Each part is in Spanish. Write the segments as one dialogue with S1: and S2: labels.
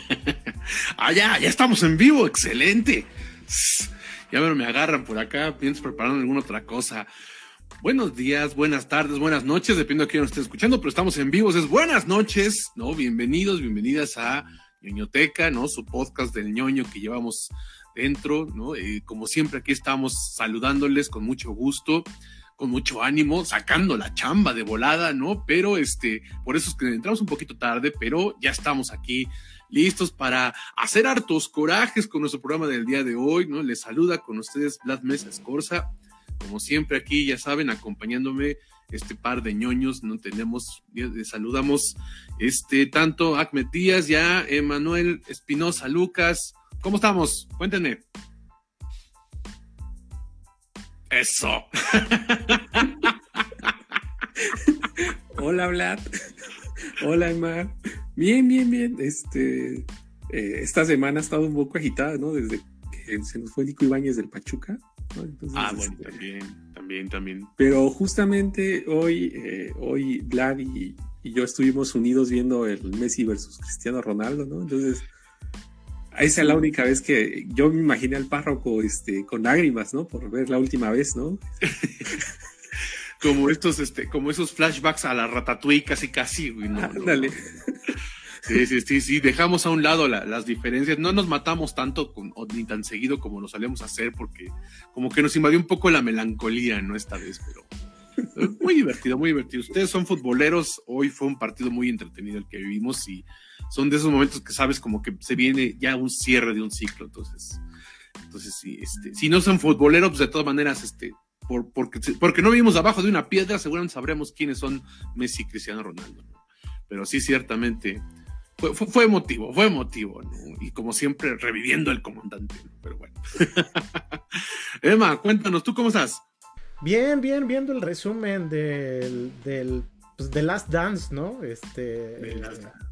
S1: ah, ya, estamos en vivo, excelente. Ya me agarran por acá, pienso preparando alguna otra cosa. Buenos días, buenas tardes, buenas noches, depende de quién nos esté escuchando, pero estamos en vivo, es buenas noches, ¿no? Bienvenidos, bienvenidas a ñoñoteca, ¿no? Su podcast del ñoño que llevamos dentro, ¿no? Eh, como siempre aquí estamos saludándoles con mucho gusto con mucho ánimo, sacando la chamba de volada, ¿no? Pero este, por eso es que entramos un poquito tarde, pero ya estamos aquí listos para hacer hartos corajes con nuestro programa del día de hoy, ¿no? Les saluda con ustedes Vlad Mesa Escorza, como siempre aquí, ya saben, acompañándome este par de ñoños, no tenemos, les saludamos este tanto Ahmed Díaz, ya Emanuel Espinosa Lucas, ¿cómo estamos? Cuéntenme. Eso.
S2: Hola, Vlad. Hola, Emma. Bien, bien, bien. Este, eh, esta semana ha estado un poco agitada, ¿no? Desde que se nos fue Nico Ibáñez del Pachuca.
S1: ah, bueno, este, también, también, también.
S2: Pero justamente hoy, eh, hoy Vlad y, y, yo estuvimos unidos viendo el Messi versus Cristiano Ronaldo, ¿no? Entonces, esa es la única vez que yo me imaginé al párroco este, con lágrimas, ¿no? Por ver la última vez, ¿no?
S1: como estos, este, como esos flashbacks a la ratatouille casi casi, güey. No, Ándale. Sí, sí, sí, sí, dejamos a un lado las diferencias, no nos matamos tanto ni tan seguido como lo solemos hacer porque como que nos invadió un poco la melancolía, ¿no? Esta vez, pero muy divertido, muy divertido. Ustedes son futboleros, hoy fue un partido muy entretenido el que vivimos y son de esos momentos que sabes como que se viene ya un cierre de un ciclo, entonces, entonces sí, este, si no son futboleros, de todas maneras, este, por, porque, porque no vivimos abajo de una piedra, seguramente sabremos quiénes son Messi y Cristiano Ronaldo, pero sí, ciertamente, fue, fue, emotivo, fue emotivo, y como siempre, reviviendo el comandante, pero bueno. Emma, cuéntanos, ¿tú cómo estás?
S3: Bien, bien, viendo el resumen del, del pues, The Last Dance, ¿no? Este.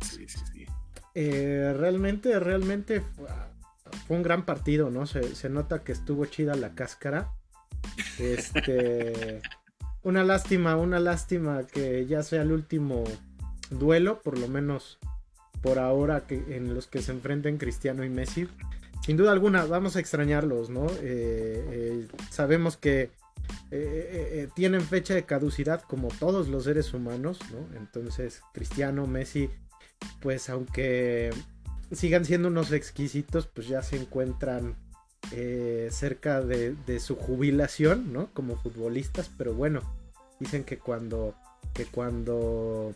S3: sí, sí, sí. Eh, realmente, realmente fue, un gran partido, ¿no? Se, nota que estuvo chida la cáscara. Este. una lástima, una lástima que ya sea el último duelo, por lo menos por ahora que, en los que se enfrenten Cristiano y Messi. Sin duda alguna, vamos a extrañarlos, ¿no? Eh, eh, sabemos que tienen fecha de caducidad como todos los seres humanos, ¿no? Entonces, Cristiano, Messi pues aunque sigan siendo unos exquisitos, pues ya se encuentran eh, cerca de, su jubilación, ¿no? Como futbolistas, pero bueno, dicen que cuando, que cuando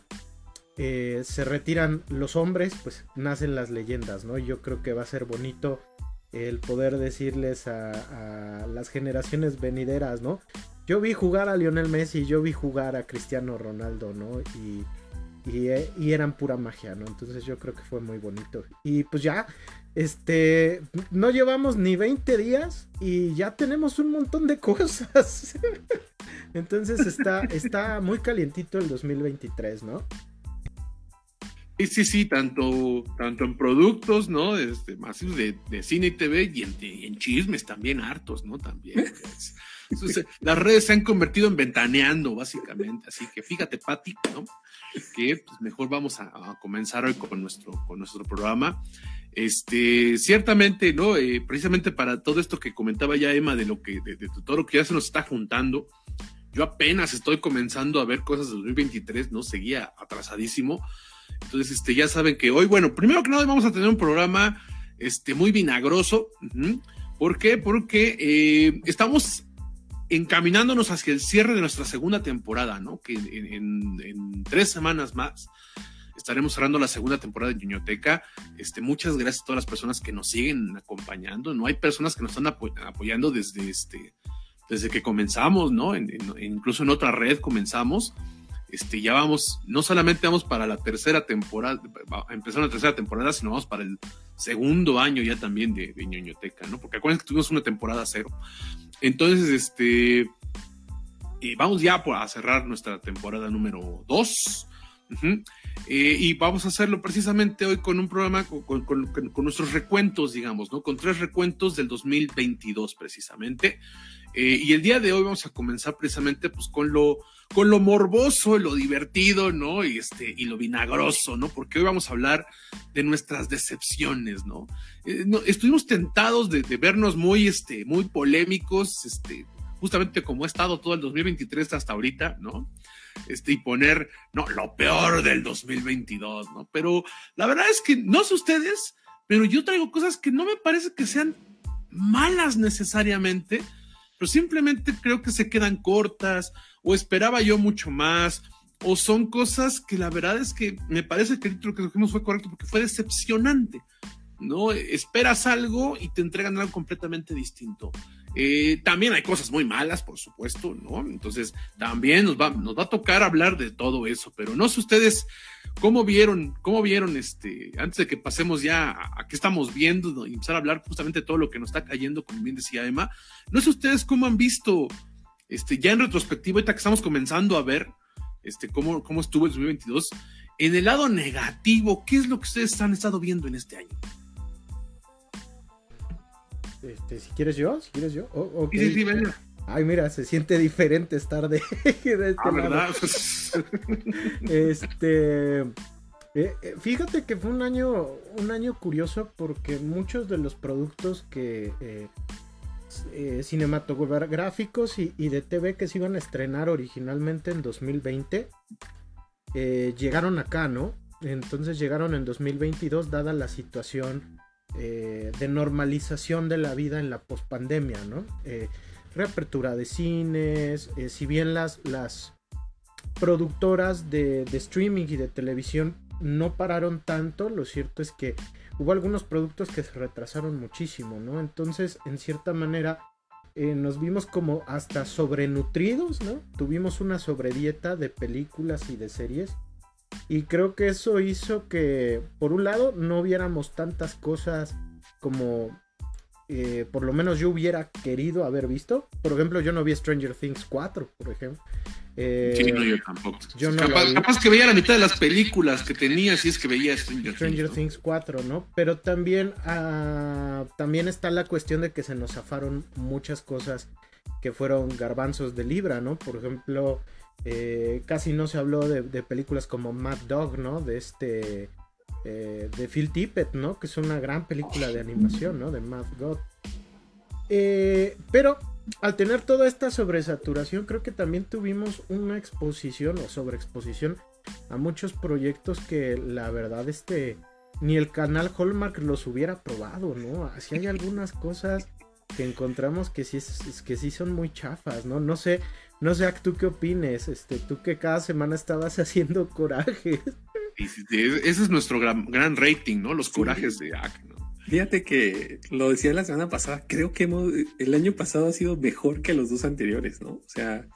S3: eh, se retiran los hombres, pues nacen las leyendas, ¿no? Yo creo que va a ser bonito el poder decirles a, las generaciones venideras, ¿no? Yo vi jugar a Lionel Messi, yo vi jugar a Cristiano Ronaldo, ¿no? Y eh, y, eran pura magia, ¿no? Entonces yo creo que fue muy bonito. Y pues ya, este, no llevamos ni 20 días y ya tenemos un montón de cosas. Entonces está, está muy calientito el 2023, ¿no?
S1: Sí, sí, sí, tanto, tanto en productos, ¿no? Este, masivos de, cine y TV y en, chismes también hartos, ¿no? También. las redes se han convertido en ventaneando, básicamente. Así que fíjate, Pati, ¿no? que pues, mejor vamos a, comenzar hoy con nuestro, con nuestro programa. Este, ciertamente, ¿no? Eh, precisamente para todo esto que comentaba ya Emma de lo que, de, todo lo que ya se nos está juntando, yo apenas estoy comenzando a ver cosas de 2023, ¿no? Seguía atrasadísimo. Entonces, este, ya saben que hoy, bueno, primero que nada vamos a tener un programa, este, muy vinagroso. ¿Por qué? Porque eh, estamos encaminándonos hacia el cierre de nuestra segunda temporada, ¿no? Que en, tres semanas más estaremos cerrando la segunda temporada de Ñoñoteca. Este, muchas gracias a todas las personas que nos siguen acompañando, ¿no? Hay personas que nos están apoyando desde, este, desde que comenzamos, ¿no? incluso en otra red comenzamos. Este, ya vamos, no solamente vamos para la tercera temporada, empezar la tercera temporada, sino vamos para el segundo año ya también de, de ñoñoteca, ¿no? Porque acuérdense que tuvimos una temporada cero. Entonces, este, y vamos ya a cerrar nuestra temporada número 2. Eh, y vamos a hacerlo precisamente hoy con un programa con, nuestros recuentos, digamos, ¿no? Con tres recuentos del 2022 precisamente. Eh, y el día de hoy vamos a comenzar precisamente pues con lo, con lo morboso, lo divertido, ¿no? Y, este, y lo vinagroso, ¿no? Porque hoy vamos a hablar de nuestras decepciones, ¿no? Eh, estuvimos tentados de, vernos muy, este, muy polémicos, este, justamente como ha estado todo el 2023 hasta ahorita, ¿no? Este, y poner, no, lo peor del 2022, ¿no? Pero la verdad es que no sé ustedes, pero yo traigo cosas que no me parece que sean malas necesariamente, pero simplemente creo que se quedan cortas o esperaba yo mucho más o son cosas que la verdad es que me parece que el título que dijimos fue correcto porque fue decepcionante, ¿no? Esperas algo y te entregan algo completamente distinto. Eh, también hay cosas muy malas, por supuesto, ¿no? Entonces, también nos va, nos va a tocar hablar de todo eso, pero no sé ustedes cómo vieron, cómo vieron este, antes de que pasemos ya a, qué estamos viendo y empezar a hablar justamente de todo lo que nos está cayendo, como bien decía Emma, no sé ustedes cómo han visto, este, ya en retrospectiva, ahorita que estamos comenzando a ver, este, cómo, cómo estuvo el 2022, en el lado negativo, ¿qué es lo que ustedes han estado viendo en este año?
S3: Este, si quieres yo, si quieres yo.
S1: sí, sí, venga.
S3: Ay, mira, se siente diferente estar de, este
S1: ah, ¿verdad?
S3: este. Eh, eh, fíjate que fue un año, un año curioso porque muchos de los productos que eh, cinematográficos y, de TV que se iban a estrenar originalmente en 2020 llegaron acá, ¿no? Entonces llegaron en 2022 dada la situación eh, de normalización de la vida en la pospandemia, ¿no? Eh, reapertura de cines, eh, si bien las, las productoras de, streaming y de televisión no pararon tanto, lo cierto es que hubo algunos productos que se retrasaron muchísimo, ¿no? Entonces, en cierta manera, nos vimos como hasta sobrenutridos, ¿no? Tuvimos una sobredieta de películas y de series y creo que eso hizo que, por un lado, no viéramos tantas cosas como eh, por lo menos yo hubiera querido haber visto. Por ejemplo, yo no vi Stranger Things 4, por ejemplo.
S1: Eh, sí, no, yo tampoco. capaz, que veía la mitad de las películas que tenía si es que veía Stranger,
S3: Stranger Things, 4, ¿no? Pero también, ah, también está la cuestión de que se nos zafaron muchas cosas que fueron garbanzos de libra, ¿no? Por ejemplo, eh, casi no se habló de, películas como Mad Dog, ¿no? De este. Eh, de Phil Tippett, ¿no? Que es una gran película de animación, ¿no? De Mad God. Eh, pero al tener toda esta sobresaturación, creo que también tuvimos una exposición o sobreexposición a muchos proyectos que la verdad, este. Ni el canal Hallmark los hubiera probado, ¿no? Así hay algunas cosas que encontramos que sí, que sí son muy chafas, ¿no? No sé, no sé, ¿tú qué opines? Este, tú que cada semana estabas haciendo corajes.
S1: Ese es nuestro gran, gran rating, ¿no? Los corajes de AC, ¿no?
S2: Fíjate que lo decía la semana pasada, creo que hemos, el año pasado ha sido mejor que los dos anteriores, ¿no? O sea,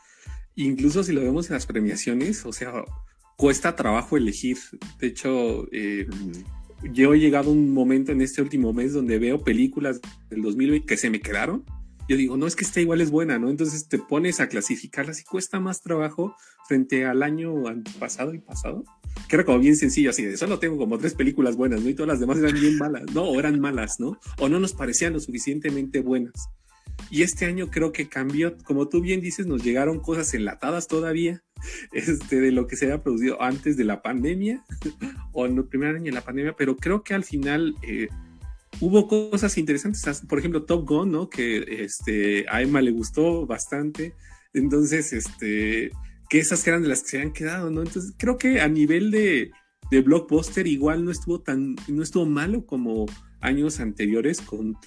S2: incluso si lo vemos en las premiaciones, o sea, cuesta trabajo elegir. De hecho, eh, yo he llegado a un momento en este último mes donde veo películas del 2020 que se me quedaron yo digo, no es que esté igual es buena, ¿no? Entonces te pones a clasificarlas y cuesta más trabajo frente al año pasado y pasado, que era como bien sencillo, así de solo tengo como tres películas buenas, ¿no? Y todas las demás eran bien malas, ¿no? O eran malas, ¿no? O no nos parecían lo suficientemente buenas. Y este año creo que cambió, como tú bien dices, nos llegaron cosas enlatadas todavía, este, de lo que se había producido antes de la pandemia, o en el primer año de la pandemia, pero creo que al final... Eh, hubo cosas interesantes, por ejemplo, Top Gun, ¿no? Que este, a Emma le gustó bastante. Entonces, este, que esas eran de las que se habían quedado, ¿no? Entonces, creo que a nivel de, de blockbuster igual no estuvo tan, no estuvo malo como años anteriores con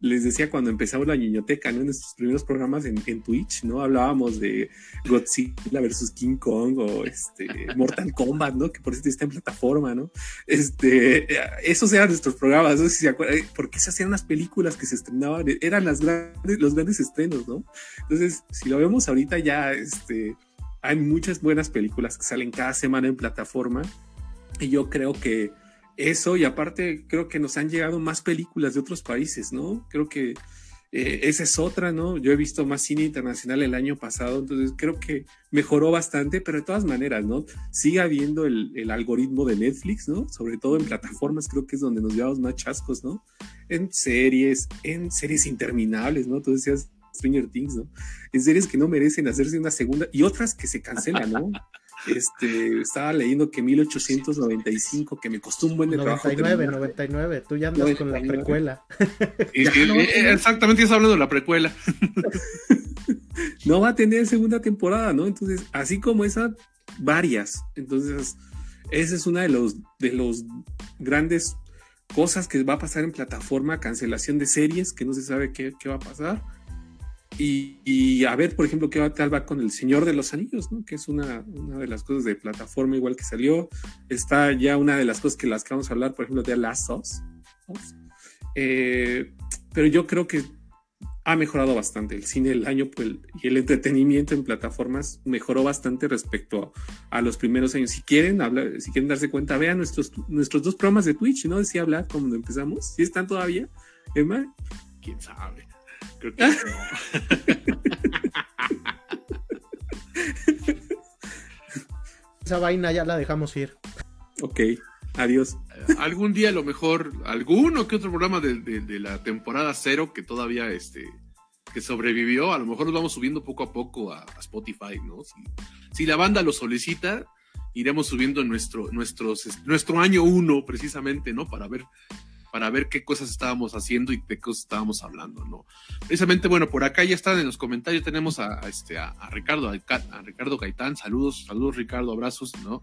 S2: les decía cuando empezamos la niñoteca, ¿no? En nuestros primeros programas en, Twitch, ¿no? Hablábamos de Godzilla versus King Kong o este Mortal Kombat, ¿no? Que por eso está en plataforma, ¿no? Este, esos eran nuestros programas, no sé si se acuerdan, porque se hacían unas películas que se estrenaban, eran las grandes, los grandes estrenos, ¿no? Entonces, si lo vemos ahorita ya, este, hay muchas buenas películas que salen cada semana en plataforma y yo creo que eso y aparte creo que nos han llegado más películas de otros países, ¿no? Creo que eh, esa es otra, ¿no? Yo he visto más cine internacional el año pasado, entonces creo que mejoró bastante, pero de todas maneras, ¿no? Sigue habiendo el, el algoritmo de Netflix, ¿no? Sobre todo en plataformas, creo que es donde nos llevamos más chascos, ¿no? En series, en series interminables, ¿no? Tú decías Stranger Things, ¿no? En series que no merecen hacerse una segunda y otras que se cancelan, ¿no? Este, estaba leyendo que 1895, que me costó un buen de
S3: 99, trabajo. 99, tú ya andas con la precuela.
S1: Eh, exactamente, estás hablando de la precuela.
S2: no va a tener segunda temporada, ¿no? Entonces, así como esa, varias. Entonces, esa es una de los, de los grandes cosas que va a pasar en plataforma, cancelación de series, que no se sabe qué, qué va a pasar. Y, a ver, por ejemplo, qué tal va con El Señor de los Anillos, ¿no? que es una, una, de las cosas de plataforma igual que salió. Está ya una de las cosas que las que vamos a hablar, por ejemplo, de Last. Eh, pero yo creo que ha mejorado bastante. El cine el año pues, y el entretenimiento en plataformas mejoró bastante respecto a, los primeros años. Si quieren si quieren darse cuenta, vean nuestros, nuestros dos programas de Twitch, ¿no? Decía hablar cuando empezamos. ¿Sí están todavía, Emma?
S1: ¿Quién sabe? Creo que no.
S3: Esa vaina ya la dejamos ir.
S2: Ok, adiós.
S1: Algún día a lo mejor, alguno que otro programa de, de, la temporada cero que todavía este, que sobrevivió, a lo mejor nos vamos subiendo poco a poco a, Spotify, ¿no? Si, si, la banda lo solicita, iremos subiendo nuestro, nuestros, nuestro año uno precisamente, ¿no? Para ver para ver qué cosas estábamos haciendo y de qué cosas estábamos hablando, ¿no? Precisamente, bueno, por acá ya están en los comentarios, tenemos a, este, a, Ricardo, a, Ricardo Gaitán, saludos, saludos Ricardo, abrazos, ¿no?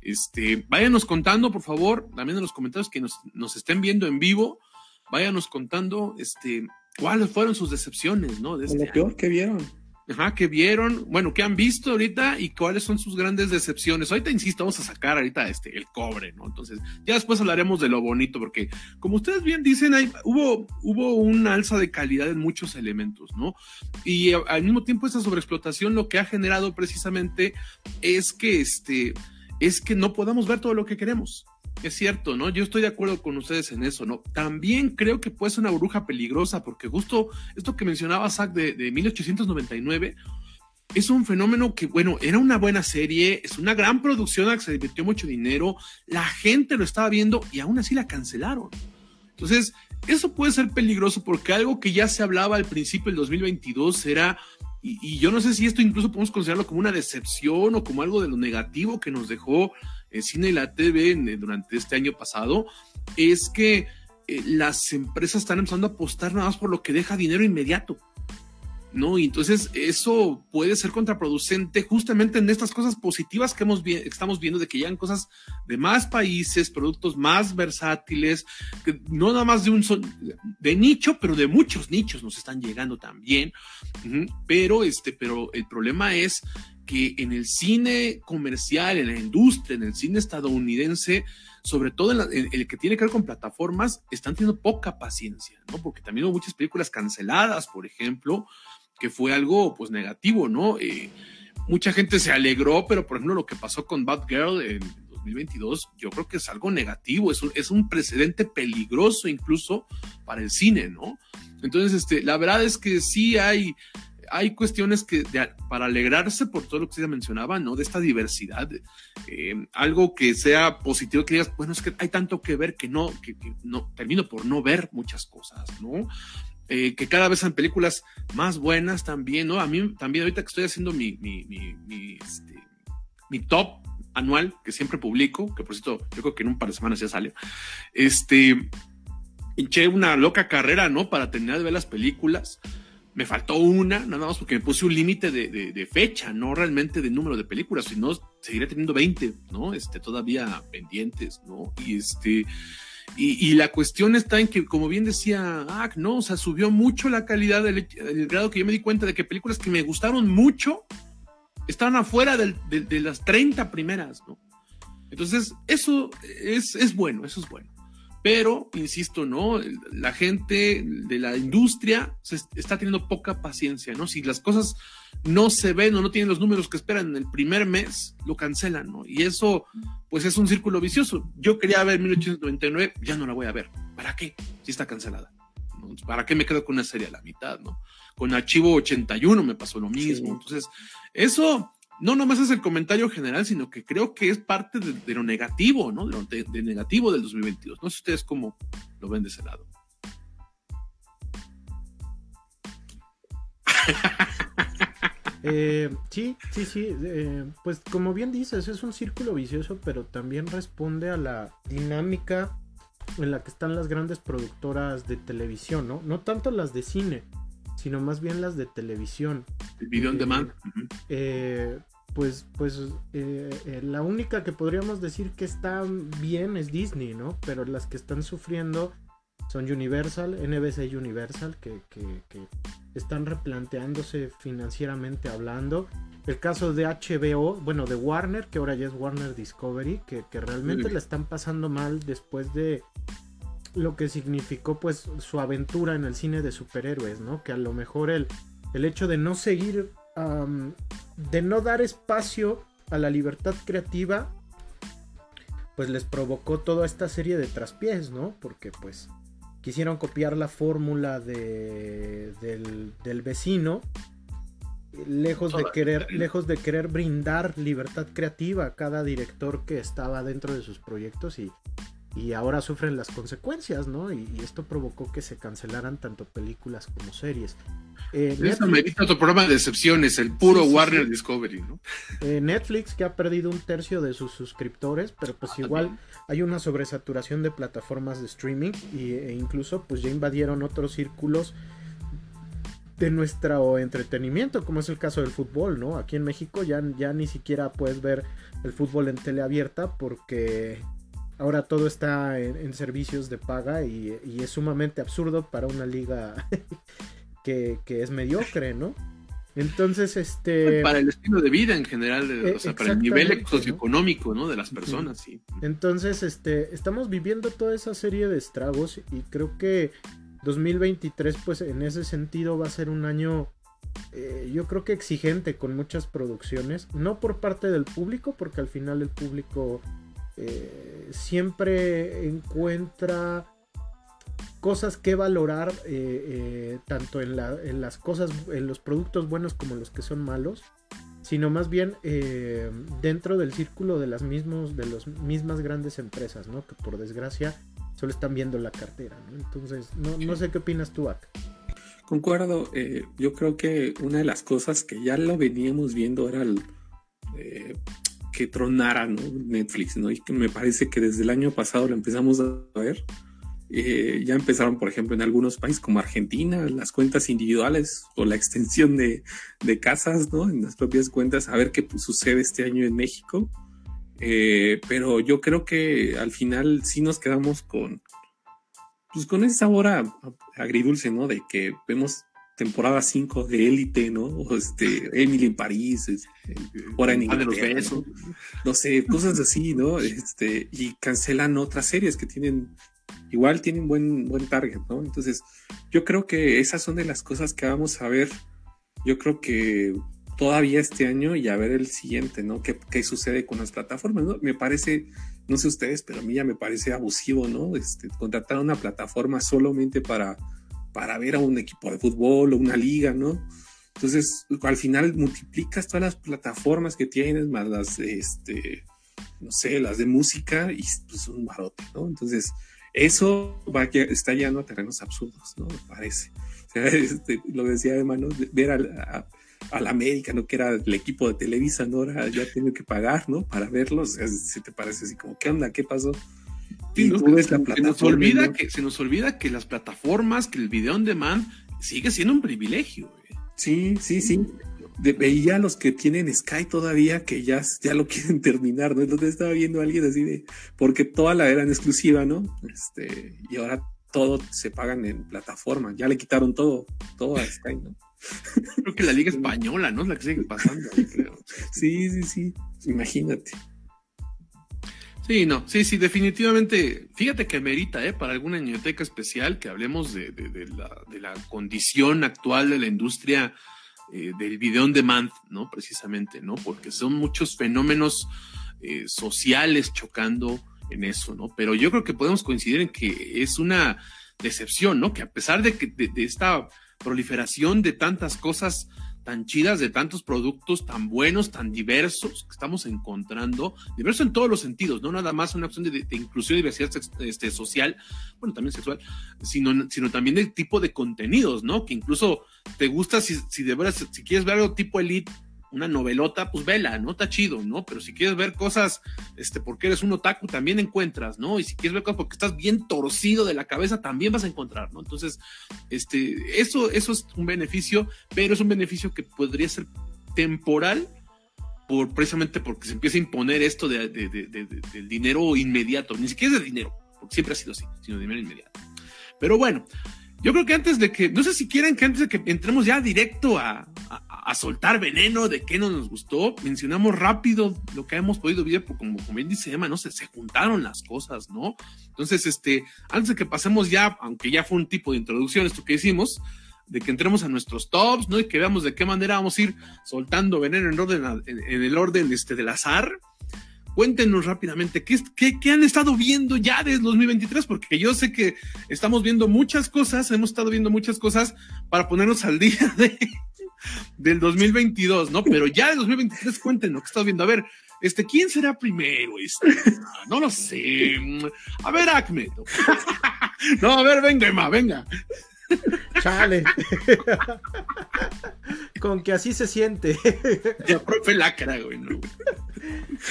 S1: Este, váyanos contando, por favor, también en los comentarios que nos, nos estén viendo en vivo, váyanos contando, este, cuáles fueron sus decepciones, ¿no?
S2: De este lo peor que vieron.
S1: Ajá, que vieron, bueno, que han visto ahorita y cuáles son sus grandes decepciones. Ahorita, insisto, vamos a sacar ahorita este, el cobre, ¿no? Entonces, ya después hablaremos de lo bonito, porque como ustedes bien dicen, hay, hubo, hubo un alza de calidad en muchos elementos, ¿no? Y al mismo tiempo, esa sobreexplotación lo que ha generado precisamente es que, este, es que no podamos ver todo lo que queremos. Es cierto, ¿no? Yo estoy de acuerdo con ustedes en eso, ¿no? También creo que puede ser una bruja peligrosa, porque justo esto que mencionaba Zach de, de 1899 es un fenómeno que, bueno, era una buena serie, es una gran producción que se invirtió mucho dinero, la gente lo estaba viendo y aún así la cancelaron. Entonces, eso puede ser peligroso porque algo que ya se hablaba al principio del 2022 era, y yo no sé si esto incluso podemos considerarlo como una decepción o como algo de lo negativo que nos dejó el cine y la TV durante este año pasado es que eh, las empresas están empezando a apostar nada más por lo que deja dinero inmediato. ¿no? Y entonces eso puede ser contraproducente justamente en estas cosas positivas que hemos estamos viendo de que llegan cosas de más países, productos más versátiles, que no nada más de un de nicho, pero de muchos nichos nos están llegando también. Pero este, pero el problema es que en el cine comercial, en la industria, en el cine estadounidense, sobre todo en, el que tiene que ver con plataformas, están teniendo poca paciencia, ¿no? Porque también hubo muchas películas canceladas, por ejemplo, que fue algo pues negativo, ¿no? Eh, mucha gente se alegró, pero por ejemplo lo que pasó con Bad Girl en 2022, yo creo que es algo negativo, es un, es un precedente peligroso incluso para el cine, ¿no? Entonces, este, la verdad es que sí hay, hay cuestiones que para alegrarse por todo lo que se mencionaba, ¿no? De esta diversidad, eh, algo que sea positivo, que digas, bueno, es que hay tanto que ver que no, que, no, termino por no ver muchas cosas, ¿no? Eh, que cada vez son películas más buenas también, ¿no? A mí también ahorita que estoy haciendo mi, mi, este, mi top anual, que siempre publico, que por cierto, yo creo que en un par de semanas ya sale, este, hinché una loca carrera, ¿no? Para terminar de ver las películas. Me faltó una, nada más porque me puse un límite de, de, fecha, no realmente de número de películas, sino seguiré teniendo 20, ¿no? Este, todavía pendientes, ¿no? Y este, y, la cuestión está en que, como bien decía ah, no, o sea, subió mucho la calidad del, grado que yo me di cuenta de que películas que me gustaron mucho estaban afuera de las 30 primeras, ¿no? Entonces, eso es, es bueno, eso es bueno. Pero, insisto, ¿no? La gente de la industria se está teniendo poca paciencia, ¿no? Si las cosas no se ven o no tienen los números que esperan en el primer mes, lo cancelan, ¿no? Y eso, pues es un círculo vicioso. Yo quería ver 1899, ya no la voy a ver. ¿Para qué? Si está cancelada. ¿Para qué me quedo con una serie a la mitad, ¿no? Con Archivo 81 me pasó lo mismo. Entonces, eso no nomás es el comentario general, sino que creo que es parte de, lo negativo, ¿no? De lo negativo del 2022. No sé ustedes cómo lo ven de ese lado.
S3: Eh, sí, sí, sí. Eh, pues como bien dices, es un círculo vicioso, pero también responde a la dinámica en la que están las grandes productoras de televisión, ¿no? No tanto las de cine, sino más bien las de televisión.
S1: El video on demand.
S3: Eh, pues, pues la única que podríamos decir que está bien es Disney, ¿no? Pero las que están sufriendo son Universal, NBC Universal, que, están replanteándose financieramente hablando. El caso de HBO, bueno, de Warner, que ahora ya es Warner Discovery, que, realmente la están pasando mal después de lo que significó pues su aventura en el cine de superhéroes, ¿no? Que a lo mejor el, el hecho de no seguir, de no dar espacio a la libertad creativa, pues les provocó toda esta serie de traspiés, ¿no? Porque pues quisieron copiar la fórmula de, del, vecino lejos de querer lejos de querer brindar libertad creativa a cada director que estaba dentro de sus proyectos y, y ahora sufren las consecuencias, ¿no? Y, esto provocó que se cancelaran tanto películas como series.
S1: Eh, Eso Netflix, otro programa de excepciones, el puro Warner Discovery, ¿no?
S3: Eh, Netflix, que ha perdido un tercio de sus suscriptores, pero pues ah, igual hay una sobresaturación de plataformas de streaming e incluso pues ya invadieron otros círculos de nuestro entretenimiento, como es el caso del fútbol, ¿no? Aquí en México ya, ya ni siquiera puedes ver el fútbol en tele abierta porque ahora todo está en, servicios de paga y, es sumamente absurdo para una liga que, es mediocre, ¿no? Entonces, este...
S1: Para el estilo de vida en general, eh, o sea, para el nivel socioeconómico, ¿no? De las personas, sí.
S3: Entonces, este, estamos viviendo toda esa serie de estragos y creo que 2023, pues en ese sentido va a ser un año, eh, yo creo que exigente con muchas producciones, no por parte del público, porque al final el público eh, siempre encuentra cosas que valorar eh, eh, tanto en, las cosas, en los productos buenos como los que son malos, sino más bien dentro del círculo de las mismos, de las mismas grandes empresas, ¿no? Que por desgracia solo están viendo la cartera, Entonces, no, sé qué opinas tú, Ak.
S2: Concuerdo, yo creo que una de las cosas que ya lo veníamos viendo era el, que tronara Netflix, ¿no? Y que me parece que desde el año pasado lo empezamos a ver. Eh, ya empezaron, por ejemplo, en algunos países como Argentina, las cuentas individuales o la extensión de, casas, ¿no? En las propias cuentas, a ver qué sucede este año en México. Eh, pero yo creo que al final sí nos quedamos con, pues con ese sabor agridulce, ¿no? De que vemos temporada 5 de Élite, ¿no? O este, Emily en París, este, hora en Inglaterra, ¿no? no sé, cosas así, ¿no? Este, y cancelan otras series que tienen, igual tienen buen, buen target, ¿no? Entonces, yo creo que esas son de las cosas que vamos a ver, yo creo que todavía este año y a ver el siguiente, ¿no? ¿Qué, qué sucede con las plataformas, ¿no? Me parece, no sé ustedes, pero a mí ya me parece abusivo, ¿no? Este, contratar una plataforma solamente para para ver a un equipo de fútbol o una liga, ¿no? Entonces, al final multiplicas todas las plataformas que tienes, más las, este, no sé, las de música, y pues un barote, ¿no? Entonces, eso va está lleno a terrenos absurdos, ¿no? Me parece. O sea, este, lo decía hermano, ver al, a, la América, ¿no? Que era el equipo de Televisa, ¿no? Ahora ya tengo que pagar, ¿no? Para verlos. si te parece así como, ¿qué onda? ¿Qué pasó?
S1: Se, nos olvida que, se nos olvida que las plataformas, que el video on demand sigue siendo un privilegio.
S2: Sí, sí, sí. veía los que tienen Sky todavía que ya, ya lo quieren terminar, ¿no? Entonces estaba viendo a alguien así de, porque toda la eran exclusiva, ¿no? Este, y ahora todo se pagan en plataforma, ya le quitaron todo, todo a Sky, ¿no?
S1: Creo que la liga española, ¿no? Es la que sigue pasando, creo.
S2: Sí, sí, sí, imagínate.
S1: Sí, no, sí, sí, definitivamente. Fíjate que merita, ¿eh? Para alguna biblioteca especial que hablemos de, la, condición actual de la industria eh, del video on demand, ¿no? Precisamente, ¿no? Porque son muchos fenómenos eh, sociales chocando en eso, ¿no? Pero yo creo que podemos coincidir en que es una decepción, ¿no? Que a pesar de que de esta proliferación de tantas cosas tan chidas de tantos productos tan buenos, tan diversos que estamos encontrando, diverso en todos los sentidos, no nada más una opción de, inclusión y diversidad este, social, bueno, también sexual, sino, sino también de tipo de contenidos, ¿no? Que incluso te gusta si, si de verdad, si quieres ver algo tipo elite, una novelota, pues vela, ¿no? Está chido, ¿no? Pero si quieres ver cosas, este, porque eres un otaku, también encuentras, ¿no? Y si quieres ver cosas porque estás bien torcido de la cabeza, también vas a encontrar, ¿no? Entonces, este, eso, eso es un beneficio, pero es un beneficio que podría ser temporal, por, precisamente porque se empieza a imponer esto de, del dinero inmediato, ni siquiera es de dinero, porque siempre ha sido así, sino de dinero inmediato. Pero bueno, yo creo que antes de que, no sé si quieren que antes de que entremos ya directo a, a, soltar veneno de qué no nos gustó, mencionamos rápido lo que hemos podido ver, porque como, como bien dice Emma, no sé, se juntaron las cosas, ¿no? Entonces, este, antes de que pasemos ya, aunque ya fue un tipo de introducción esto que hicimos, de que entremos a nuestros tops, ¿no? Y que veamos de qué manera vamos a ir soltando veneno en, orden, en el orden este, del azar cuéntenos rápidamente, ¿qué, qué, han estado viendo ya desde 2023? Porque yo sé que estamos viendo muchas cosas, hemos estado viendo muchas cosas para ponernos al día de, del 2022, ¿no? Pero ya de 2023 cuéntenos, ¿qué estado viendo? A ver, este, ¿quién será primero? Este, no lo sé. A ver, Acme. No, a ver, venga, Emma, venga.
S3: Chale. Con que así se siente.
S1: Ya, profe lacra, güey. No,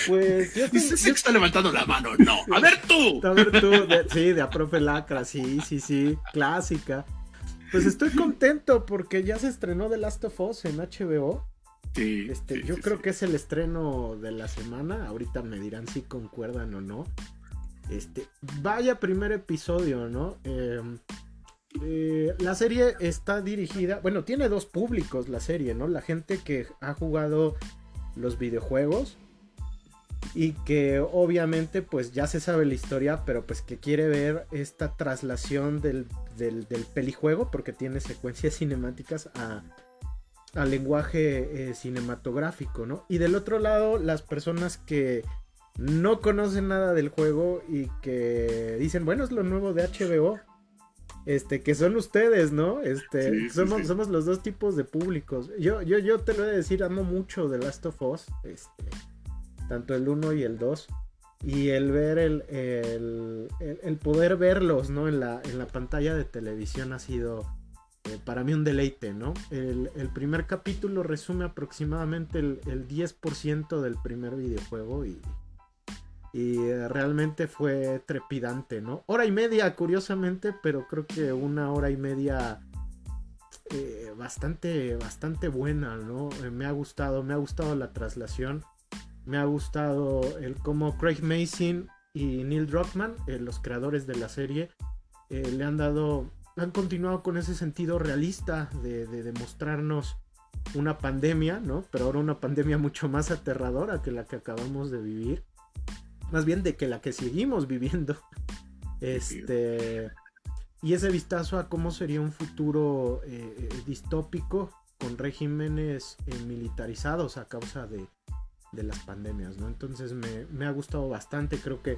S3: Pues yo
S1: que está levantando la mano, no. A ver tú.
S3: A ver tú, sí, de a profe lacra, sí, sí, sí, clásica. Pues estoy contento porque ya se estrenó The Last of Us en HBO.
S1: Sí,
S3: este, yo creo que es el estreno de la semana. Ahorita me dirán si concuerdan o no. Este, vaya primer episodio, ¿no? Eh, eh, la serie está dirigida, bueno, tiene dos públicos la serie, ¿no? La gente que ha jugado los videojuegos y que obviamente pues ya se sabe la historia, pero pues que quiere ver esta traslación del, del, pelijuego, porque tiene secuencias cinemáticas a, al lenguaje eh, cinematográfico, ¿no? Y del otro lado, las personas que no conocen nada del juego y que dicen, bueno, es lo nuevo de HBO este, que son ustedes, ¿no? Este, somos, somos los dos tipos de públicos. Yo, yo, yo te lo voy a decir, amo mucho The Last of Us, este, tanto el 1 y el 2. Y el ver el, el, poder verlos, ¿no? En la, en la pantalla de televisión ha sido eh, para mí un deleite, ¿no? El, primer capítulo resume aproximadamente el, el 10% del primer videojuego y, y eh, realmente fue trepidante, ¿no? Hora y media, curiosamente, pero creo que una hora y media eh, bastante, bastante buena, ¿no? Eh, me ha gustado, me ha gustado la traslación, me ha gustado el cómo Craig Mason y Neil Druckmann, los creadores de la serie, le han dado, han continuado con ese sentido realista de, de demostrarnos una pandemia, ¿no? Pero ahora una pandemia mucho más aterradora que la que acabamos de vivir más bien de que la que seguimos viviendo. Este. Y ese vistazo a cómo sería un futuro eh, eh, distópico con regímenes eh, militarizados a causa de, de, las pandemias, ¿no? Entonces me, ha gustado bastante, creo que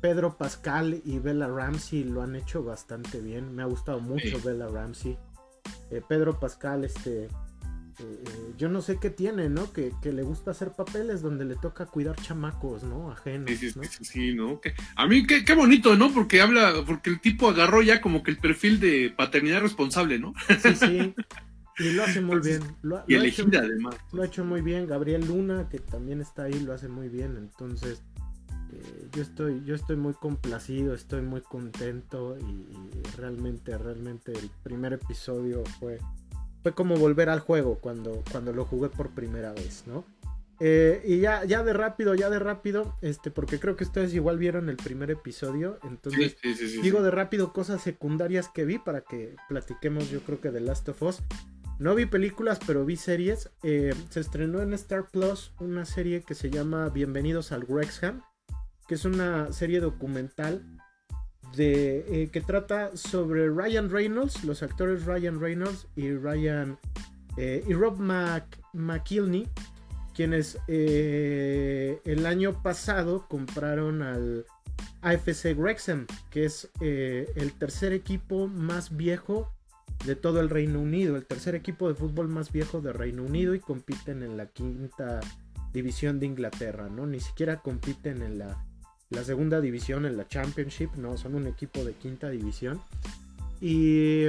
S3: Pedro Pascal y Bella Ramsey lo han hecho bastante bien, me ha gustado mucho Bella Ramsey. Pedro Pascal, este, eh, yo no sé qué tiene, ¿no? Que, le gusta hacer papeles donde le toca cuidar chamacos, ¿no? Ajenos.
S1: Sí, sí, sí, ¿no? a mí qué, bonito, ¿no? Porque habla, porque el tipo agarró ya como que el perfil de paternidad responsable, ¿no?
S3: Sí, sí. Y lo hace muy bien.
S1: y elegida además.
S3: Lo ha hecho muy bien. Gabriel Luna, que también está ahí, lo hace muy bien. Entonces, eh, yo estoy, yo estoy muy complacido, estoy muy contento y realmente, realmente el primer episodio fue fue como volver al juego cuando, cuando lo jugué por primera vez, ¿no? Eh, y ya, ya de rápido, ya de rápido, este, porque creo que ustedes igual vieron el primer episodio, entonces digo de rápido cosas secundarias que vi para que platiquemos yo creo que de Last of Us. No vi películas, pero vi series. Eh, se estrenó en Star Plus una serie que se llama Bienvenidos al Wrexham, que es una serie documental eh, que trata sobre Ryan Reynolds, los actores Ryan Reynolds y Ryan eh, y Rob McKilney, quienes eh, el año pasado compraron al AFC Wrexham, que es el tercer equipo más viejo de todo el Reino Unido, el tercer equipo de fútbol más viejo de Reino Unido y compiten en la quinta división de Inglaterra, ¿no? Ni siquiera compiten en la, la segunda división, en la Championship, no, son un equipo de quinta división. Y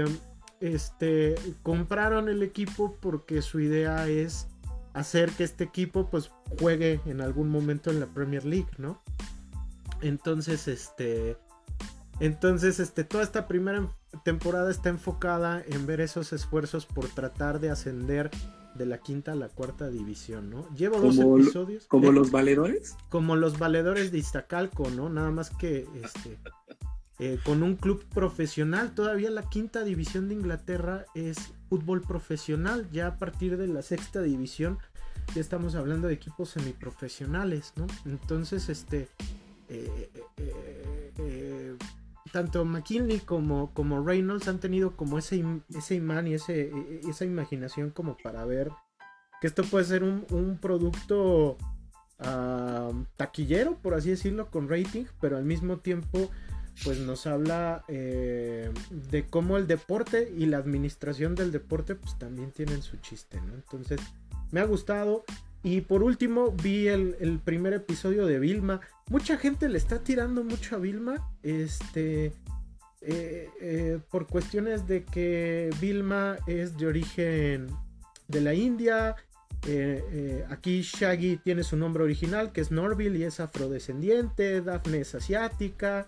S3: este compraron el equipo porque su idea es hacer que este equipo pues juegue en algún momento en la Premier League, ¿no? Entonces, este entonces, este toda esta primera temporada está enfocada en ver esos esfuerzos por tratar de ascender de la quinta a la cuarta división, ¿no? Llevo dos episodios.
S2: ¿Como los valedores?
S3: Como los valedores de Iztacalco, ¿no? Nada más que este, eh, con un club profesional. Todavía la quinta división de Inglaterra es fútbol profesional. Ya a partir de la sexta división ya estamos hablando de equipos semiprofesionales, ¿no? Entonces, este... Eh, eh, tanto McKinley como, como Reynolds han tenido como ese, ese imán y ese, e, esa imaginación como para ver que esto puede ser un, producto ah, taquillero, por así decirlo, con rating, pero al mismo tiempo pues nos habla eh, de cómo el deporte y la administración del deporte pues también tienen su chiste, ¿no? Entonces me ha gustado. Y por último vi el, primer episodio de Vilma. Mucha gente le está tirando mucho a Vilma. Este. Eh, eh, por cuestiones de que Vilma es de origen de la India. aquí Shaggy tiene su nombre original, que es Norville y es afrodescendiente. Daphne es asiática.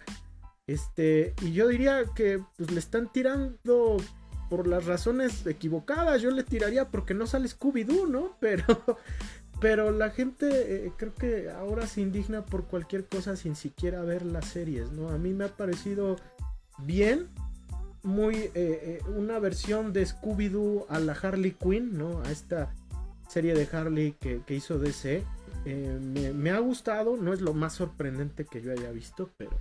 S3: Este, y yo diría que pues, le están tirando por las razones equivocadas. Yo le tiraría porque no sale Scooby-Doo, ¿no? Pero, pero la gente eh, creo que ahora se indigna por cualquier cosa sin siquiera ver las series, ¿no? A mí me ha parecido bien, muy eh, eh, una versión de Scooby-Doo a la Harley Quinn, ¿no? A esta serie de Harley que, hizo DC. me, me ha gustado, no es lo más sorprendente que yo haya visto, pero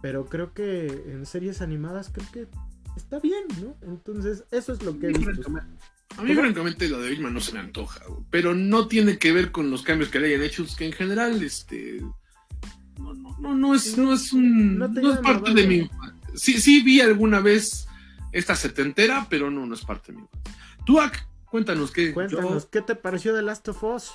S3: pero creo que en series animadas creo que está bien, ¿no? Entonces, eso es lo que he visto.
S1: A mí, francamente, lo de Vilma no se me antoja, pero no tiene que ver con los cambios que le hayan hecho, que en general, este. No, no, no, no es, no es un. No, es parte de mi. Sí, sí vi alguna vez esta setentera, pero no, no es parte de mi. Tú, cuéntanos qué.
S3: Cuéntanos, ¿qué te pareció de Last of Us?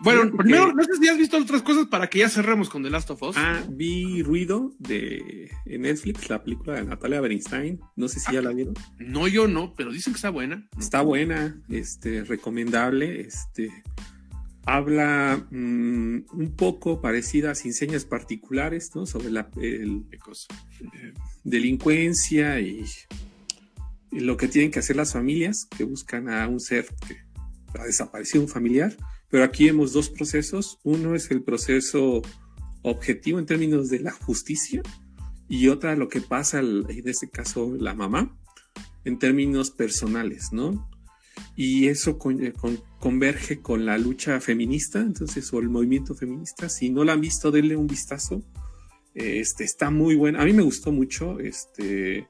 S1: Bueno, primero, no sé si has visto otras cosas para que ya cerremos con The Last of Us.
S2: Ah, vi Ruido de Netflix, la película de Natalia Bernstein. No sé si ya la vieron.
S1: No, yo no, pero dicen que está buena.
S2: Está buena, este, recomendable. Este, habla mm, un poco parecida a Sin Señas Particulares, ¿no? Sobre la el, eh, delincuencia y, y, lo que tienen que hacer las familias que buscan a un ser que ha desaparecido, un familiar pero aquí vemos dos procesos. Uno es el proceso objetivo en términos de la justicia y otra lo que pasa, en este caso, la mamá, en términos personales, ¿no? Y eso eh, converge con la lucha feminista, entonces, o el movimiento feminista. Si no la han visto, denle un vistazo. Este, está muy bueno. A mí me gustó mucho. Este,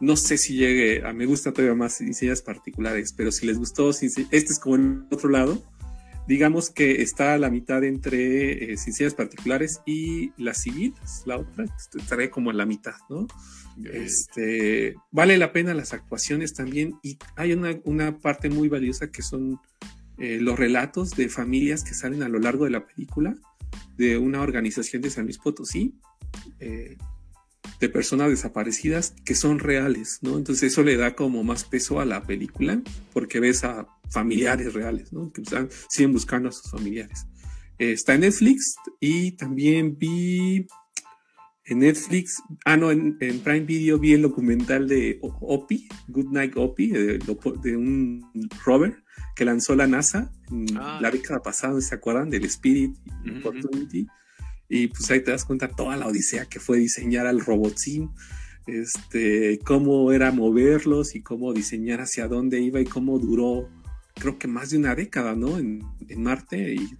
S2: no sé si llegue, a me gusta todavía más diseños particulares, pero si les gustó, este es como en otro lado digamos que está a la mitad entre eh, particulares y las civiles, la otra estaría como a la mitad, ¿no? Este, vale la pena las actuaciones también y hay una, parte muy valiosa que son eh, los relatos de familias que salen a lo largo de la película de una organización de San Luis Potosí. Eh, de personas desaparecidas que son reales, ¿no? Entonces eso le da como más peso a la película porque ves a familiares reales, ¿no? Que están, siguen buscando a sus familiares. está en Netflix y también vi en Netflix, ah, no, en, Prime Video vi el documental de Opie, Good Night Opie, de, un rover que lanzó la NASA ah. la década pasada, ¿se acuerdan? Del Spirit Opportunity. Y pues ahí te das cuenta toda la odisea que fue diseñar al robotín, este, cómo era moverlos y cómo diseñar hacia dónde iba y cómo duró, creo que más de una década, ¿no? En, Marte y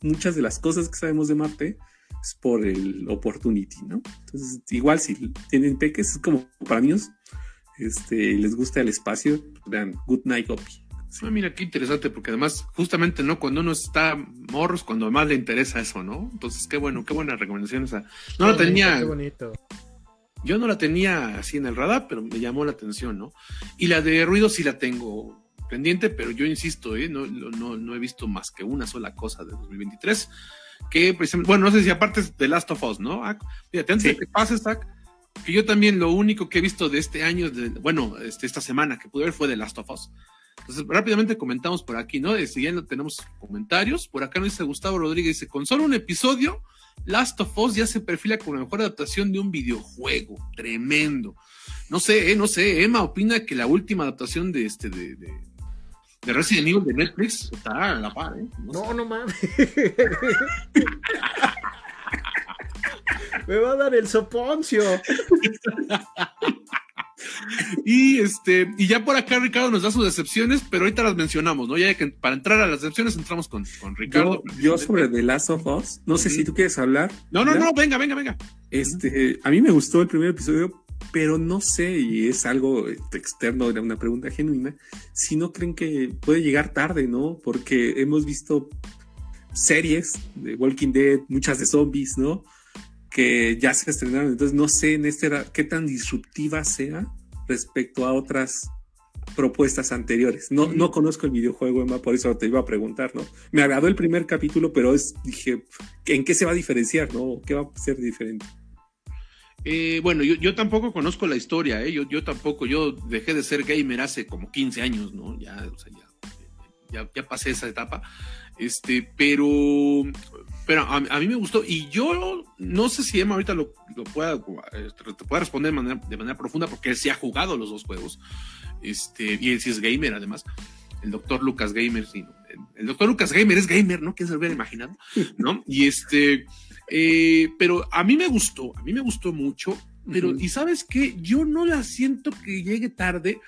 S2: muchas de las cosas que sabemos de Marte es por el Opportunity, ¿no? Entonces, igual si tienen peques, es como para niños, este, les gusta el espacio, vean Good Night Opie.
S1: Ah, mira, qué interesante, porque además, justamente, ¿no? Cuando uno está morros, cuando más le interesa eso, ¿no? Entonces, qué bueno, qué buena recomendación esa. No lo tenía.
S3: Qué bonito.
S1: Yo no la tenía así en el radar, pero me llamó la atención, ¿no? Y la de ruido sí la tengo pendiente, pero yo insisto, ¿eh? no, no, no he visto más que una sola cosa de 2023. Que precisamente, bueno, no sé si aparte es The Last of Us, ¿no? Ah, fíjate, antes de que pase, Zach, que yo también lo único que he visto de este año, de, bueno, este, esta semana que pude ver fue The Last of Us. Entonces, rápidamente comentamos por aquí, ¿no? Si ya no tenemos comentarios, por acá nos dice Gustavo Rodríguez, dice, con solo un episodio, Last of Us ya se perfila como la mejor adaptación de un videojuego. Tremendo. No sé, eh, no sé, Emma opina que la última adaptación de este, de, de, de Resident Evil de Netflix está a la par, ¿eh?
S3: No, no, no mames. Me va a dar el soponcio.
S1: y este, y ya por acá Ricardo nos da sus decepciones, pero ahorita las mencionamos, ¿no? Ya que para entrar a las decepciones entramos con, con Ricardo.
S2: Yo, sobre The Last of Us, no sé si tú quieres hablar.
S1: No, no, no, venga, venga, venga.
S2: Este, a mí me gustó el primer episodio, pero no sé, y es algo externo, era una pregunta genuina, si no creen que puede llegar tarde, ¿no? Porque hemos visto series de Walking Dead, muchas de zombies, ¿no? Que ya se estrenaron, entonces no sé en este qué tan disruptiva sea respecto a otras propuestas anteriores. No, no conozco el videojuego, Emma, por eso te iba a preguntar, ¿no? Me agradó el primer capítulo, pero es, dije, ¿en qué se va a diferenciar, no? ¿Qué va a ser diferente?
S1: Eh, bueno, yo, yo, tampoco conozco la historia, ¿eh? yo, yo tampoco, yo dejé de ser gamer hace como 15 años, ¿no? Ya, o sea, ya, ya, ya pasé esa etapa. Este, pero, pero a, a, mí me gustó y yo no sé si Emma ahorita lo, lo pueda, te pueda responder de manera, de manera, profunda porque él sí ha jugado los dos juegos. Este, y él sí es gamer además. El doctor Lucas Gamer, sí, el doctor Lucas Gamer es gamer, ¿no? ¿Quién se lo hubiera imaginado? ¿No? Y este, eh, pero a mí me gustó, a mí me gustó mucho, pero, uh -huh. ¿y sabes qué? Yo no la siento que llegue tarde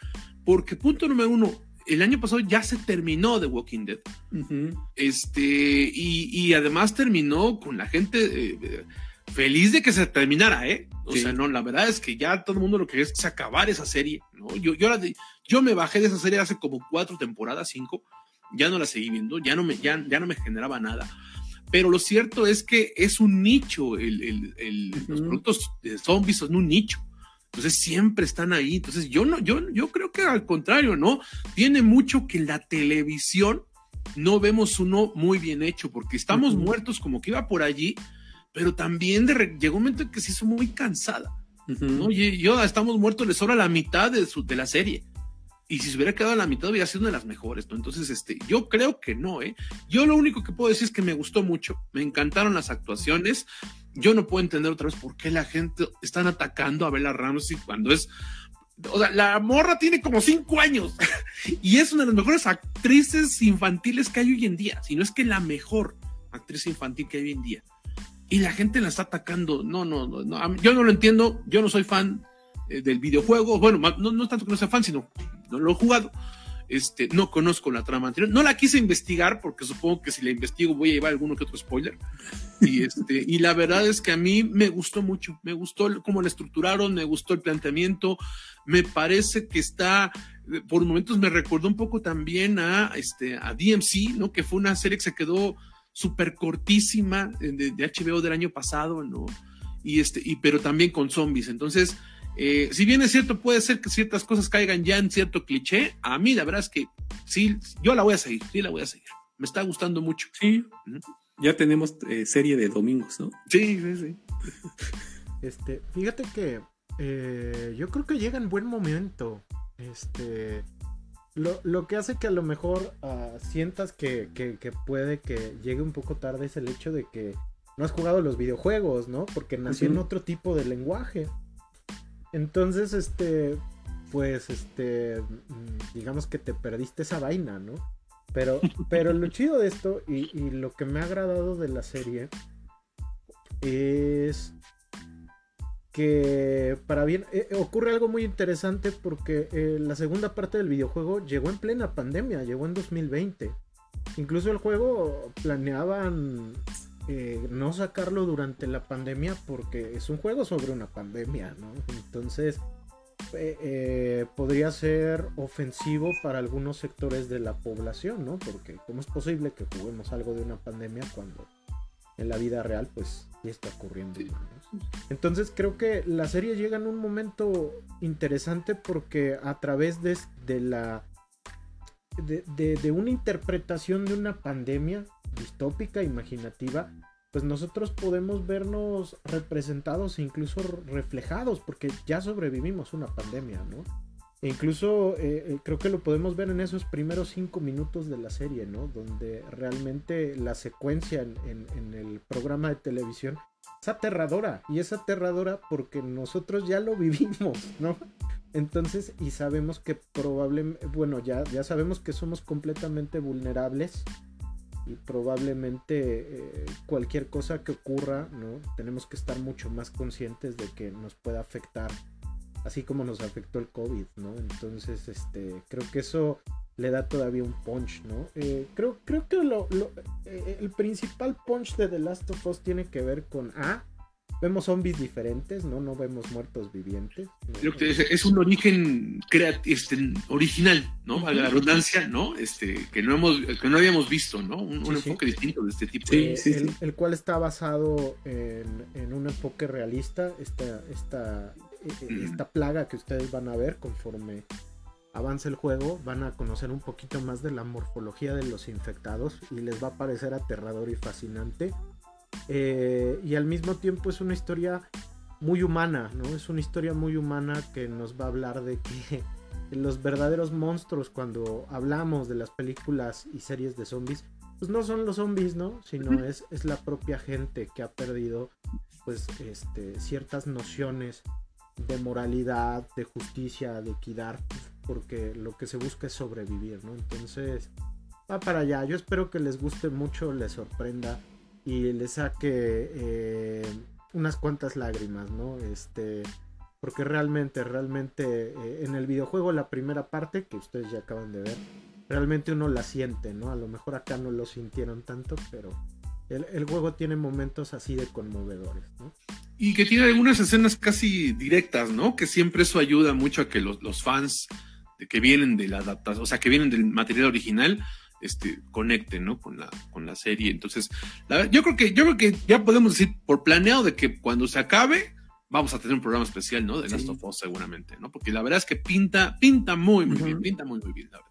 S1: porque punto número uno, el año pasado ya se terminó The Walking Dead. Uh -huh. Este, y, y, además terminó con la gente eh, feliz de que se terminara, ¿eh? O sí. sea, no, la verdad es que ya todo el mundo lo que es, es acabar esa serie, ¿no? Yo, yo, la de, yo me bajé de esa serie hace como cuatro temporadas, cinco, ya no la seguí viendo, ya no me, ya, ya no me generaba nada. Pero lo cierto es que es un nicho, el, el, el, uh -huh. los productos de zombies son un nicho. Entonces siempre están ahí. Entonces yo no, yo, yo creo que al contrario, ¿no? Tiene mucho que la televisión no vemos uno muy bien hecho, porque estamos uh -huh. muertos como que iba por allí, pero también de, llegó un momento en que se hizo muy cansada. Uh -huh. ¿no? Y yo estamos muertos, le sobra la mitad de, su, de la serie. Y si se hubiera quedado a la mitad, hubiera sido una de las mejores, ¿no? Entonces, este, yo creo que no, ¿eh? Yo lo único que puedo decir es que me gustó mucho. Me encantaron las actuaciones. Yo no puedo entender otra vez por qué la gente están atacando a Bella Ramsey cuando es. O sea, la morra tiene como cinco años y es una de las mejores actrices infantiles que hay hoy en día. Si no es que la mejor actriz infantil que hay hoy en día. Y la gente la está atacando. No, no, no. no. Yo no lo entiendo. Yo no soy fan eh, del videojuego. Bueno, no, no tanto que no sea fan, sino no lo he jugado. Este, no conozco la trama anterior. No la quise investigar porque supongo que si la investigo voy a llevar alguno que otro spoiler. Y, este, y la verdad es que a mí me gustó mucho. Me gustó cómo la estructuraron, me gustó el planteamiento. Me parece que está, por momentos me recordó un poco también a, este, a DMC, ¿no? Que fue una serie que se quedó súper cortísima de, de, HBO del año pasado, ¿no? Y este, y, pero también con zombies. Entonces, eh, si bien es cierto, puede ser que ciertas cosas caigan ya en cierto cliché, a mí la verdad es que sí, yo la voy a seguir, sí la voy a seguir. Me está gustando mucho.
S2: Sí. Ya tenemos eh, serie de domingos, ¿no?
S1: Sí, sí, sí.
S3: Este, fíjate que eh, yo creo que llega en buen momento. Este, lo, lo que hace que a lo mejor uh, sientas que, que, que, puede que llegue un poco tarde es el hecho de que no has jugado los videojuegos, ¿no? Porque nació uh -huh. en otro tipo de lenguaje. Entonces, este, pues, este, digamos que te perdiste esa vaina, ¿no? Pero, pero lo chido de esto y, y lo que me ha agradado de la serie es que para bien eh, ocurre algo muy interesante porque eh, la segunda parte del videojuego llegó en plena pandemia, llegó en 2020. Incluso el juego planeaban eh, no sacarlo durante la pandemia porque es un juego sobre una pandemia, ¿no? Entonces eh, eh, podría ser ofensivo para algunos sectores de la población, ¿no? Porque ¿cómo es posible que juguemos algo de una pandemia cuando en la vida real, pues sí está ocurriendo. Entonces creo que la serie llega en un momento interesante porque a través de, de la de, una interpretación de una pandemia distópica, imaginativa, pues nosotros podemos vernos representados e incluso reflejados, porque ya sobrevivimos una pandemia, ¿no? E incluso eh, eh, creo que lo podemos ver en esos primeros cinco minutos de la serie, ¿no? Donde realmente la secuencia en, el programa de televisión es aterradora. Y es aterradora porque nosotros ya lo vivimos, ¿no? Entonces, y sabemos que probablemente, bueno, ya, ya sabemos que somos completamente vulnerables y probablemente eh, cualquier cosa que ocurra, ¿no? Tenemos que estar mucho más conscientes de que nos pueda afectar, así como nos afectó el COVID, ¿no? Entonces, este, creo que eso le da todavía un punch, ¿no? Eh, creo, creo que lo, eh, el principal punch de The Last of Us tiene que ver con A, vemos zombies diferentes, ¿no? No vemos muertos vivientes.
S1: es un origen este, original, ¿no? A la redundancia, ¿no? Este, que no hemos, que no habíamos visto, ¿no? Un, enfoque distinto de este tipo.
S3: Sí, el, el, cual está basado en, un enfoque realista, esta, esta, e, e, esta plaga que ustedes van a ver conforme avance el juego, van a conocer un poquito más de la morfología de los infectados y les va a parecer aterrador y fascinante. Eh, y al mismo tiempo es una historia muy humana, ¿no? Es una historia muy humana que nos va a hablar de que los verdaderos monstruos cuando hablamos de las películas y series de zombies, pues no son los zombies, ¿no? Sino es, es la propia gente que ha perdido pues este, ciertas nociones de moralidad, de justicia, de equidad, porque lo que se busca es sobrevivir, ¿no? Entonces, va para allá. Yo espero que les guste mucho, les sorprenda y le saque eh, unas cuantas lágrimas, ¿no? Este, porque realmente, realmente eh, en el videojuego la primera parte que ustedes ya acaban de ver, realmente uno la siente, ¿no? A lo mejor acá no lo sintieron tanto, pero el, juego tiene momentos así de conmovedores, ¿no?
S1: Y que tiene algunas escenas casi directas, ¿no? Que siempre eso ayuda mucho a que los, los fans que vienen de la adaptación, o sea, que vienen del material original, este, conecten, ¿no? Con la, con la serie. Entonces, yo creo que, yo creo que ya podemos decir por planeado de que cuando se acabe, vamos a tener un programa especial, ¿no? De Last of Us seguramente, ¿no? Porque la verdad es que pinta, pinta muy, muy bien, pinta muy, muy bien, la verdad.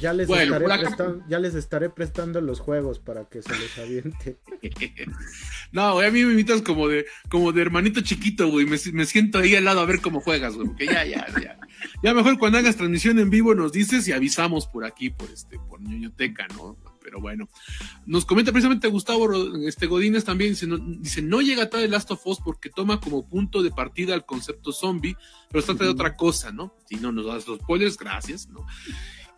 S3: Ya les, estaré prestando, ya les estaré prestando los juegos para que se les aviente.
S1: no, güey, a mí me invitas como de, como de hermanito chiquito, güey. Me, me, siento ahí al lado a ver cómo juegas, güey. Porque ya, ya, ya. Ya mejor cuando hagas transmisión en vivo nos dices y avisamos por aquí, por este, por ñoñoteca, ¿no? Pero bueno, nos comenta precisamente Gustavo este Godínez también, dice no, dice, no llega tarde Last of Us porque toma como punto de partida el concepto zombie, pero trata de otra cosa, ¿no? Si no nos das los spoilers, gracias, ¿no?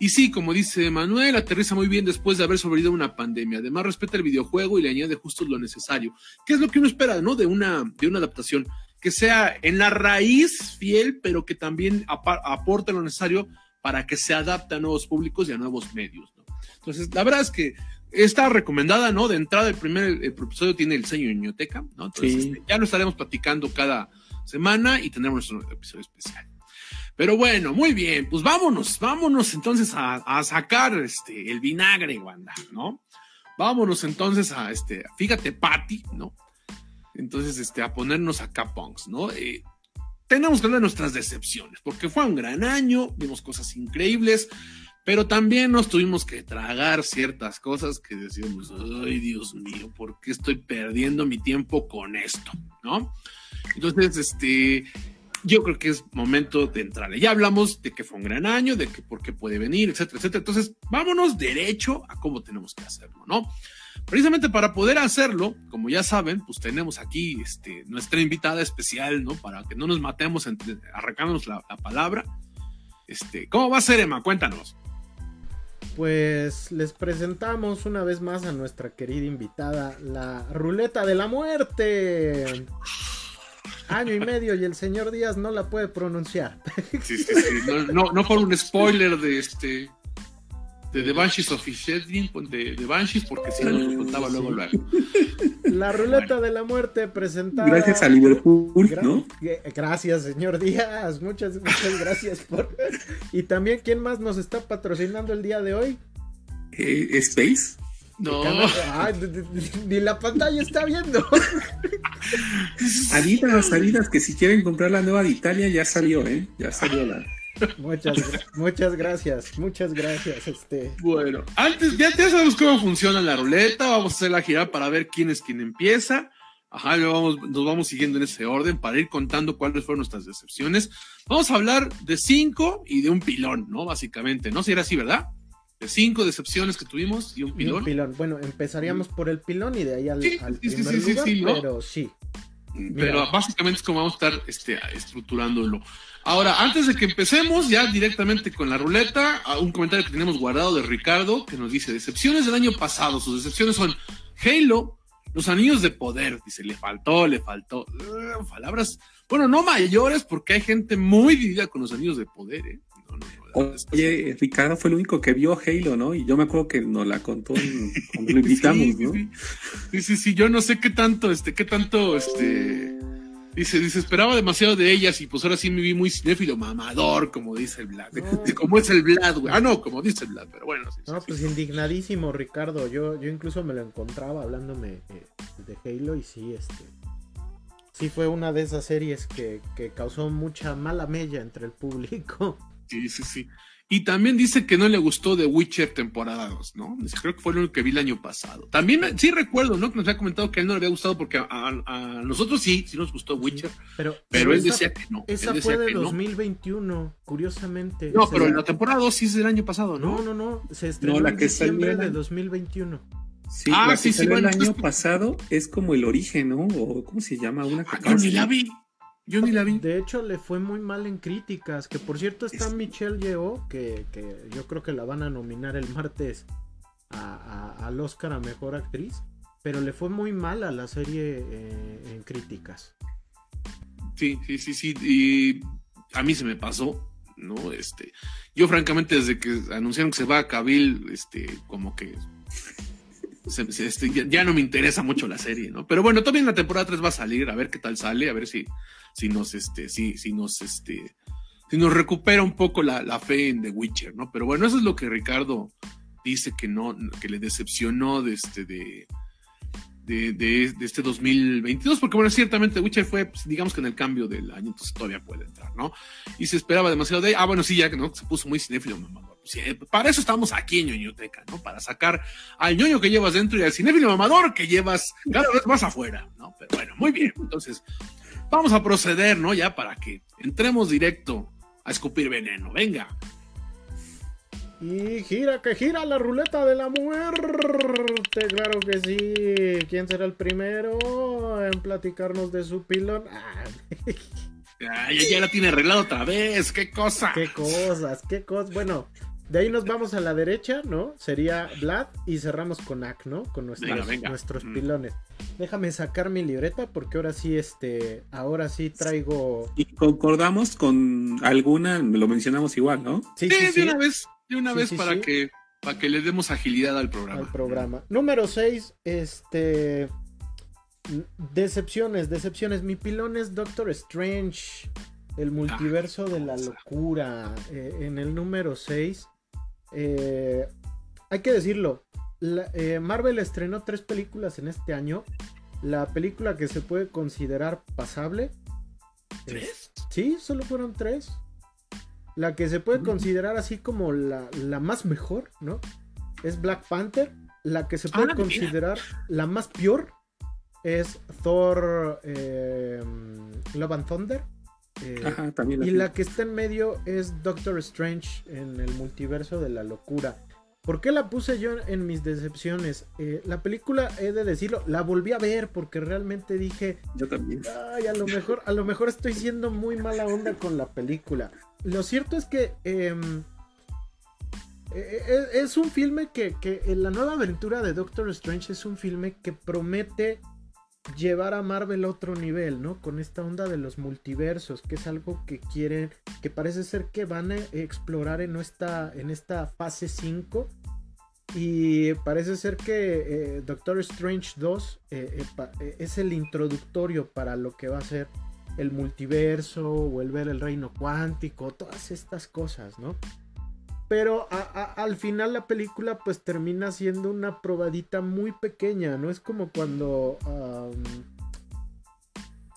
S1: Y sí, como dice Manuel, aterriza muy bien después de haber sobrevivido una pandemia. Además, respeta el videojuego y le añade justo lo necesario. ¿Qué es lo que uno espera, no? De una, de una adaptación que sea en la raíz fiel, pero que también aporte lo necesario para que se adapte a nuevos públicos y a nuevos medios. ¿no? Entonces, la verdad es que está recomendada, ¿no? De entrada, el primer episodio tiene el sello Ñoteca, ¿no? Entonces, este, ya lo estaremos platicando cada semana y tendremos nuestro episodio especial. Pero bueno, muy bien, pues vámonos, vámonos entonces a, a sacar este, el vinagre, Wanda, ¿no? Vámonos entonces a, este, fíjate, Patty, ¿no? Entonces, este, a ponernos acá punks, ¿no? Eh, tenemos que hablar de nuestras decepciones, porque fue un gran año, vimos cosas increíbles, pero también nos tuvimos que tragar ciertas cosas que decíamos, ay Dios mío, ¿por qué estoy perdiendo mi tiempo con esto? ¿No? Entonces, este, yo creo que es momento de entrarle. Ya hablamos de que fue un gran año, de que por qué puede venir, etcétera, etcétera. Entonces, vámonos derecho a cómo tenemos que hacerlo, ¿no? Precisamente para poder hacerlo, como ya saben, pues tenemos aquí este, nuestra invitada especial, ¿no? Para que no nos matemos entre, arrancándonos la, palabra. Este, ¿Cómo va a ser, Emma? Cuéntanos.
S3: Pues les presentamos una vez más a nuestra querida invitada, la ruleta de la muerte. Año y medio y el señor Díaz no la puede pronunciar.
S1: Sí, sí, sí. No, no por un spoiler de este de The Banshees of de, de Banshees, porque si no nos contaba luego luego.
S3: La ruleta de la muerte presentada.
S2: Gracias a Liverpool, ¿no?
S3: Gracias, señor Díaz. Muchas, muchas gracias por. Y también, ¿quién más nos está patrocinando el día de hoy?
S2: Eh, Space.
S1: No.
S3: Ay, ni la pantalla está viendo.
S2: Adidas, Adidas, que si quieren comprar la nueva de Italia ya salió, ¿eh? Ya salió la.
S3: Muchas, muchas gracias, muchas gracias. Este.
S1: Bueno, antes ya, ya sabemos cómo funciona la ruleta, vamos a hacer la gira para ver quién es quien empieza. Ajá, lo vamos, nos vamos siguiendo en ese orden para ir contando cuáles fueron nuestras decepciones. Vamos a hablar de cinco y de un pilón, ¿no? Básicamente, ¿no? Si era así, ¿verdad? De cinco decepciones que tuvimos y un
S3: y
S1: pilón.
S3: un pilón. Bueno, empezaríamos por el pilón y de ahí al,
S1: Sí,
S3: al
S1: sí,
S3: primer
S1: sí, sí,
S3: lugar, pero sí.
S1: Pero
S3: Mira.
S1: básicamente es como vamos a estar este, estructurándolo. Ahora, antes de que empecemos ya directamente con la ruleta, a un comentario que tenemos guardado de Ricardo que nos dice, decepciones del año pasado, sus decepciones son Halo, los anillos de poder, dice, le faltó, le faltó, Uh, palabras, bueno, no mayores porque hay gente muy dividida con los anillos de poder, ¿eh?
S2: Oye, Ricardo fue el único que vio Halo, ¿no? Y yo me acuerdo que nos la contó en- cuando lo invitamos,
S1: Sí,
S2: ¿no?
S1: sí. Sí, sí, sí, yo no sé qué tanto, este, qué tanto, este, dice, dice, esperaba demasiado de ellas y pues ahora sí me vi muy cinéfilo mamador, como dice el Vlad.
S3: No.
S1: Como es el Vlad, güey. Ah, no, como dice el Vlad, pero bueno, sí,
S3: No,
S1: sí.
S3: pues indignadísimo, Ricardo. Yo, yo incluso me lo encontraba hablándome eh, de Halo y sí, este. Sí fue una de esas series que, que causó mucha mala mella entre el público.
S1: Sí, sí, sí. Y también dice que no le gustó The Witcher temporada 2, ¿no? Dice, Creo que fue lo único que vi el año pasado. También me- sí recuerdo, ¿no? Que nos había comentado que a él no le había gustado porque a, nosotros sí, sí nos gustó Witcher,
S3: Pero,
S1: pero él decía que no.
S3: Esa fue de
S1: que no.
S3: 2021, curiosamente.
S1: No, pero la temporada 2 sí es del año pasado, ¿no?
S3: No, no, no. Se estrenó
S2: la
S3: en
S2: que
S3: diciembre de
S2: año-
S3: 2021.
S2: Sí,
S1: Ah,
S2: la
S1: sí,
S2: que
S1: sí,
S2: salió
S1: bueno,
S2: el año pasado es como el origen, ¿no? O ¿cómo se llama? Una
S1: Ah,
S2: cosa
S1: yo ni
S2: así.
S1: la vi. Yo ni la vi.
S3: De hecho, le fue muy mal en críticas. Que por cierto está
S2: Es-
S3: Michelle Yeoh, que, que yo creo que la van a nominar el martes a- a- al Oscar a Mejor Actriz. Pero le fue muy mal a la serie eh, en críticas.
S1: Sí, sí, sí, sí. Y a mí se me pasó, ¿no? Este, yo francamente desde que anunciaron que se va a Cabil, este, como que este, ya, no me interesa mucho la serie, ¿no? Pero bueno, también la temporada 3 va a salir, a ver qué tal sale, a ver si, si nos, este, si, si nos, este, si nos recupera un poco la, la fe en The Witcher, ¿no? Pero bueno, eso es lo que Ricardo dice que no, que le decepcionó de este, de, de, de- este 2022, porque bueno, ciertamente Witcher fue, pues, digamos que en el cambio del año, entonces todavía puede entrar, ¿no? Y se esperaba demasiado de, ah, bueno, sí, ya que no, se puso muy cinéfilo, mamador. Para eso estamos aquí en ñoñoteca, ¿no? Para sacar al ñoño que llevas dentro y al cinéfilo mamador que llevas cada vez más afuera, ¿no? Pero bueno, muy bien, entonces vamos a proceder, ¿no? Ya para que entremos directo a escupir veneno, venga.
S3: Y gira que gira la ruleta de la muerte. Claro que sí. ¿Quién será el primero en platicarnos de su pilón? Ah,
S1: Ya, ya, ya la tiene arreglado otra vez, qué cosa.
S3: qué cosas, qué cosas. Bueno, de ahí nos vamos a la derecha, ¿no? Sería Vlad y cerramos con Ak, ¿no? Con nuestros,
S1: Venga, venga.
S3: nuestros
S1: Mm.
S3: pilones. Déjame sacar mi libreta porque ahora sí, este, ahora sí traigo.
S2: Y concordamos con alguna, lo mencionamos igual, ¿no?
S3: Sí,
S1: Sí,
S3: sí,
S1: de una vez, de una
S3: Sí,
S1: vez
S3: sí,
S1: para
S3: sí.
S1: que para que le demos agilidad al programa.
S3: al programa. Número 6, este. Decepciones, decepciones. Mi pilón es Doctor Strange, el multiverso de la
S1: cosa.
S3: locura. Eh, en el número 6, hay que decirlo, la- eh, Marvel estrenó tres películas en este año. La película que se puede considerar pasable.
S1: ¿Tres?
S3: Sí, solo fueron tres. La que se puede
S1: Mm.
S3: considerar así como la, la más mejor, ¿no? Es Black Panther. La que se puede
S1: Ah, mira.
S3: considerar la más peor es Thor eh, Love and Thunder. Eh,
S2: Ajá, también.
S3: y la que está en medio es Doctor Strange en el multiverso de la locura. ¿Por qué la puse yo en mis decepciones? Eh, la película, he de decirlo, la volví a ver porque realmente dije,
S2: Yo también.
S3: Ay, a lo mejor, a lo mejor estoy siendo muy mala onda con la película. Lo cierto es que em, eh, eh, es un filme que, que la nueva aventura de Doctor Strange es un filme que promete llevar a Marvel a otro nivel, ¿no? Con esta onda de los multiversos, que es algo que quieren, que parece ser que van a explorar en esta, en esta fase 5. Y parece ser que eh, Doctor Strange 2 eh, eh, es el introductorio para lo que va a ser el multiverso, volver el reino cuántico, todas estas cosas, ¿no? Pero al final la película pues termina siendo una probadita muy pequeña, ¿no? Es como cuando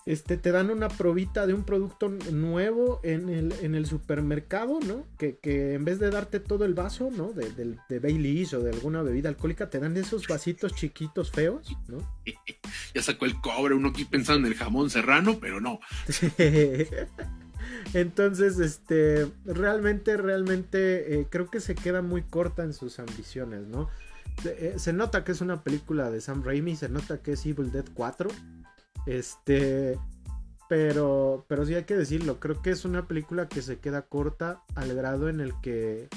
S3: este, te dan una probita de un producto nuevo en el, supermercado, ¿no? Que, en vez de darte todo el vaso, ¿no? De, de, de Baileys o de alguna bebida alcohólica, te dan esos vasitos chiquitos feos, ¿no?
S1: ya sacó el cobre, uno aquí pensando en el jamón serrano, pero no.
S3: Entonces, este, realmente, realmente eh, creo que se queda muy corta en sus ambiciones, ¿no? Eh, se nota que es una película de Sam Raimi, se nota que es Evil Dead 4. Este, pero, pero sí hay que decirlo, creo que es una película que se queda corta al grado en el que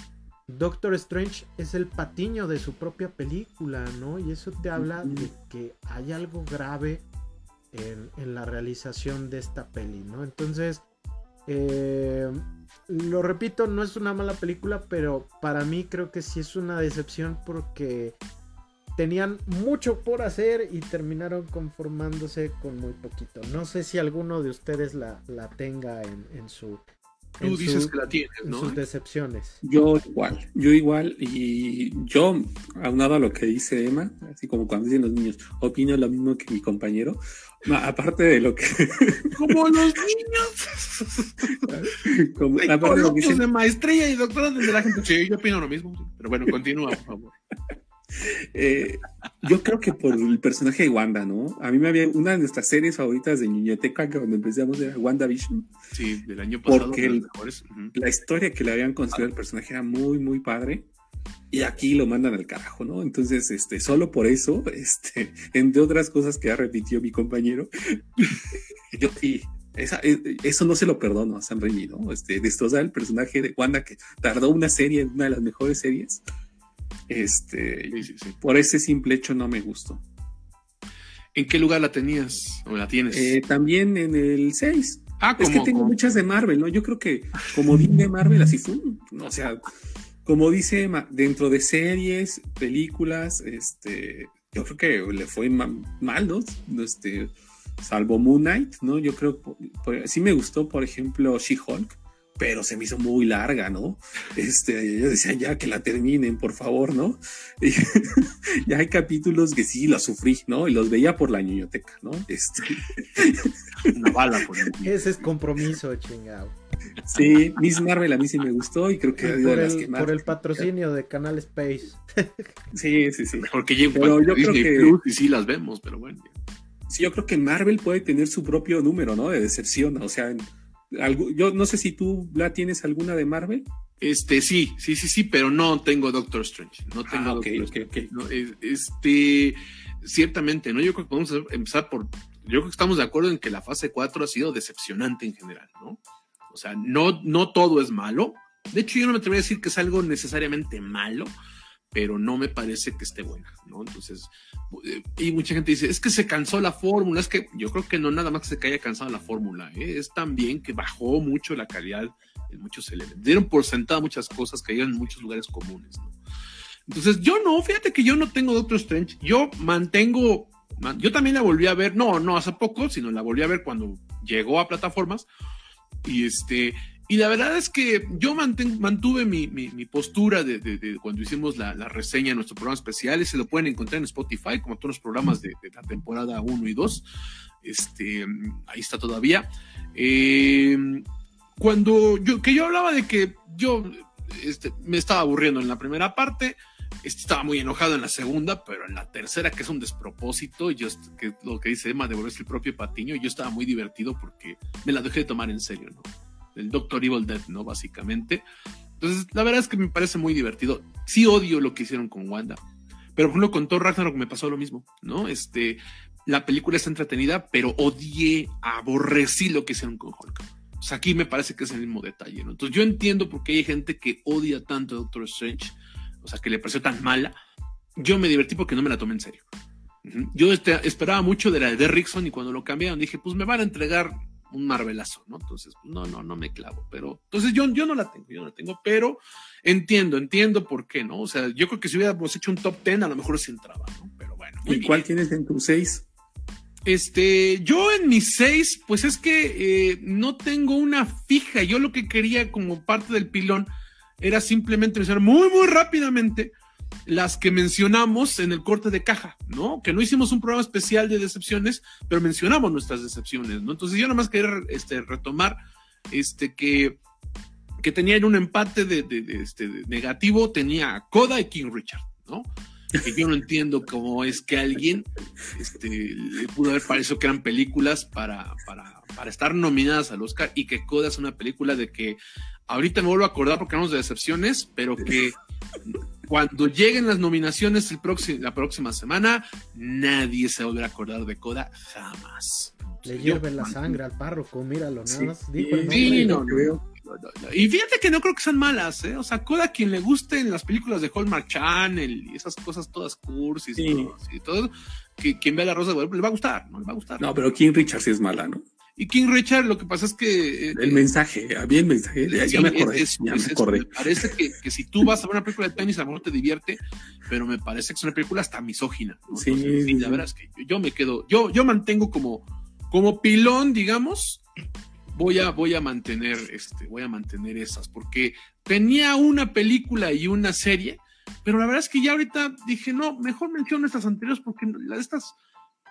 S3: Doctor Strange es el patiño de su propia película, ¿no? Y eso te habla de que hay algo grave en, en la realización de esta peli, ¿no? Entonces, eh, lo repito, no es una mala película, pero para mí creo que sí es una decepción porque tenían mucho por hacer y terminaron conformándose con muy poquito. No sé si alguno de ustedes la, la tenga en, en su
S1: Tú dices que la tienes, ¿no?
S3: sus decepciones.
S2: Yo igual, yo igual, y yo, aunado a lo que dice Emma, así como cuando dicen los niños, opino lo mismo que mi compañero, aparte de lo que...
S1: como los niños. como, aparte de lo que dicen... de maestría y doctora de la gente, sí, yo opino lo mismo, pero bueno, continúa, por favor.
S2: Eh, yo creo que por el personaje de Wanda, ¿no? A mí me había una de nuestras series favoritas de Niñoteca que cuando empezamos era WandaVision.
S1: Sí, del año pasado.
S2: Porque la historia que le habían construido al personaje era muy, muy padre. Y aquí lo mandan al carajo, ¿no? Entonces, este, solo por eso, este, entre otras cosas que ya repitió mi compañero, yo sí, e, eso no se lo perdono a Sam Raimi, ¿no? Este, destrozar el personaje de Wanda que tardó una serie, una de las mejores series, este, por ese simple hecho no me gustó.
S1: ¿En qué lugar la tenías o la tienes?
S2: Eh, también en el 6. Ah, es que tengo muchas de Marvel, ¿no? Yo creo que como de Marvel así fue, o sea, como dice dentro de series, películas, este, yo creo que le fue mal, ¿no? Este, salvo Moon Knight, ¿no? Yo creo, sí me gustó, por ejemplo, She-Hulk, pero se me hizo muy larga, ¿no? Este, yo decía, ya que la terminen, por favor, ¿no? Y ya hay capítulos que sí los sufrí, ¿no? Y los veía por la niñoteca, ¿no? Este...
S1: Una bala por el
S3: Ese es compromiso, chingado.
S2: Sí, Miss Marvel a mí sí me gustó y creo que
S3: por, el, por el patrocinio de Canal Space.
S2: Sí, sí, sí.
S1: Mejor que pero yo creo que y sí las vemos, pero bueno.
S2: Sí, yo creo que Marvel puede tener su propio número, ¿no? De decepción, o sea, en yo no sé si tú la tienes alguna de Marvel.
S1: Este, sí, sí, sí, sí, pero no tengo Doctor Strange. No ah, tengo Doctor Strange. este, ciertamente, ¿no? Yo creo que podemos empezar por. Yo creo que estamos de acuerdo en que la fase 4 ha sido decepcionante en general, ¿no? O sea, no, no todo es malo. De hecho, yo no me atrevería a decir que es algo necesariamente malo, pero no me parece que esté buena, ¿no? Entonces, eh, y mucha gente dice, es que se cansó la fórmula, es que yo creo que no nada más que se haya cansado la fórmula, ¿eh? es también que bajó mucho la calidad en muchos elementos, dieron por sentado muchas cosas que en muchos lugares comunes, ¿no? Entonces, yo no, fíjate que yo no tengo Doctor Strange, yo mantengo, yo también la volví a ver, no, no hace poco, sino la volví a ver cuando llegó a plataformas, y este, y la verdad es que yo mantuve mi, postura de, cuando hicimos la, reseña de nuestro programa especial, y se lo pueden encontrar en Spotify, como todos los programas de, la temporada 1 y 2. Este, ahí está todavía. Eh, cuando yo, que yo hablaba de que yo este, me estaba aburriendo en la primera parte, este, estaba muy enojado en la segunda, pero en la tercera, que es un despropósito, yo, que lo que dice Emma, devolverse el propio patiño, yo estaba muy divertido porque me la dejé de tomar en serio, ¿no? el Doctor Evil Dead, ¿no? Básicamente. Entonces, la verdad es que me parece muy divertido. Sí odio lo que hicieron con Wanda. Pero por ejemplo, con Thor Ragnarok me pasó lo mismo, ¿no? Este, la película está entretenida, pero odié, aborrecí lo que hicieron con Hulk. Sea, aquí me parece que es el mismo detalle, ¿no? Entonces yo entiendo por qué hay gente que odia tanto a Doctor Strange, o sea, que le pareció tan mala. Yo me divertí porque no me la tomé en serio. Yo este, esperaba mucho de la de Derrickson y cuando lo cambiaron dije, pues me van a entregar un marvelazo, ¿no? Entonces, no, no, no me clavo, pero entonces yo, yo no la tengo, yo no la tengo, pero entiendo, entiendo por qué, ¿no? O sea, yo creo que si hubiéramos hecho un top 10, a lo mejor sí entraba, ¿no? Pero bueno.
S2: ¿Y cuál tienes en tu 6?
S1: Este, yo en mis 6, pues es que eh, no tengo una fija, yo lo que quería como parte del pilón era simplemente mencionar muy, muy rápidamente las que mencionamos en el corte de caja, ¿no? Que no hicimos un programa especial de decepciones, pero mencionamos nuestras decepciones, ¿no? Entonces yo nada más quería este, retomar este, que, que tenían un empate de, este, negativo, tenía Coda y King Richard, ¿no? Que yo no entiendo cómo es que alguien este, le pudo haber parecido que eran películas para, para, para estar nominadas al Oscar y que Coda es una película de que ahorita me vuelvo a acordar porque hablamos de decepciones, pero que cuando lleguen las nominaciones el próximo, la próxima semana, nadie se volverá a acordar de Coda jamás.
S3: Le hierve la sangre al párroco, míralo, nada más dijo
S1: sí, no, Y fíjate que no creo que sean malas, ¿eh? O sea, Coda, quien le gusten las películas de Hallmark Channel y esas cosas todas cursis y todo, que quien vea la Rosa de Guadalupe le va a gustar, ¿no? Le va a gustar.
S2: No, pero King Richard sí es mala, ¿no?
S1: Y King Richard, lo que pasa es que.
S2: Eh, el mensaje, había el mensaje. ya, me acordé. ya me acordé.
S1: me parece que, que, si tú vas a ver una película de tenis, a lo mejor te divierte, pero me parece que es una película hasta misógina. Sí, sí, la verdad es que yo, me quedo. Yo, yo mantengo como, como pilón, digamos. Voy a, voy a mantener, este, voy a mantener esas, porque tenía una película y una serie, pero la verdad es que ya ahorita dije, no, mejor menciono estas anteriores porque las estas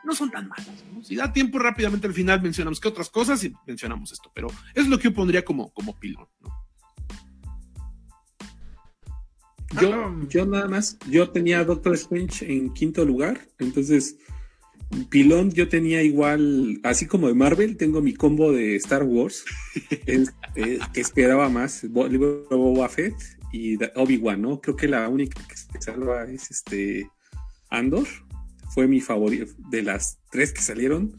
S1: no son tan malas. Si da tiempo rápidamente al final mencionamos que otras cosas y mencionamos esto, pero es lo que yo pondría como, como pilón.
S2: Yo, ah, yo nada más, yo tenía Doctor Strange en quinto lugar, entonces pilón yo tenía igual, así como de Marvel, tengo mi combo de Star Wars, eh, que esperaba más, libro de Boba Fett y Obi-Wan, ¿no? Creo que la única que se salva es este Andor fue mi favorito de las tres que salieron.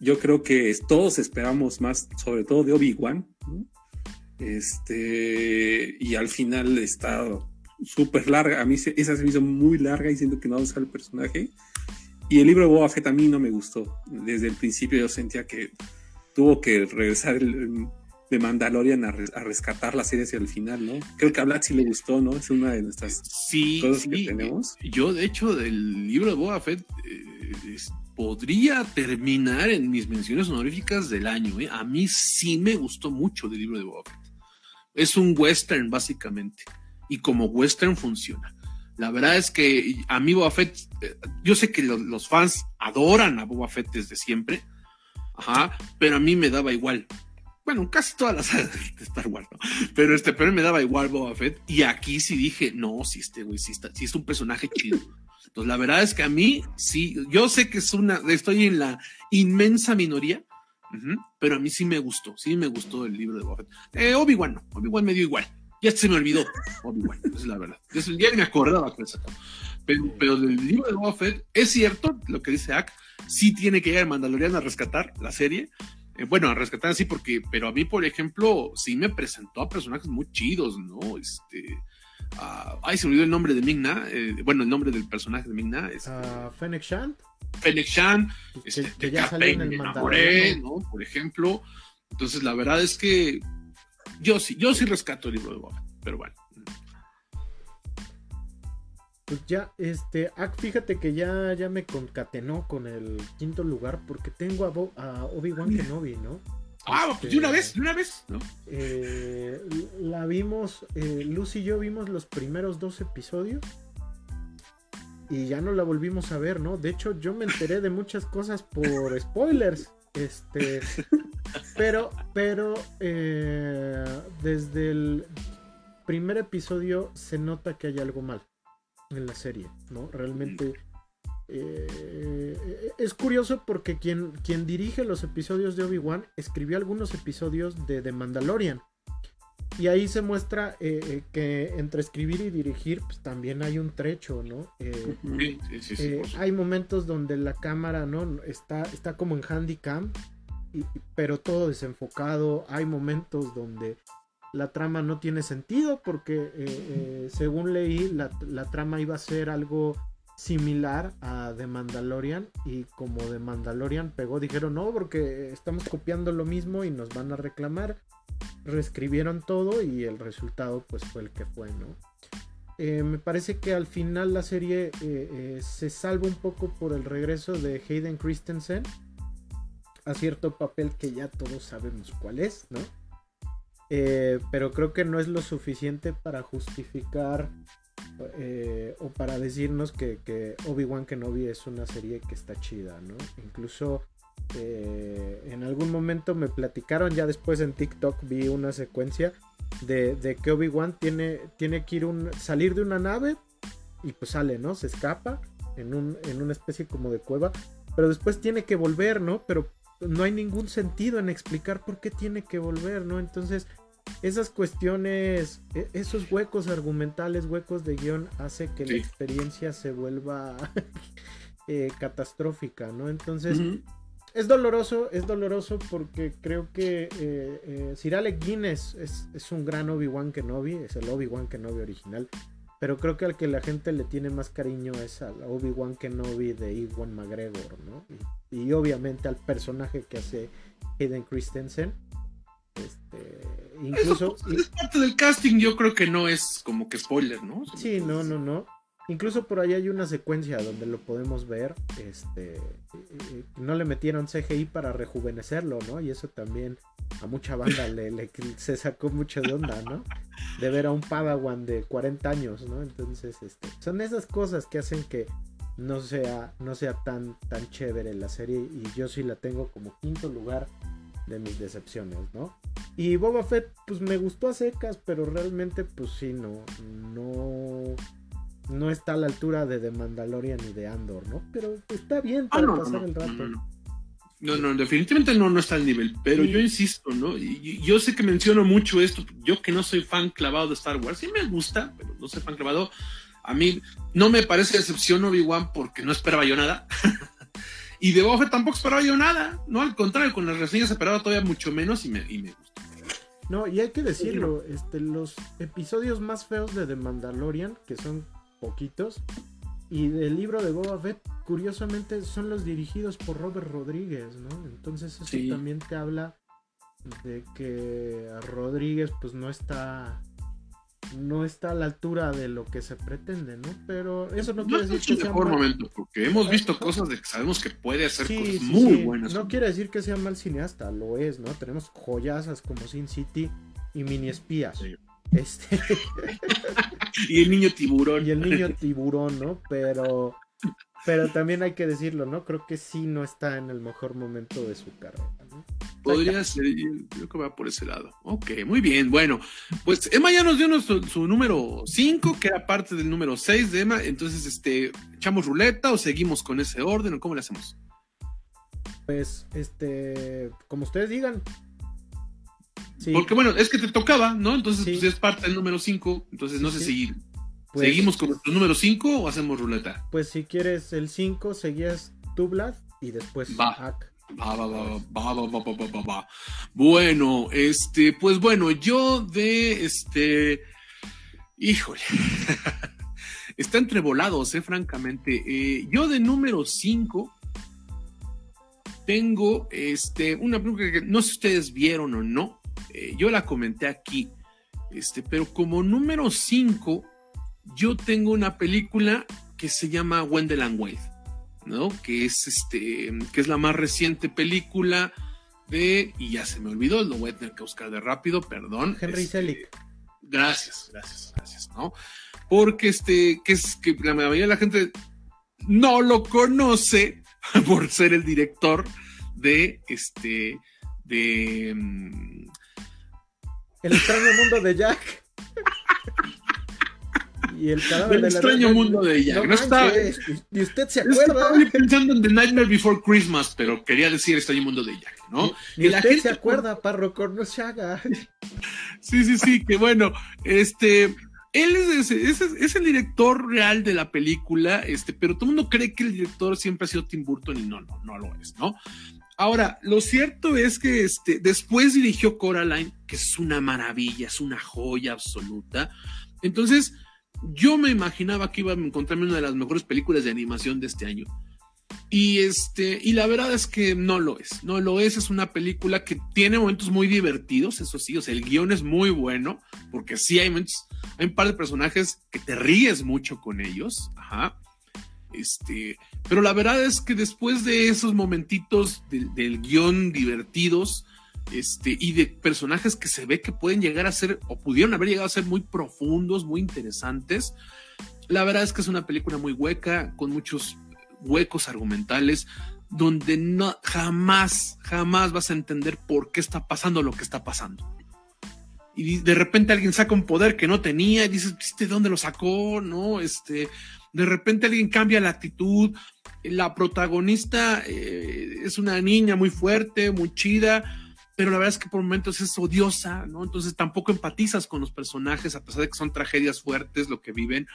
S2: Yo creo que todos esperamos más, sobre todo de Obi-Wan. Este, y al final está súper larga. A mí esa se me hizo muy larga y siento que no va a usar el personaje. Y el libro de Boba Fett a mí no me gustó. Desde el principio yo sentía que tuvo que regresar el, de Mandalorian a, rescatar la serie hacia el final, ¿no? Creo que a Black sí le gustó, ¿no? Es una de nuestras cosas que tenemos.
S1: Yo, de hecho, del libro de Boba Fett eh, podría terminar en mis menciones honoríficas del año. ¿eh? A mí sí me gustó mucho del libro de Boba Fett. Es un western, básicamente. Y como western funciona. La verdad es que a mí Boba Fett, eh, yo sé que los, los fans adoran a Boba Fett desde siempre. Ajá, pero a mí me daba igual bueno, casi todas las de Star Wars, ¿no? Pero este, pero me daba igual Boba Fett. Y aquí sí dije, no, sí, este güey, sí, está, sí es un personaje chido. Entonces, la verdad es que a mí, sí, yo sé que es una, estoy en la inmensa minoría, pero a mí sí me gustó, sí me gustó el libro de Boba Fett. Eh, Obi-Wan no, Obi-Wan me dio igual. Ya se me olvidó, Obi-Wan, es la verdad. Ya me acordaba que. Pero, pero del libro de Boba Fett, es cierto lo que dice Ack, sí tiene que ir el Mandalorian a rescatar la serie, eh, bueno, a rescatar así porque, pero a mí, por ejemplo, sí me presentó a personajes muy chidos, ¿no? Este, ay, se me olvidó el nombre de Mingna, eh, bueno, el nombre del personaje de Mingna. es
S3: uh, Fennec Shan.
S1: Fennec Shan, este, que, ya salió en el ¿no? Por ejemplo. Entonces, la verdad es que yo sí, yo sí rescato el libro de Boba, pero bueno.
S3: Pues ya, este, ah, fíjate que ya, ya me concatenó con el quinto lugar porque tengo a, Obi-Wan Kenobi, ¿no?
S1: Ah, pues de una vez, de una vez, ¿no?
S3: Eh, la vimos, eh, Lucy y yo vimos los primeros dos episodios y ya no la volvimos a ver, ¿no? De hecho, yo me enteré de muchas cosas por spoilers. Este, pero, pero eh, desde el primer episodio se nota que hay algo mal en la serie, ¿no? Realmente eh, es curioso porque quien, quien dirige los episodios de Obi-Wan escribió algunos episodios de The Mandalorian. Y ahí se muestra eh, eh, que entre escribir y dirigir pues, también hay un trecho, ¿no? Sí, sí, sí, hay momentos donde la cámara ¿no? está, está como en handicam, pero todo desenfocado. Hay momentos donde la trama no tiene sentido porque eh, eh, según leí la, trama iba a ser algo similar a The Mandalorian y como The Mandalorian pegó dijeron no porque estamos copiando lo mismo y nos van a reclamar reescribieron todo y el resultado pues fue el que fue no eh, me parece que al final la serie se salva un poco por el regreso de Hayden Christensen a cierto papel que ya todos sabemos cuál es no eh, pero creo que no es lo suficiente para justificar eh, o para decirnos que, Obi-Wan Kenobi es una serie que está chida, ¿no? Incluso eh, en algún momento me platicaron, ya después en TikTok vi una secuencia de, que Obi-Wan tiene, tiene que ir un, salir de una nave y pues sale, ¿no? Se escapa en, un, en una especie como de cueva, pero después tiene que volver, ¿no? Pero no hay ningún sentido en explicar por qué tiene que volver, ¿no? Entonces, esas cuestiones, e, esos huecos argumentales, huecos de guion, hace que la experiencia se vuelva eh, catastrófica, ¿no? Entonces, es doloroso, es doloroso porque creo que eh, eh, Sir Alec Guinness es, es un gran Obi-Wan Kenobi, es el Obi-Wan Kenobi original. Pero creo que al que la gente le tiene más cariño es al Obi-Wan Kenobi de Iwan McGregor, ¿no? Y, obviamente al personaje que hace Hayden Christensen. Este, incluso.
S1: parte del casting, yo creo que no es como que spoiler, ¿no?
S3: Sí, no, no, no. Incluso por ahí hay una secuencia donde lo podemos ver. Este, no le metieron CGI para rejuvenecerlo, ¿no? Y eso también a mucha banda le, se sacó mucho de onda, ¿no? De ver a un Padawan de 40 años, ¿no? Entonces, este, son esas cosas que hacen que no sea, no sea tan, tan chévere la serie. Y yo sí la tengo como quinto lugar de mis decepciones, ¿no? Y Boba Fett, pues me gustó a secas, pero realmente, pues sí, no, no no está a la altura de The Mandalorian y de Andor, ¿no? Pero está bien ah, para pasar el rato.
S1: No, no, definitivamente no, no está al nivel, pero yo insisto, ¿no? Y, yo sé que menciono mucho esto, yo que no soy fan clavado de Star Wars, sí me gusta, pero no soy fan clavado. A mí no me parece excepción Obi-Wan porque no esperaba yo nada. y de Boba tampoco esperaba yo nada, ¿no? Al contrario, con las reseñas esperaba todavía mucho menos y me, y me gustó.
S3: No, y hay que decirlo, este, los episodios más feos de The Mandalorian, que son poquitos. Y del libro de Boba Fett, curiosamente, son los dirigidos por Robert Rodríguez, ¿no? Entonces eso también te habla de que Rodríguez pues no está no está a la altura de lo que se pretende, ¿no? Pero eso no, quiere decir
S1: que sea mejor momento, porque hemos visto cosas de que sabemos que puede hacer cosas muy buenas.
S3: No quiere decir que sea mal cineasta, lo es, ¿no? Tenemos joyasas como Sin City y Mini Espías. Este...
S1: y el niño tiburón.
S3: Y el niño tiburón, ¿no? Pero, pero también hay que decirlo, ¿no? Creo que sí no está en el mejor momento de su carrera, ¿no?
S1: Podría ser, creo que va por ese lado. Ok, muy bien. Bueno, pues Emma ya nos dio su, número 5, que era parte del número 6 de Emma. Entonces, este, ¿echamos ruleta o seguimos con ese orden o cómo le hacemos?
S3: Pues, este, como ustedes digan,
S1: porque bueno, es que te tocaba, ¿no? Entonces, pues es parte del número 5. Entonces, no sé si pues seguimos con nuestro número 5 o hacemos ruleta.
S3: Pues si quieres el 5, seguías tu y después
S1: va. Va, Bueno, este, pues bueno, yo de este. Híjole. Está entre volados, eh, francamente. Eh, yo de número 5 tengo este, una película que no sé si ustedes vieron o no. Eh, yo la comenté aquí, este, pero como número 5, yo tengo una película que se llama Wendell and Wade, ¿no? Que es, este, que es la más reciente película de, y ya se me olvidó, lo voy a tener que buscar de rápido, perdón.
S3: Henry este, Selick.
S1: Gracias, gracias, gracias, ¿no? Porque este, que es que la mayoría de la gente no lo conoce por ser el director de este, de, mm,
S3: el extraño mundo de Jack.
S1: y el cadáver el extraño mundo de Jack. No, está,
S3: y usted se acuerda.
S1: Estaba pensando en The Nightmare Before Christmas, pero quería decir extraño mundo de Jack, ¿no?
S3: Y, la usted gente... se acuerda, párroco, no se haga.
S1: sí, sí, sí, que bueno, este. Él es, es, es, el director real de la película, este, pero todo el mundo cree que el director siempre ha sido Tim Burton y no, no, no lo es, ¿no? Ahora, lo cierto es que este, después dirigió Coraline, que es una maravilla, es una joya absoluta. Entonces, yo me imaginaba que iba a encontrarme una de las mejores películas de animación de este año. Y este, y la verdad es que no lo es. No lo es. Es una película que tiene momentos muy divertidos, eso sí. O sea, el guion es muy bueno, porque sí hay hay un par de personajes que te ríes mucho con ellos. Ajá. Este, pero la verdad es que después de esos momentitos del guion divertidos, este, y de personajes que se ve que pueden llegar a ser, o pudieron haber llegado a ser muy profundos, muy interesantes. La verdad es que es una película muy hueca, con muchos huecos argumentales, donde jamás, jamás vas a entender por qué está pasando lo que está pasando. Y de repente alguien saca un poder que no tenía y dices, ¿de dónde lo sacó? No, este, de repente alguien cambia la actitud. La protagonista eh, es una niña muy fuerte, muy chida, pero la verdad es que por momentos es odiosa, ¿no? Entonces tampoco empatizas con los personajes, a pesar de que son tragedias fuertes lo que viven.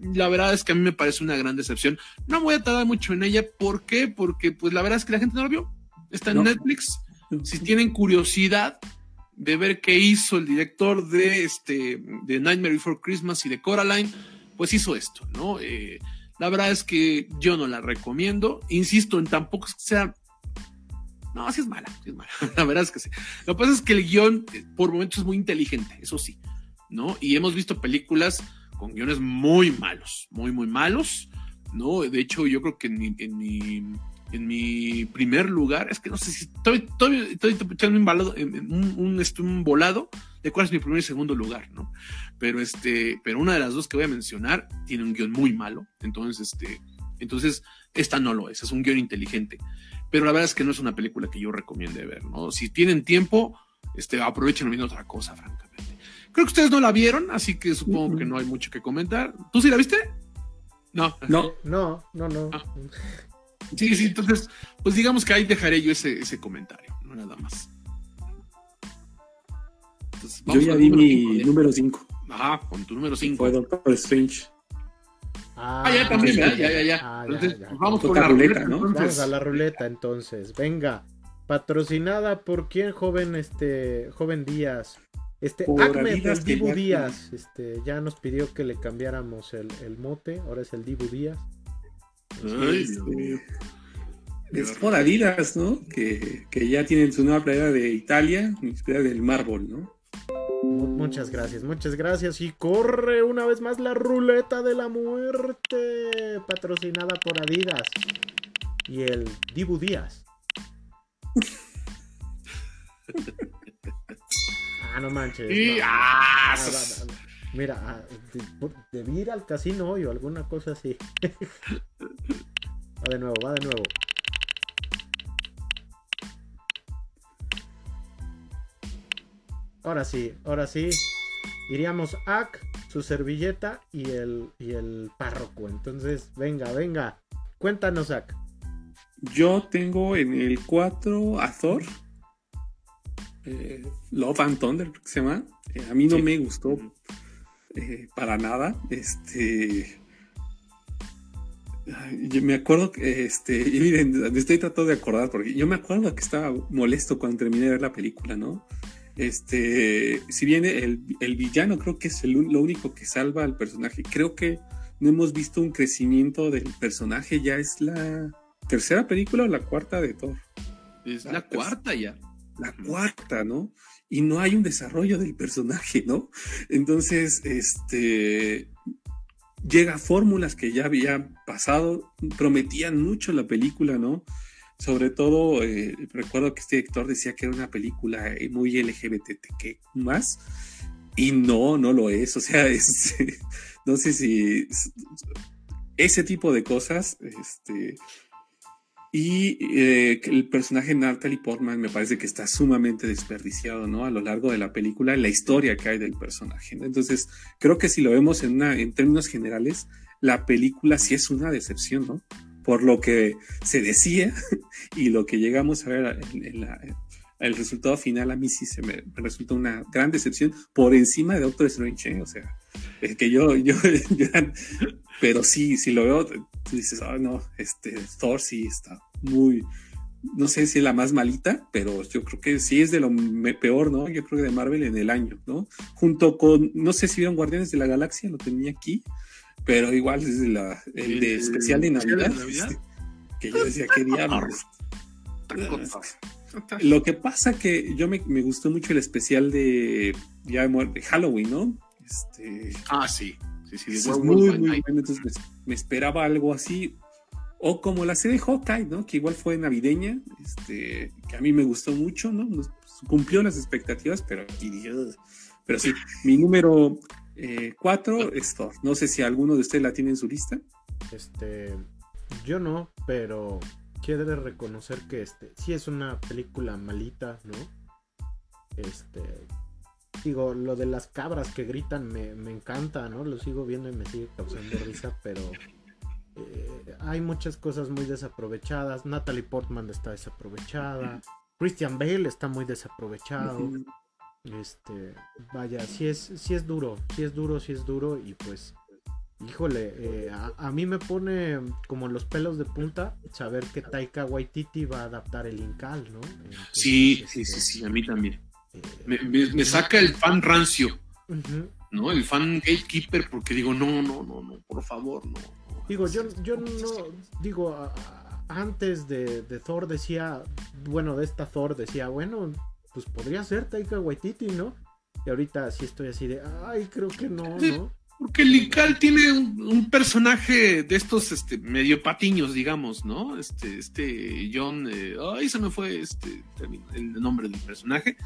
S1: La verdad es que a mí me parece una gran decepción. No voy a tardar mucho en ella, ¿por qué? Porque pues la verdad es que la gente no lo vio. Está en Netflix. Si tienen curiosidad de ver qué hizo el director de este de Nightmare Before Christmas y de Coraline, pues hizo esto, ¿no? Eh, la verdad es que yo no la recomiendo. Insisto, en tampoco sea no, así es mala, es mala. La verdad es que sí. Lo que pasa es que el guion eh, por momentos es muy inteligente, eso sí, ¿no? Y hemos visto películas con guiones muy malos, muy, muy malos, ¿no? De hecho, yo creo que en mi, en mi, en mi primer lugar, es que no sé si estoy, estoy, estoy, estoy un, balado, un, un, este, un volado de cuál es mi primer y segundo lugar, ¿no? Pero este, pero una de las dos que voy a mencionar tiene un guion muy malo, entonces este, entonces esta no lo es, es un guion inteligente pero la verdad es que no es una película que yo recomiende ver, ¿no? Si tienen tiempo, este, aprovechen viendo otra cosa, francamente. Creo que ustedes no la vieron, así que supongo que no hay mucho que comentar. ¿Tú sí la viste?
S3: No. No, no, no, no. Ah.
S1: Sí, sí, entonces, pues digamos que ahí dejaré yo ese, ese comentario, no nada más.
S2: yo ya di mi número 5.
S1: Ajá, con tu número 5.
S2: Fue Doctor Strange.
S1: Ah, ya también, ya, ya, ya. Ah, entonces,
S3: pues vamos por la ruleta, ¿no? Vamos a la ruleta, entonces. Venga. Patrocinada por quién, joven, este, joven Díaz. Este, Ahmed, el Dibu Díaz, este, ya nos pidió que le cambiáramos el, el mote, ahora es el Dibu Díaz.
S2: Ay, este, es por Adidas, ¿no? Que, que, ya tienen su nueva playera de Italia, inspirada del mármol, ¿no?
S3: Muchas gracias, muchas gracias. Y corre una vez más la ruleta de la muerte, patrocinada por Adidas. Y el Dibu Díaz. ah, no manches.
S1: Ah,
S3: mira, ah, debí ir al casino hoy o alguna cosa así. va de nuevo, va de nuevo. Ahora sí, ahora sí. Iríamos a su servilleta y el, y el párroco. Entonces, venga, venga. Cuéntanos, Ak.
S2: Yo tengo en el 4 a Thor. Eh, Love and Thunder, se llama. Eh, a mí no me gustó eh, para nada. Este. Yo me acuerdo que, este, miren, me estoy tratando de acordar, porque yo me acuerdo que estaba molesto cuando terminé de ver la película, ¿no? Este, si bien el, el villano creo que es lo único que salva al personaje, creo que no hemos visto un crecimiento del personaje, ya es la tercera película o la cuarta de Thor.
S1: Es la, cuarta ya.
S2: La cuarta, ¿no? Y no hay un desarrollo del personaje, ¿no? Entonces, este, llega a fórmulas que ya habían pasado, prometían mucho la película, ¿no? Sobre todo, eh, recuerdo que este director decía que era una película eh, muy LGBTQ más, y no, no lo es. O sea, es, no sé si ese tipo de cosas, este, y eh, el personaje Natalie Portman me parece que está sumamente desperdiciado, ¿no? A lo largo de la película, la historia que hay del personaje. Entonces, creo que si lo vemos en, en términos generales, la película sí es una decepción, ¿no? Por lo que se decía y lo que llegamos a ver en, el resultado final a mí sí se me, resulta una gran decepción por encima de Doctor Strange, ¿eh? o sea, es que yo, yo, pero sí, si lo veo, tú dices, oh, no, este, Thor sí está muy, no sé si es la más malita, pero yo creo que sí es de lo peor, ¿no? Yo creo que de Marvel en el año, ¿no? Junto con, no sé si vieron Guardianes de la Galaxia, lo tenía aquí, pero igual es la, el, de especial de Navidad, este, que yo decía, qué diablos. Lo que pasa que yo me, me, gustó mucho el especial de, ya de Halloween, ¿no? Este,
S1: ah, sí. Sí, sí,
S2: muy, muy bueno. Entonces me, esperaba algo así. O como la serie Hawkeye, ¿no? Que igual fue navideña, este, que a mí me gustó mucho, ¿no? Cumplió las expectativas, pero, pero sí, mi número eh, cuatro es Thor. No sé si alguno de ustedes la tiene en su lista.
S3: Este, yo no, pero quiero reconocer que este, sí es una película malita, ¿no? Este, digo, lo de las cabras que gritan me, me encanta, ¿no? Lo sigo viendo y me sigue causando risa, pero eh, hay muchas cosas muy desaprovechadas. Natalie Portman está desaprovechada. Christian Bale está muy desaprovechado. Este, vaya, sí es, sí es duro, sí es duro, sí es duro. Y pues, híjole, eh, a, mí me pone como los pelos de punta saber que Taika Waititi va a adaptar el Incal, ¿no?
S1: sí, sí, sí, sí, a mí también. Eh, me, saca el fan rancio. ¿no? El fan gatekeeper, porque digo, no, no, no, no, por favor, no.
S3: Digo, yo, yo no, digo, antes de, Thor decía, bueno, de esta Thor decía, bueno, pues podría ser Taika Waititi, ¿no? Y ahorita sí estoy así de, ay, creo que no, ¿no?
S1: Porque Lical tiene un, personaje de estos este, medio patiños, digamos, ¿no? Este, este John, eh, ay, se me fue este, el nombre del personaje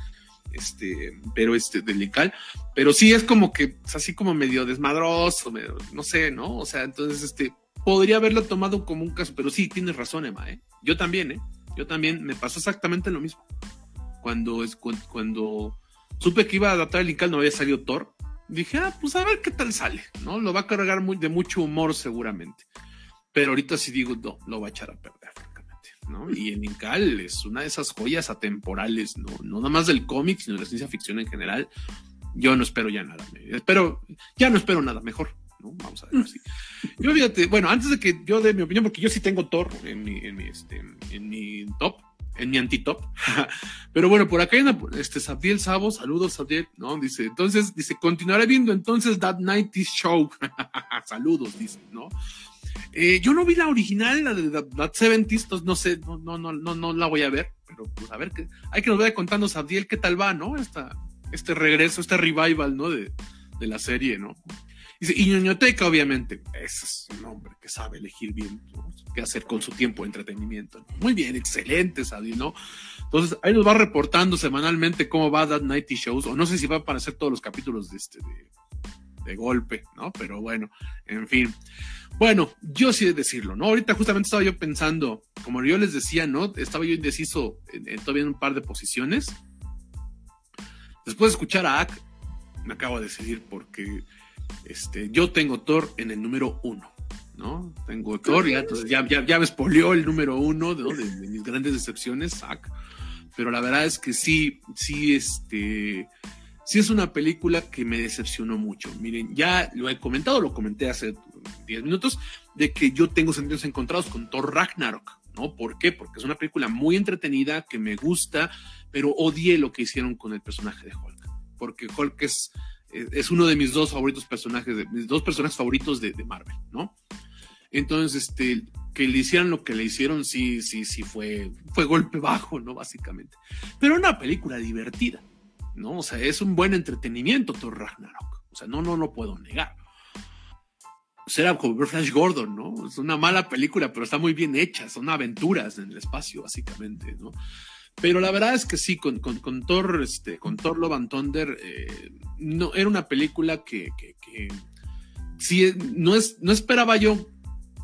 S1: este, pero este, delical, pero sí es como que, es así como medio desmadroso, no sé, ¿no? O sea, entonces, este, podría haberlo tomado como un caso, pero sí, tienes razón, Emma, ¿eh? Yo también, ¿eh? Yo también, me pasó exactamente lo mismo. Cuando, es, cuando, supe que iba a adaptar el Lical, no había salido Thor, dije, ah, pues a ver qué tal sale, ¿no? Lo va a cargar muy, de mucho humor seguramente. Pero ahorita sí digo, no, lo va a echar a perder. Y el Incal es una de esas joyas atemporales, ¿no? No nada más del cómic, sino de la ciencia ficción en general. Yo no espero ya nada. Espero, ya no espero nada mejor, ¿no? Vamos a ver así. Yo fíjate, bueno, antes de que yo dé mi opinión, porque yo sí tengo Thor en mi, en mi, este, en mi top, en mi anti-top. Pero bueno, por acá hay una, este, Sabdiel Sabo, saludos Sabdiel, ¿no? Dice, entonces, dice, continuaré viendo entonces That Nighty Show. saludos, dice, ¿no? Eh, yo no vi la original, la de That Seventies, no sé, no, no, no, no, no la voy a ver, pero pues a ver, que, hay que nos vaya contando Sabdiel qué tal va, ¿no? Esta, este regreso, este revival, ¿no? De, de la serie, ¿no? Y ñoñoteca, obviamente, ese es un hombre que sabe elegir bien qué hacer con su tiempo de entretenimiento. Muy bien, excelente, Sabdiel, ¿no? Entonces, ahí nos va reportando semanalmente cómo va That Nighty Shows, o no sé si va a aparecer todos los capítulos de este, de, golpe, ¿no? Pero bueno, en fin. Bueno, yo sí de decirlo, ¿no? Ahorita justamente estaba yo pensando, como yo les decía, ¿no? Estaba yo indeciso en, todavía en un par de posiciones. Después de escuchar a Ak, me acabo de decidir porque este, yo tengo Thor en el número uno, ¿no? Tengo Thor, ya, entonces ya, ya, ya me espolió el número uno de, de, mis grandes decepciones, Ak. Pero la verdad es que sí, sí, este sí es una película que me decepcionó mucho. Miren, ya lo he comentado, lo comenté hace 10 minutos, de que yo tengo sentidos encontrados con Thor Ragnarok, ¿no? ¿Por qué? Porque es una película muy entretenida, que me gusta, pero odié lo que hicieron con el personaje de Hulk, porque Hulk es, es uno de mis dos favoritos personajes, mis dos personajes favoritos de, de Marvel, ¿no? Entonces, este, que le hicieran lo que le hicieron, sí, sí, sí, fue, fue golpe bajo, ¿no? Básicamente. Pero una película divertida. ¿no? O sea, es un buen entretenimiento Thor Ragnarok. O sea, no, no lo puedo negar. Será como ver Flash Gordon, ¿no? Es una mala película, pero está muy bien hecha. Son aventuras en el espacio, básicamente, ¿no? Pero la verdad es que sí, con, con, Thor, este, con Thor Love and Thunder, eh, no, era una película que, sí, no, es, no esperaba yo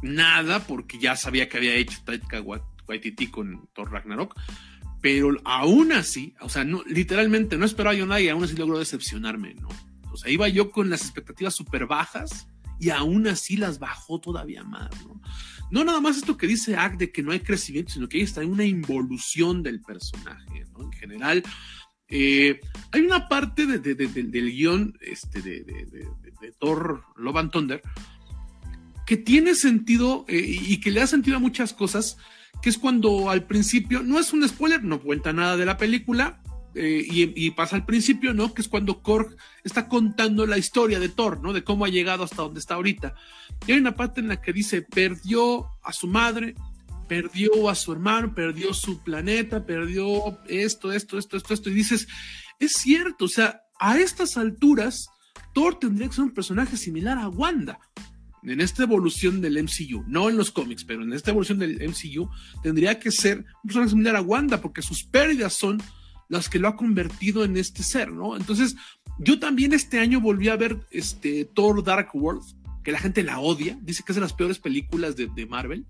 S1: nada, porque ya sabía que había hecho Taika Waititi con Thor Ragnarok, pero aún así, o sea, no, literalmente no esperaba yo nada y aún así logró decepcionarme, ¿no? O sea, iba yo con las expectativas súper bajas y aún así las bajó todavía más, ¿no? No nada más esto que dice Act de que no hay crecimiento, sino que ahí está una involución del personaje, ¿no? En general, eh, hay una parte de, del guion este, de, Thor Love and Thunder que tiene sentido eh, y que le da sentido a muchas cosas que es cuando al principio, no es un spoiler, no cuenta nada de la película, eh, y, pasa al principio, ¿no? Que es cuando Korg está contando la historia de Thor, ¿no? De cómo ha llegado hasta donde está ahorita. Y hay una parte en la que dice, perdió a su madre, perdió a su hermano, perdió su planeta, perdió esto, esto, esto, esto, esto. Y dices, es cierto, o sea, a estas alturas, Thor tendría que ser un personaje similar a Wanda. en esta evolución del MCU, no en los cómics, pero en esta evolución del MCU, tendría que ser un personaje similar a Wanda, porque sus pérdidas son las que lo ha convertido en este ser, ¿no? Entonces, yo también este año volví a ver este Thor Dark World, que la gente la odia, dice que es de las peores películas de, Marvel,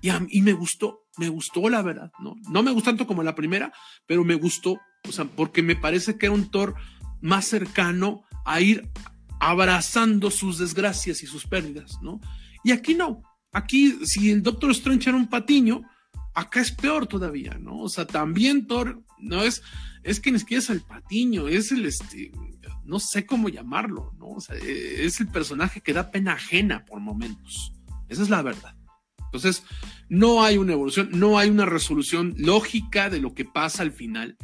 S1: y, a, y me gustó, me gustó la verdad, ¿no? No me gustó tanto como la primera, pero me gustó, o sea, porque me parece que era un Thor más cercano a ir abrazando sus desgracias y sus pérdidas, ¿no? Y aquí no. Aquí, si el Doctor Strange era un patiño, acá es peor todavía, ¿no? O sea, también Thor, no es, es que ni siquiera es el patiño, es el, este, no sé cómo llamarlo, ¿no? O sea, es el personaje que da pena ajena por momentos. Esa es la verdad. Entonces, no hay una evolución, no hay una resolución lógica de lo que pasa al final.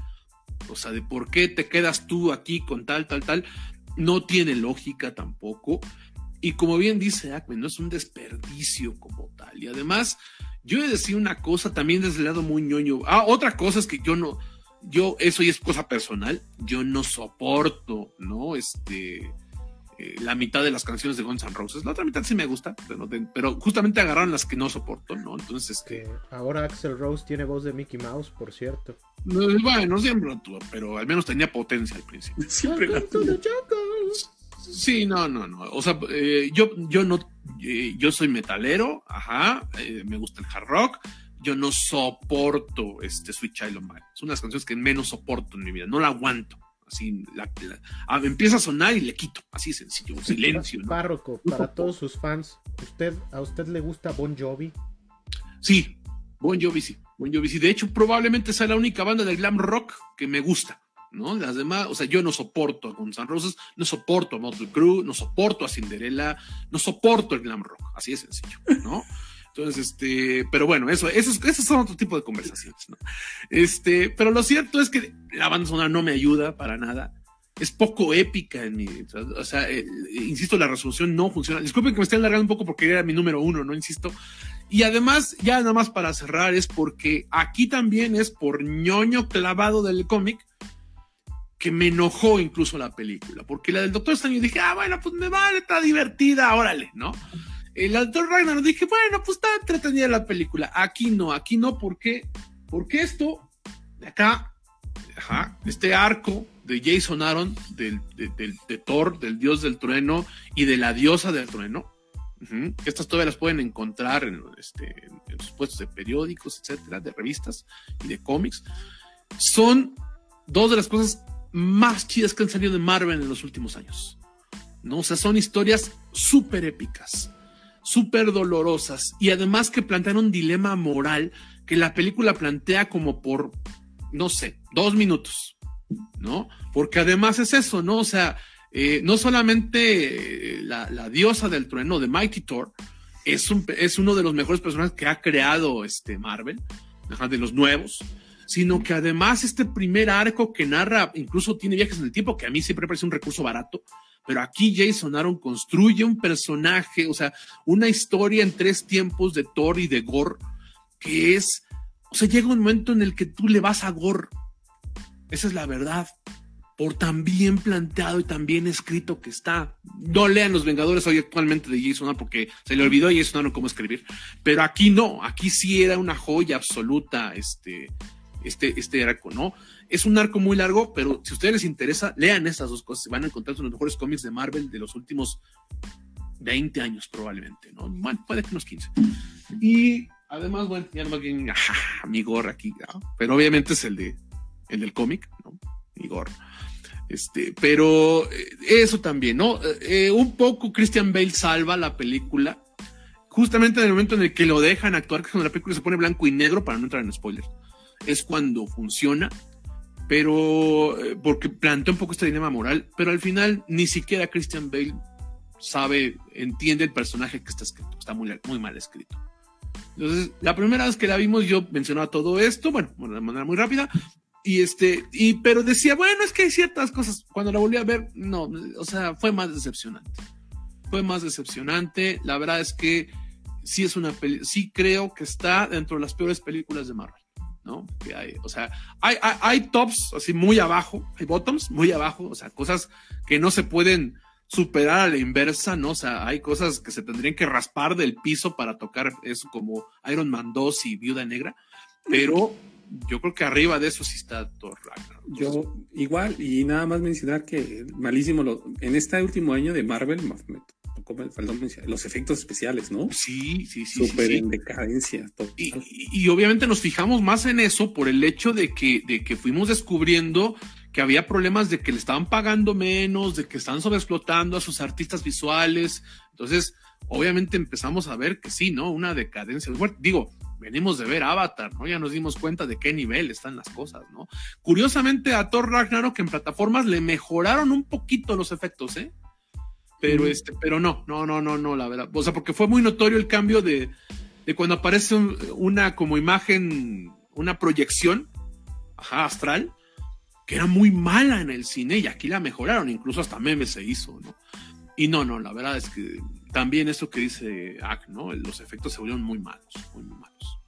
S1: O sea, de por qué te quedas tú aquí con tal, tal, tal no tiene lógica tampoco. Y como bien dice Acme, no es un desperdicio como tal. Y además, yo he de decir una cosa también desde el lado muy ñoño. Ah, otra cosa es que yo no, yo, eso ya es cosa personal, yo no soporto, ¿no? Este, eh, la mitad de las canciones de Guns N' Roses. La otra mitad sí me gusta, pero, justamente agarraron las que no soporto, ¿no? Entonces.
S3: Este, ahora Axel Rose tiene voz de Mickey Mouse, por cierto.
S1: Bueno, siempre lo tuvo, pero al menos tenía potencia al principio. Siempre la tuvo. Sí, no, no, no. O sea, eh, yo, yo no, eh, yo soy metalero, ajá, me gusta el hard rock. Yo no soporto este Sweet Child Mine. Es una de las canciones que menos soporto en mi vida. No la aguanto. Así, la, empieza a sonar y le quito, así sencillo, silencio.
S3: Párroco, para todos sus fans, ¿usted, ¿a usted le gusta Bon Jovi?
S1: Sí, Bon Jovi sí, Bon Jovi sí. De hecho, probablemente sea la única banda de glam rock que me gusta, ¿no? Las demás, o sea, yo no soporto a Guns N' Roses, no soporto a Motley Crue, no soporto a Cinderella, no soporto el glam rock, así de sencillo, ¿no? Entonces, este, pero bueno, eso, esos, esos son otro tipo de conversaciones, ¿no? Este, pero lo cierto es que la banda sonora no me ayuda para nada. Es poco épica en mi, o sea, eh, insisto, la resolución no funciona. Disculpen que me esté alargando un poco porque era mi número uno, ¿no? Insisto. Y además, ya nada más para cerrar, es porque aquí también es por ñoño clavado del cómic que me enojó incluso la película. Porque la del Doctor Extraño dije, ah, bueno, pues me vale, está divertida, órale, ¿no? El actor Ragnar dije, bueno, pues está entretenida la película. Aquí no, aquí no, ¿por qué? Porque esto, de acá, este arco de Jason Aaron, del, de, Thor, del dios del trueno y de la diosa del trueno, que estas todavía las pueden encontrar en, este, en los puestos de periódicos, etcétera, de revistas y de cómics, son dos de las cosas más chidas que han salido de Marvel en los últimos años. ¿no? O sea, son historias súper épicas súper dolorosas y además que plantean un dilema moral que la película plantea como por, no sé, dos minutos, ¿no? Porque además es eso, ¿no? O sea, eh, no solamente eh, la, diosa del trueno de Mighty Thor es, es uno de los mejores personajes que ha creado este Marvel, de los nuevos, sino que además este primer arco que narra, incluso tiene viajes en el tiempo, que a mí siempre parece un recurso barato, pero aquí Jason Aaron construye un personaje, o sea, una historia en tres tiempos de Thor y de Gore, que es, o sea, llega un momento en el que tú le vas a Gore. Esa es la verdad. Por tan bien planteado y tan bien escrito que está. No lean Los Vengadores hoy actualmente de Jason Aaron porque se le olvidó a Jason Aaron cómo escribir. Pero aquí no, aquí sí era una joya absoluta este, este, este arco, ¿no? Es un arco muy largo, pero si a ustedes les interesa, lean estas dos cosas. Se van a encontrar los mejores cómics de Marvel de los últimos 20 años, probablemente, ¿no? Bueno, puede que unos 15. Y además, bueno, mi gorra aquí, pero obviamente es el de el del cómic, ¿no? Mi gorra. Este, pero eh, eso también, ¿no? Eh, un poco Christian Bale salva la película justamente en el momento en el que lo dejan actuar, que cuando la película se pone blanco y negro para no entrar en spoilers. Es cuando funciona pero eh, porque plantea un poco este dilema moral, pero al final ni siquiera Christian Bale sabe, entiende el personaje que está escrito, está muy, muy mal escrito. Entonces, la primera vez que la vimos, yo mencionaba todo esto, bueno, de manera muy rápida, y este, y, pero decía, bueno, es que hay ciertas cosas, cuando la volví a ver, no, o sea, fue más decepcionante. Fue más decepcionante, la verdad es que sí es una peli, sí creo que está dentro de las peores películas de Marvel. ¿No? Que hay, o sea, hay, hay, tops así muy abajo, hay bottoms muy abajo, o sea, cosas que no se pueden superar a la inversa, ¿no? O sea, hay cosas que se tendrían que raspar del piso para tocar eso como Iron Man 2 y Viuda Negra, pero yo creo que arriba de eso sí está Thor Ragnarok.
S2: Yo igual, y nada más mencionar que malísimo, lo, en este último año de Marvel los efectos especiales, ¿no?
S1: Sí, sí, sí.
S2: Súper
S1: sí, sí.
S2: en decadencia.
S1: Y, y- obviamente nos fijamos más en eso por el hecho de que, de que fuimos descubriendo que había problemas de que le estaban pagando menos, de que estaban sobreexplotando a sus artistas visuales. Entonces, obviamente empezamos a ver que sí, ¿no? Una decadencia. Digo, venimos de ver Avatar, ¿no? Ya nos dimos cuenta de qué nivel están las cosas, ¿no? Curiosamente, a Thor Ragnarok en plataformas le mejoraron un poquito los efectos, ¿eh? Pero
S2: Mm.
S1: este, pero no, no, no, no, no, la verdad. O sea, porque fue muy notorio el cambio de, de cuando aparece un- una como imagen, una proyección, ajá, astral, que era muy mala en el cine y aquí la mejoraron, incluso hasta meme se hizo, ¿no? Y no, no, la verdad es que también eso que dice Ak, ¿no? Los efectos se volvieron muy malos, muy, muy malos.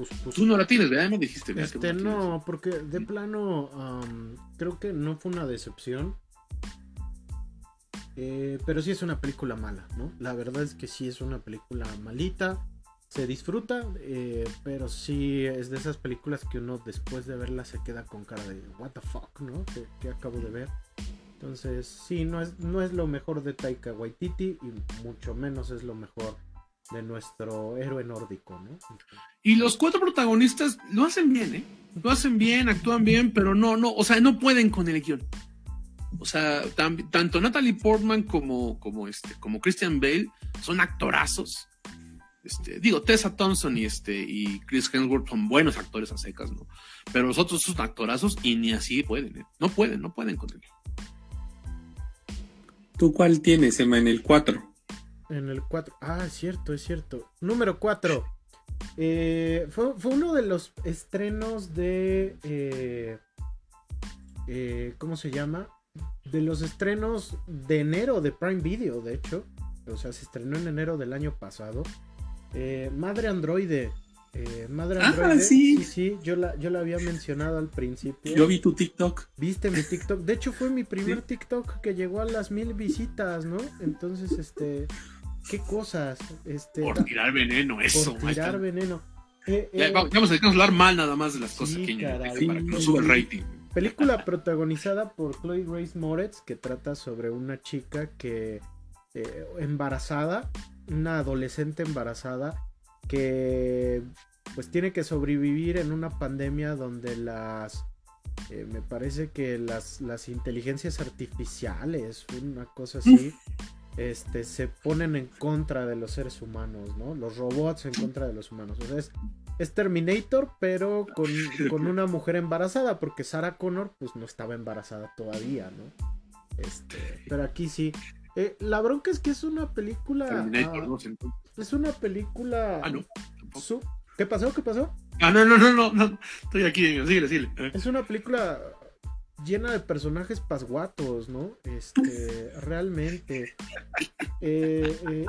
S3: Pues, pues,
S1: Tú no la tienes, ¿verdad? Me dijiste,
S3: Este, no, porque de plano creo que no fue una decepción. Eh, pero sí es una película mala, ¿no? La verdad es que sí es una película malita. Se disfruta, eh, pero sí es de esas películas que uno después de verla se queda con cara de what the fuck, ¿no? Que, que acabo de ver. Entonces, sí, no es, no es lo mejor de Taika Waititi y mucho menos es lo mejor de nuestro héroe nórdico, ¿no?
S1: Y los cuatro protagonistas lo hacen bien, ¿eh? Lo hacen bien, actúan bien, pero no, no, o sea, no pueden con el guion. O sea, tanto Natalie Portman como, como, este, como Christian Bale son actorazos. Este, digo, Tessa Thompson y, este, y Chris Hemsworth son buenos actores a secas, ¿no? Pero los otros son actorazos y ni así pueden, ¿eh? No pueden, no pueden con el guion.
S2: ¿Tú cuál tienes, Emma, en el 4?
S3: En el 4. Ah, es cierto, es cierto. Número 4. fue, fue uno de los estrenos de. eh, eh, ¿Cómo se llama? De los estrenos de enero de Prime Video, de hecho. O sea, se estrenó en enero del año pasado. Eh, Madre Androide. Eh, Madre
S2: Ah,
S3: Androide.
S2: sí.
S3: sí, sí, yo la, yo la había mencionado al principio.
S2: Yo vi tu TikTok.
S3: Viste mi TikTok. De hecho, fue mi primer TikTok que llegó a las mil visitas, ¿no? Entonces, este. ¿Qué cosas? Este.
S1: Por tirar veneno, eso.
S3: por tirar veneno. Eh,
S1: Ya,
S3: eh,
S1: vamos vamos a hablar mal nada más de las cosas aquí en
S3: caray.
S1: Para que no el rating.
S3: película protagonizada por Chloe Grace Moretz que trata sobre una chica que eh, embarazada, una adolescente embarazada que pues tiene que sobrevivir en una pandemia donde las eh, me parece que las, las inteligencias artificiales, una cosa así, este, se ponen en contra de los seres humanos, ¿no? Los robots en contra de los humanos. O sea, es, es Terminator, pero con, con una mujer embarazada, porque Sarah Connor, pues no estaba embarazada todavía, ¿no? Este, pero aquí sí. Eh, la bronca es que es una película.
S1: Terminator,
S3: ah,
S1: ¿no? Entonces-
S3: es una película.
S1: Ah, no.
S3: su- ¿Qué pasó? ¿Qué pasó?
S1: Ah, no, no, no, no, no. Estoy aquí, síguele, síguele. Eh.
S3: Es una película llena de personajes pasguatos, ¿no? Este, realmente. Eh, eh,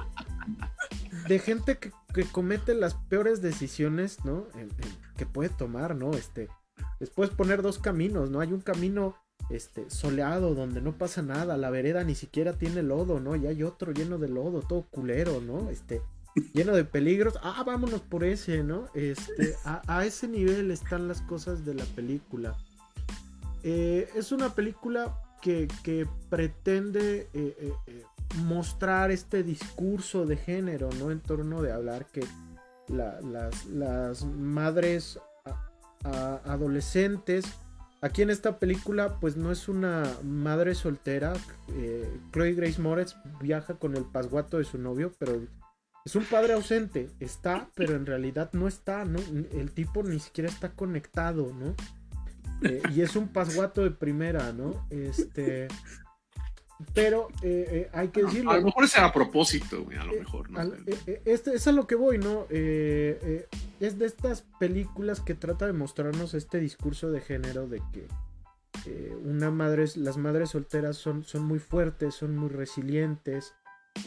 S3: de gente que, que comete las peores decisiones, ¿no? En- en- que puede tomar, ¿no? Este, después poner dos caminos, ¿no? Hay un camino este, soleado donde no pasa nada, la vereda ni siquiera tiene lodo, ¿no? Y hay otro lleno de lodo, todo culero, ¿no? Este, lleno de peligros. Ah, vámonos por ese, ¿no? Este, a, a ese nivel están las cosas de la película. Eh, es una película que, que pretende eh, eh, mostrar este discurso de género, ¿no? En torno de hablar que la- las, las madres adolescentes, aquí en esta película, pues no es una madre soltera. eh, Chloe Grace Moretz viaja con el pasguato de su novio, pero es un padre ausente. Está, pero en realidad no está, ¿no? El tipo ni siquiera está conectado, ¿no? Eh, y es un pasguato de primera, ¿no? Este. Pero eh, eh, hay que decirlo.
S1: A lo mejor es a propósito, güey, a lo
S3: Eh,
S1: mejor, no
S3: al- este, es a lo que voy, ¿no? Es de estas películas que trata de mostrarnos este discurso de género de que una madre, las madres solteras son, son muy fuertes, son muy resilientes,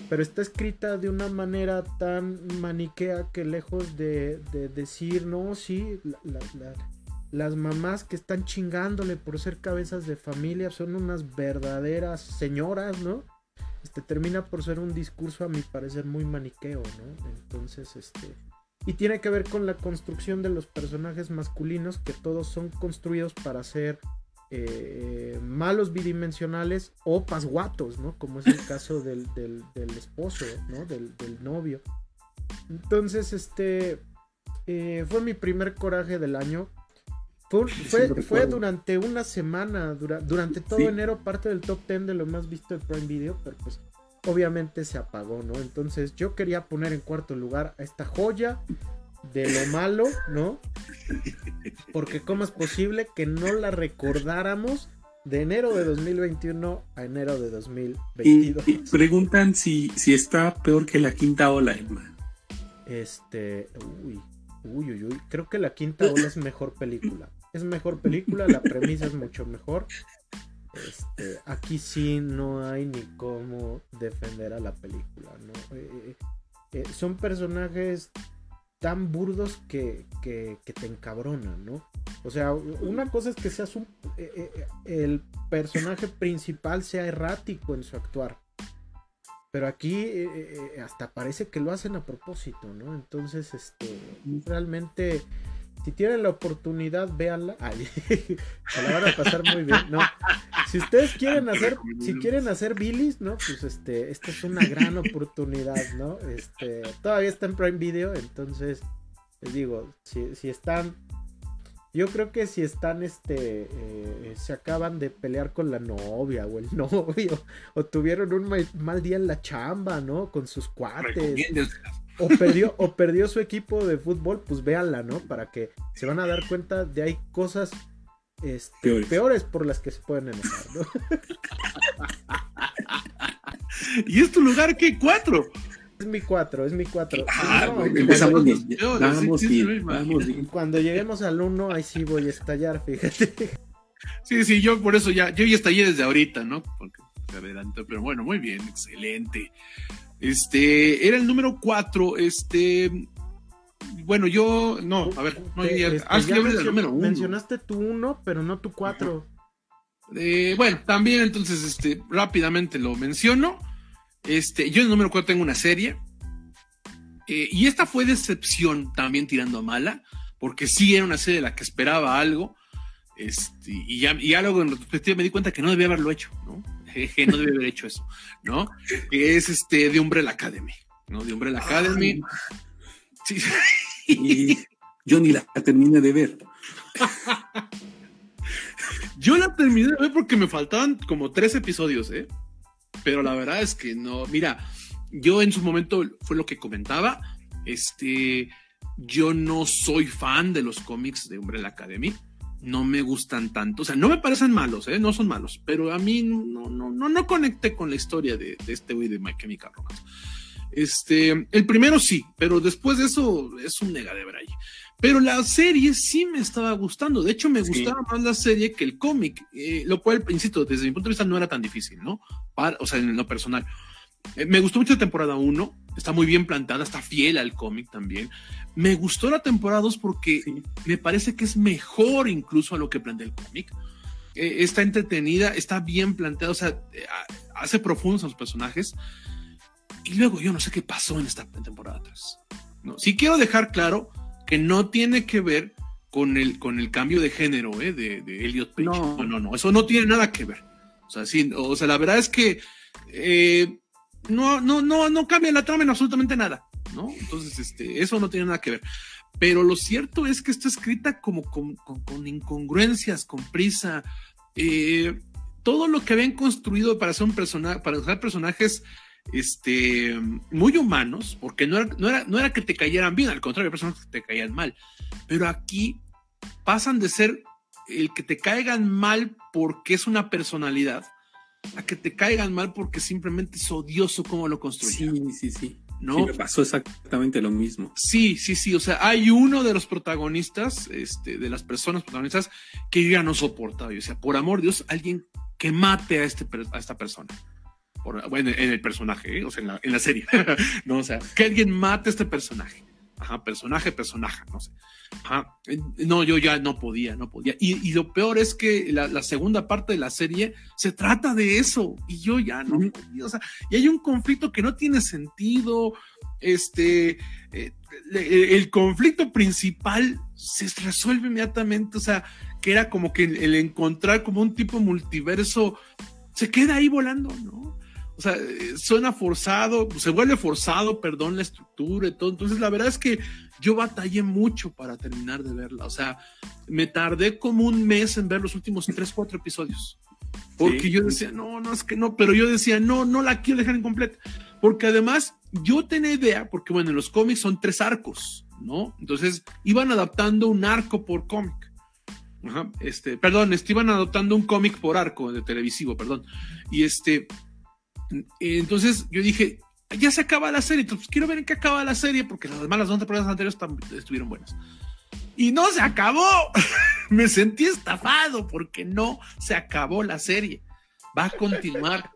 S3: pero está escrita de una manera tan maniquea que lejos de, de decir, no, sí, la- la- la- las mamás que están chingándole por ser cabezas de familia son unas verdaderas señoras, ¿no? Este termina por ser un discurso a mi parecer muy maniqueo, ¿no? Entonces, este y tiene que ver con la construcción de los personajes masculinos que todos son construidos para ser eh, malos bidimensionales o pasguatos, ¿no? Como es el caso del, esposo, ¿no? Del, novio. Entonces, este eh, fue mi primer coraje del año. Fue, durante una semana, durante todo enero, parte del top 10 de lo más visto de Prime Video, pero pues obviamente se apagó, ¿no? Entonces yo quería poner en cuarto lugar a esta joya de lo malo, ¿no? Porque cómo es posible que no la recordáramos de enero de 2021 a enero de 2022. Y,
S2: preguntan si, si está peor que la quinta ola, Emma.
S3: Este, uy, uy, uy, uy, creo que la quinta ola es mejor película. Es mejor película, la premisa es mucho mejor. Este, aquí sí no hay ni cómo defender a la película, ¿no? Eh, eh, eh, son personajes tan burdos que, que, te encabronan, ¿no? O sea, una cosa es que seas un. el personaje principal sea errático en su actuar. Pero aquí hasta parece que lo hacen a propósito, ¿no? Entonces, este. Realmente si tienen la oportunidad, véanla. se la van a pasar muy bien, ¿no? Si ustedes quieren hacer, si quieren hacer bilis, ¿no? Pues este, esta es una gran oportunidad, ¿no? Este, todavía está en Prime Video, entonces, les digo, si, si están, yo creo que si están, este, eh, se acaban de pelear con la novia o el novio, o tuvieron un mal, día en la chamba, ¿no? Con sus cuates o perdió, o perdió su equipo de fútbol, pues véanla, ¿no? Para que se van a dar cuenta de hay cosas este, peores. por las que se pueden enojar, ¿no?
S1: ¿Y es tu lugar qué? ¿Cuatro?
S3: Es mi cuatro, es mi cuatro.
S2: Ah, empezamos bien. Vamos bien, vamos bien.
S3: Cuando lleguemos al uno, ahí sí voy a estallar, fíjate.
S1: Sí, sí, yo por eso ya, yo ya estallé desde ahorita, ¿no? Porque se adelantó, pero bueno, muy bien, excelente. Este, era el número 4. Este, bueno, yo, no, a ver, no
S3: este, ah, el número uno. Mencionaste tu 1, pero no tu 4.
S1: Eh, bueno, también entonces, este, rápidamente lo menciono. Este, yo en el número 4 tengo una serie. Eh, y esta fue decepción también tirando a mala, porque sí era una serie de la que esperaba algo. Este, y ya, y en retrospectiva me di cuenta que no debía haberlo hecho, ¿no? jeje, no debe haber hecho eso, ¿no? Que es este de Umbrella Academy, ¿no? De Umbrella Academy.
S2: Sí. Y yo ni la terminé de ver.
S1: yo la terminé de ver porque me faltaban como tres episodios, ¿eh? Pero la verdad es que no. Mira, yo en su momento fue lo que comentaba. Este, yo no soy fan de los cómics de Umbrella Academy no me gustan tanto. O sea, no me parecen malos, ¿eh? No son malos, pero a mí no, no, no, no conecté con la historia de, este güey de My Chemical Romance. Este, el primero sí, pero después de eso es un nega de Bray. Pero la serie sí me estaba gustando. De hecho, me gustaba más la serie que el cómic, eh, lo cual, insisto, desde mi punto de vista no era tan difícil, ¿no? o sea, en lo personal. Eh, me gustó mucho la temporada 1, está muy bien plantada, está fiel al cómic también. Me gustó la temporada 2 porque me parece que es mejor incluso a lo que plantea el cómic. Eh, está entretenida, está bien planteada, o sea, eh, hace profundos a los personajes. Y luego yo no sé qué pasó en esta temporada 3. No, sí quiero dejar claro que no tiene que ver con el, con el cambio de género de, de, Elliot Page. No. no. no, eso no tiene nada que ver. O sea, sí, o sea la verdad es que no, no, no, no cambia la trama en absolutamente nada, ¿no? Entonces, este, eso no tiene nada que ver. Pero lo cierto es que está escrita como con, incongruencias, con prisa. Eh, todo lo que habían construido para hacer un personaje, para usar personajes este, muy humanos, porque no era, no, era, no era que te cayeran bien, al contrario, personas que te caían mal. Pero aquí pasan de ser el que te caigan mal porque es una personalidad a que te caigan mal porque simplemente es odioso cómo lo construyeron.
S2: Sí, sí, sí. ¿No? me pasó exactamente lo mismo.
S1: Sí, sí, sí. O sea, hay uno de los protagonistas, este, de las personas protagonistas, que yo ya no soportaba. O sea, por amor de Dios, alguien que mate a, este, a esta persona. Bueno, en el personaje, ¿eh? o sea, en la, serie. no, o sea, que alguien mate a este personaje. Ajá, personaje, personaje, no sé. Ajá. No, yo ya no podía, no podía. Y, lo peor es que la, segunda parte de la serie se trata de eso. Y yo ya no podía. O sea, y hay un conflicto que no tiene sentido. Este, eh, el conflicto principal se resuelve inmediatamente. O sea, que era como que el encontrar como un tipo multiverso se queda ahí volando, ¿no? O sea, suena forzado, se vuelve forzado, perdón, la estructura y todo. Entonces, la verdad es que yo batallé mucho para terminar de verla. O sea, me tardé como un mes en ver los últimos tres, cuatro episodios. Porque yo decía, no, no, es que no, pero yo decía, no, no la quiero dejar incompleta. Porque además, yo tenía idea, porque bueno, en los cómics son tres arcos, ¿no? Entonces, iban adaptando un arco por cómic. Ajá, este, perdón, este, iban adoptando un cómic por arco de televisivo, perdón. Y este, entonces yo dije, ya se acaba la serie, entonces quiero ver en qué acaba la serie, porque las malas dos temporadas anteriores estuvieron buenas. Y no se acabó. Me sentí estafado porque no se acabó la serie. Va a continuar.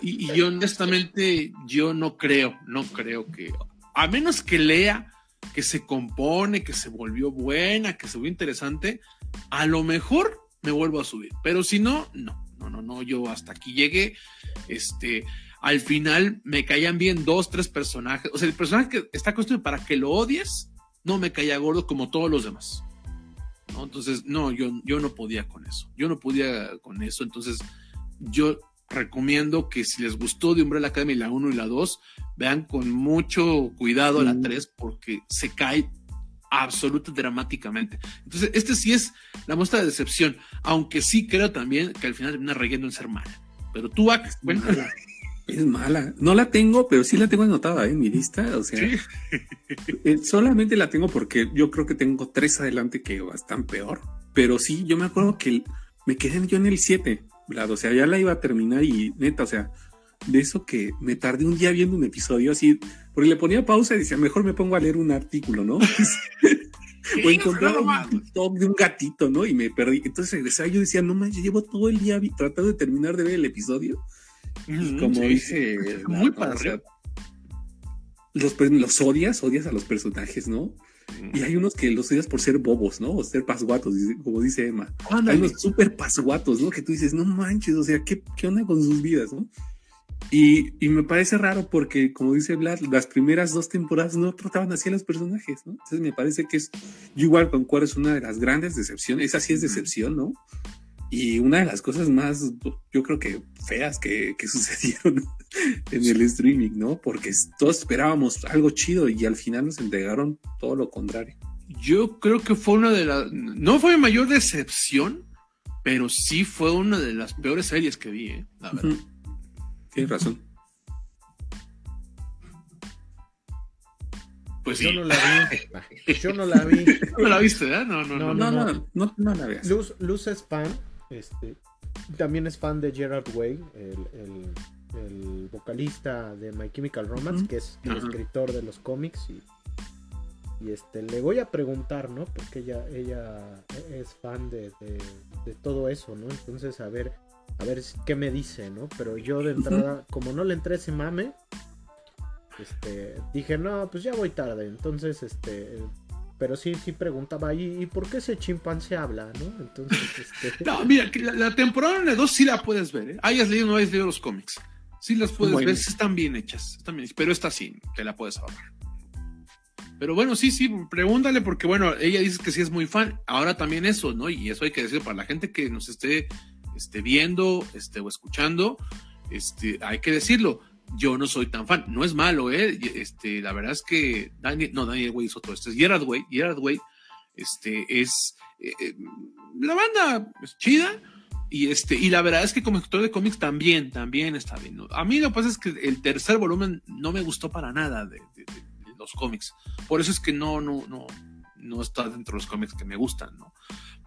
S1: Y, y yo honestamente, yo no creo, no creo que, a menos que lea que se compone, que se volvió buena, que se volvió interesante, a lo mejor me vuelvo a subir. Pero si no, no no, no, no, yo hasta aquí llegué, este, al final me caían bien dos, tres personajes, o sea, el personaje que está construido para que lo odies, no me caía gordo como todos los demás. ¿no? Entonces, no, yo, yo no podía con eso, yo no podía con eso, entonces yo recomiendo que si les gustó de Umbrella Academy la 1 y la 2, vean con mucho cuidado la 3 porque se cae absoluta dramáticamente. Entonces, este sí es la muestra de decepción, aunque sí creo también que al final termina reyendo en ser mala. Pero tú, bueno,
S2: es mala. No la tengo, pero sí la tengo anotada ¿eh? en mi lista. O sea, eh, solamente la tengo porque yo creo que tengo tres adelante que están peor. Pero sí, yo me acuerdo que me quedé yo en el 7, O sea, ya la iba a terminar y neta, o sea, de eso que me tardé un día viendo un episodio así, porque le ponía pausa y decía, mejor me pongo a leer un artículo, ¿no? o encontraba un TikTok de un gatito, ¿no? Y me perdí. Entonces regresaba yo decía, no manches, llevo todo el día tratando de terminar de ver el episodio. Y como dice,
S1: muy padre.
S2: los, los odias, odias a los personajes, ¿no? Y hay unos que los odias por ser bobos, ¿no? O ser pasguatos, como dice Emma. Hay unos súper pasguatos, ¿no? Que tú dices, no manches, o sea, ¿qué, ¿qué onda con sus vidas, no? Y, me parece raro porque, como dice Vlad, las primeras dos temporadas no trataban así a los personajes, ¿no? Entonces me parece que es, yo igual concuerdo, es una de las grandes decepciones, esa sí es decepción, ¿no? Y una de las cosas más, yo creo que feas que, que sucedieron en el streaming, ¿no? Porque todos esperábamos algo chido y al final nos entregaron todo lo contrario.
S1: Yo creo que fue una de las, no fue mayor decepción, pero sí fue una de las peores series que vi, ¿eh? la verdad.
S2: Tienes razón.
S3: Pues Yo no la vi. Yo no la vi.
S1: No la viste, ¿eh? No,
S2: no, no. No, no, no, no, la veas.
S3: Luz, Luz es fan. Este, también es fan de Gerard Way, el, el, el vocalista de My Chemical Romance, que es el escritor de los cómics. Y, y, este, le voy a preguntar, ¿no? Porque ella, ella es fan de, de, de todo eso, ¿no? Entonces, a ver a ver qué me dice, ¿no? Pero yo de entrada, como no le entré ese mame, este, dije, no, pues ya voy tarde. Entonces, este, pero sí, sí preguntaba, ¿y, por qué ese chimpancé habla, no? Entonces, este...
S1: No, mira, la, temporada de dos sí la puedes ver, ¿eh? Hayas leído o no hayas leído los cómics. Sí las puedes ver, están bien hechas, están bien pero esta sí, te la puedes ahorrar. Pero bueno, sí, sí, pregúntale porque bueno, ella dice que sí es muy fan. Ahora también eso, ¿no? Y eso hay que decir para la gente que nos esté esté viendo este, o escuchando, este, hay que decirlo. Yo no soy tan fan. No es malo, ¿eh? Este, la verdad es que Daniel, no, Daniel Way hizo todo esto. Es Gerard Way. Gerard Way, este, es. Eh, eh, la banda es chida. Y, este, y la verdad es que como escritor de cómics también, también está bien. A mí lo que pasa es que el tercer volumen no me gustó para nada de, de los cómics. Por eso es que no, no, no, no está dentro de los cómics que me gustan, ¿no?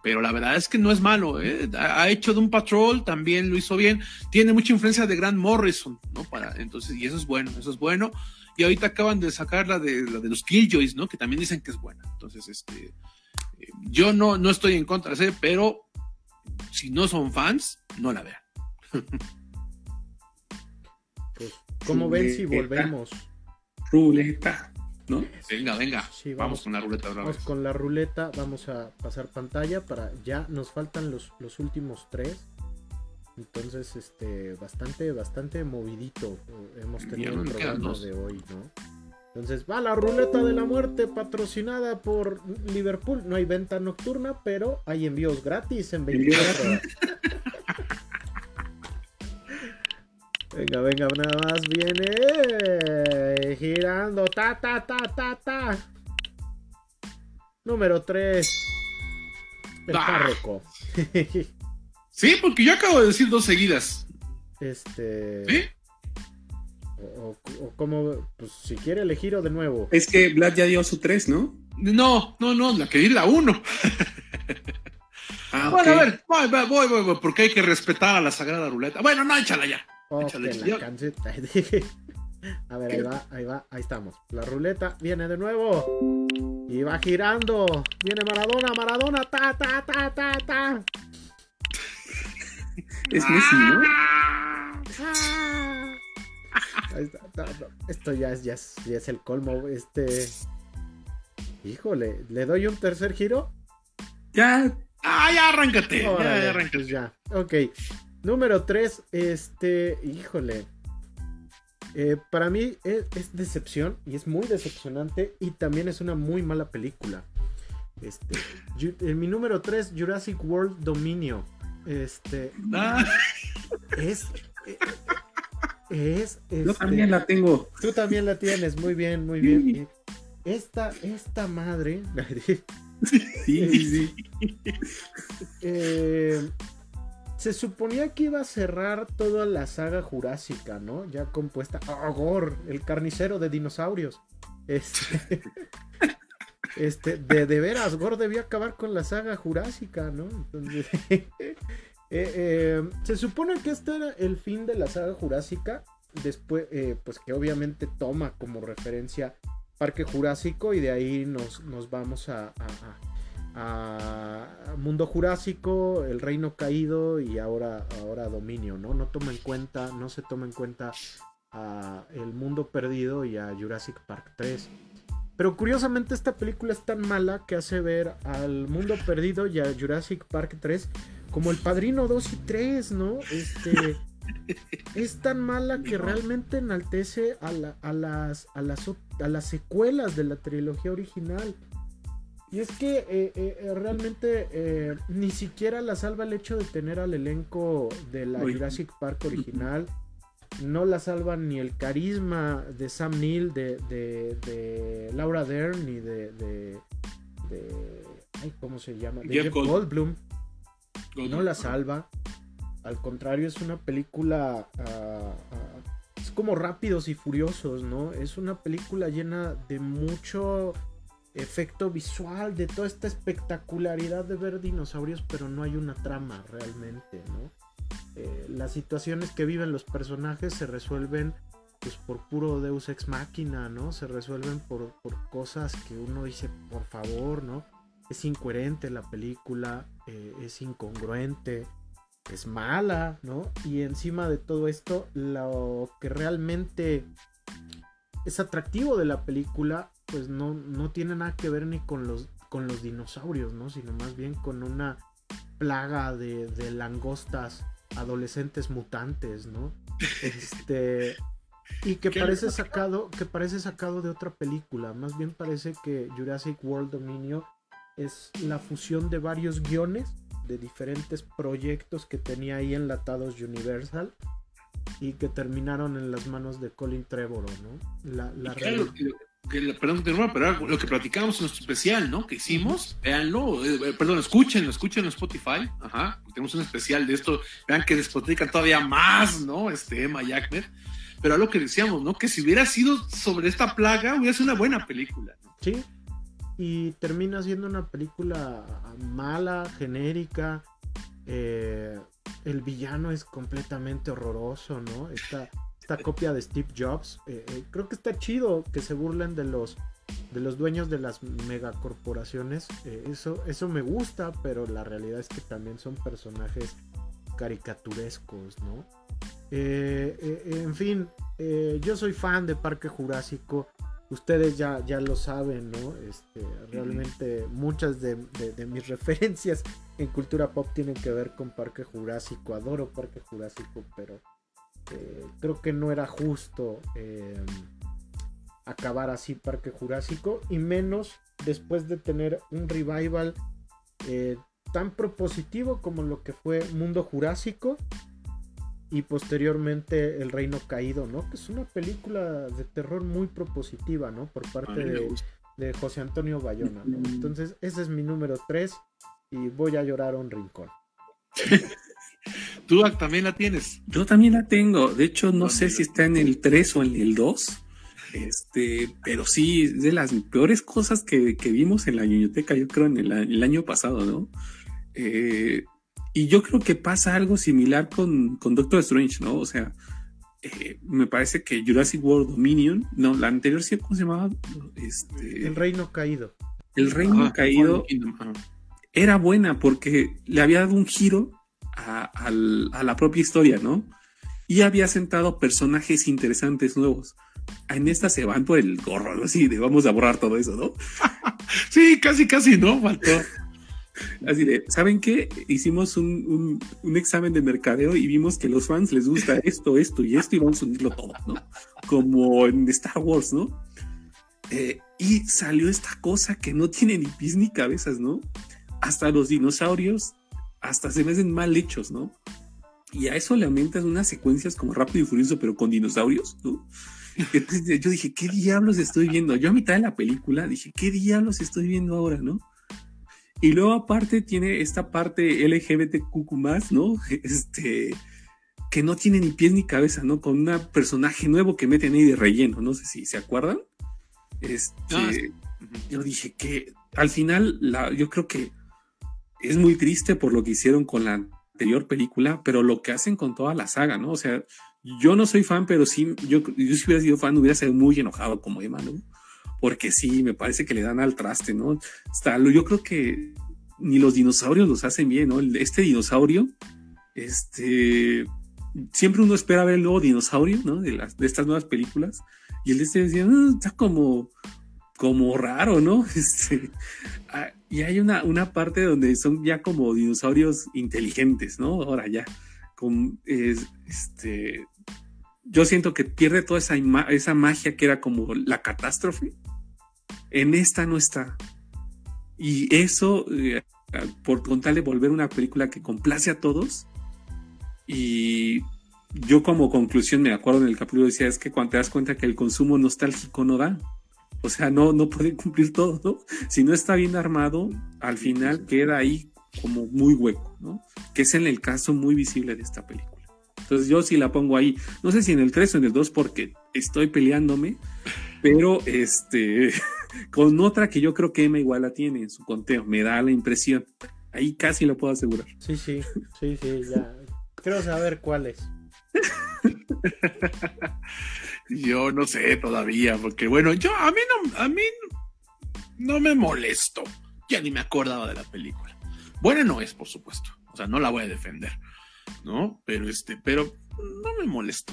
S1: Pero la verdad es que no es malo, ¿eh? Ha hecho de un Patrol, también lo hizo bien. Tiene mucha influencia de Grant Morrison, ¿no? Para, entonces, y eso es bueno, eso es bueno. Y ahorita acaban de sacar la de, la de los Killjoys, ¿no? Que también dicen que es buena. Entonces, este, eh, yo no, no estoy en contra de ese, pero si no son fans, no la vean.
S3: pues, ¿cómo ven si volvemos?
S2: Ruleta. ¿No?
S1: Venga, venga.
S3: Sí,
S1: vamos, con la ruleta otra
S3: Vamos
S1: vez.
S3: con la ruleta, vamos a pasar pantalla para ya nos faltan los, los últimos tres. Entonces, este, bastante, bastante movidito eh, hemos tenido el programa de hoy, ¿no? Entonces va la ruleta de la muerte patrocinada por Liverpool. No hay venta nocturna, pero hay envíos gratis en
S2: Envío
S3: 24 horas. Venga, venga, nada más viene girando, ta, ta, ta, ta, ta. Número 3. El
S1: Ah.
S3: párroco.
S1: Sí, porque yo acabo de decir dos seguidas.
S3: Este.
S1: ¿Sí?
S3: O, o- o como, pues si quiere elegir o de nuevo.
S2: Es que Vlad ya dio su 3, ¿no?
S1: No, no, no, la que di la uno.
S2: Ah,
S1: Bueno, a ver, voy, voy, voy, voy, voy, porque hay que respetar a la sagrada ruleta. Bueno, no, échala ya.
S3: Oh, que la. A ver, ahí va, ahí va, ahí estamos. La ruleta viene de nuevo. Y va girando. Viene Maradona, Maradona, ta, ta, ta, ta, ta.
S2: Es Messi, ¿no?
S3: Ah. Ahí está, no, no, Esto ya es, ya, es, ya es el colmo. Este. Híjole, ¿le doy un tercer giro?
S2: Ya,
S1: Ah, ya arráncate. Ya,
S3: Órale,
S1: ya arráncate.
S3: pues ya. Ok. Número 3, este. Híjole. Eh, para mí es, es decepción y es muy decepcionante y también es una muy mala película. Este, Ju- mi número 3, Jurassic World Dominio. Este
S1: Ah,
S3: es. eh, Es.
S2: yo
S3: este,
S2: también la tengo.
S3: Tú también la tienes, muy bien, muy
S2: Sí.
S3: bien. Esta, esta madre.
S2: Sí, sí, sí.
S3: eh, se suponía que iba a cerrar toda la saga jurásica, ¿no? Ya compuesta. ¡Ah, Gore! El carnicero de dinosaurios. Este. Este, de, de veras, Gore debía acabar con la saga jurásica, ¿no? Entonces. eh, eh, se supone que este era el fin de la saga jurásica. Después, eh, pues que obviamente toma como referencia Parque Jurásico y de ahí nos, nos vamos a- a Mundo Jurásico, El Reino Caído y ahora, ahora Dominio, ¿no? No toma en cuenta, no se toma en cuenta a El Mundo Perdido y a Jurassic Park 3. Pero curiosamente esta película es tan mala que hace ver al Mundo Perdido y a Jurassic Park 3 como el Padrino 2 y 3, ¿no? Este es tan mala que realmente enaltece a, la- a las, a, las, a las secuelas de la trilogía original. Y es que eh, eh, eh, realmente eh, ni siquiera la salva el hecho de tener al elenco de la
S2: Uy.
S3: Jurassic Park original. No la salva ni el carisma de Sam Neill, de, de- de Laura Dern, ni de, de, de- ay, ¿Cómo se llama? De
S1: Jeff
S3: Jeff
S1: Gold-
S3: Goldblum no la salva. Al contrario, es una película. ah, es como Rápidos y Furiosos, ¿no? Es una película llena de mucho efecto visual, de toda esta espectacularidad de ver dinosaurios, pero no hay una trama realmente, ¿no? Eh, las situaciones que viven los personajes se resuelven pues por puro Deus ex máquina, ¿no? Se resuelven por, por cosas que uno dice, por favor, ¿no? Es incoherente la película, eh, es incongruente, es mala, ¿no? Y encima de todo esto, lo que realmente es atractivo de la película, pues no, no tiene nada que ver ni con los, con los dinosaurios, ¿no? Sino más bien con una plaga de, de langostas adolescentes mutantes, ¿no? Este. Y que parece sacado, que parece sacado de otra película. Más bien parece que Jurassic World Dominio es la fusión de varios guiones de diferentes proyectos que tenía ahí enlatados Universal y que terminaron en las manos de Colin Trevorrow, ¿no? La, la
S1: Y claro,
S3: reali-
S1: que- que- perdón, pero lo que platicamos en nuestro especial, ¿no? Que hicimos, véanlo, eh, perdón, escúchenlo, escúchenlo en Spotify, ajá, tenemos un especial de esto, vean que despotrican todavía más, ¿no? Este Emma Jackner, pero a lo que decíamos, ¿no? Que si hubiera sido sobre esta plaga, hubiera sido una buena película, ¿no?
S3: Sí. Y termina siendo una película mala, genérica. eh, el villano es completamente horroroso, ¿no? Esta, esta copia de Steve Jobs. eh, eh, creo que está chido que se burlen de los, de los dueños de las megacorporaciones. eh, eso, eso me gusta, pero la realidad es que también son personajes caricaturescos, ¿no? En fin, yo soy fan de Parque Jurásico. ustedes ya, ya lo saben, ¿no? Este, realmente muchas de, mis referencias en cultura pop tienen que ver con Parque Jurásico. Adoro Parque Jurásico, pero eh, creo que no era justo em, acabar así Parque Jurásico y menos después de tener un revival eh, tan propositivo como lo que fue Mundo Jurásico y posteriormente El Reino Caído, ¿no? Que es una película de terror muy propositiva, ¿no? Por parte de, José Antonio Bayona, mm. Entonces, ese es mi número 3 y voy a llorar a un rincón.
S1: ¿Tú también la tienes?
S2: Yo también la tengo. De hecho, no sé si está en el 3 o en el 2. Este, pero sí, de las peores cosas que, vimos en la biblioteca, yo creo, en el, año pasado, ¿no? Eh, y yo creo que pasa algo similar con, con Doctor Strange, ¿no? O sea, eh, me parece que Jurassic World Dominion, no, la anterior, ¿cómo se llamaba?
S3: Este, el Reino Caído.
S2: El Reino Caído era buena porque le había dado un giro a, la propia historia, ¿no? Y había sentado personajes interesantes nuevos. En esta se van por el gorro, ¿no? Así de vamos a borrar todo eso, ¿no?
S1: sí, casi, casi, ¿no? Faltó.
S2: Así de, ¿saben qué? Hicimos un, examen de mercadeo y vimos que a los fans les gusta esto, esto y esto y vamos a unirlo todo, ¿no? Como en Star Wars, ¿no? Eh, y salió esta cosa que no tiene ni pies ni cabezas, ¿no? Hasta los dinosaurios, hasta se me hacen mal hechos, ¿no? Y a eso le aumentan unas secuencias como rápido y furioso, pero con dinosaurios, ¿no? Entonces yo dije, ¿qué diablos estoy viendo? Yo a mitad de la película dije, ¿qué diablos estoy viendo ahora, no? Y luego aparte tiene esta parte LGBTQ ¿no? Este, que no tiene ni pies ni cabeza, ¿no? Con un personaje nuevo que meten ahí de relleno, no sé si se acuerdan. Este, ah, yo dije que al final, la, yo creo que es muy triste por lo que hicieron con la anterior película, pero lo que hacen con toda la saga, ¿no? O sea, yo no soy fan, pero sí, yo, yo si hubiera sido fan, hubiera sido muy enojado como Emma, ¿no? porque sí, me parece que le dan al traste, ¿no? Está, yo creo que ni los dinosaurios los hacen bien, ¿no? Este dinosaurio, este, siempre uno espera ver el nuevo dinosaurio, ¿no? De, las, de estas nuevas películas, y el este ah, está como, como raro, ¿no? Este, ah, y hay una, una parte donde son ya como dinosaurios inteligentes, ¿no? Ahora ya, con, este, yo siento que pierde toda esa, esa magia que era como la catástrofe, en esta no está. Y eso, eh, por contarle volver una película que complace a todos. Y yo como conclusión me acuerdo en el capítulo decía, es que cuando te das cuenta que el consumo nostálgico no da. O sea, no, no puede cumplir todo. Si no está bien armado, al final queda ahí como muy hueco, ¿no? Que es en el caso muy visible de esta película. Entonces yo sí la pongo ahí, no sé si en el 3 o en el 2 porque estoy peleándome, pero este, con otra que yo creo que Emma igual la tiene en su conteo, me da la impresión. Ahí casi lo puedo asegurar.
S3: Sí, sí, sí, sí, ya. Quiero saber cuál es.
S1: yo no sé todavía, porque bueno, yo a mí no, a mí no me molesto. Ya ni me acordaba de la película. Buena no es, por supuesto. O sea, no la voy a defender. ¿No? Pero este, pero no me molesto.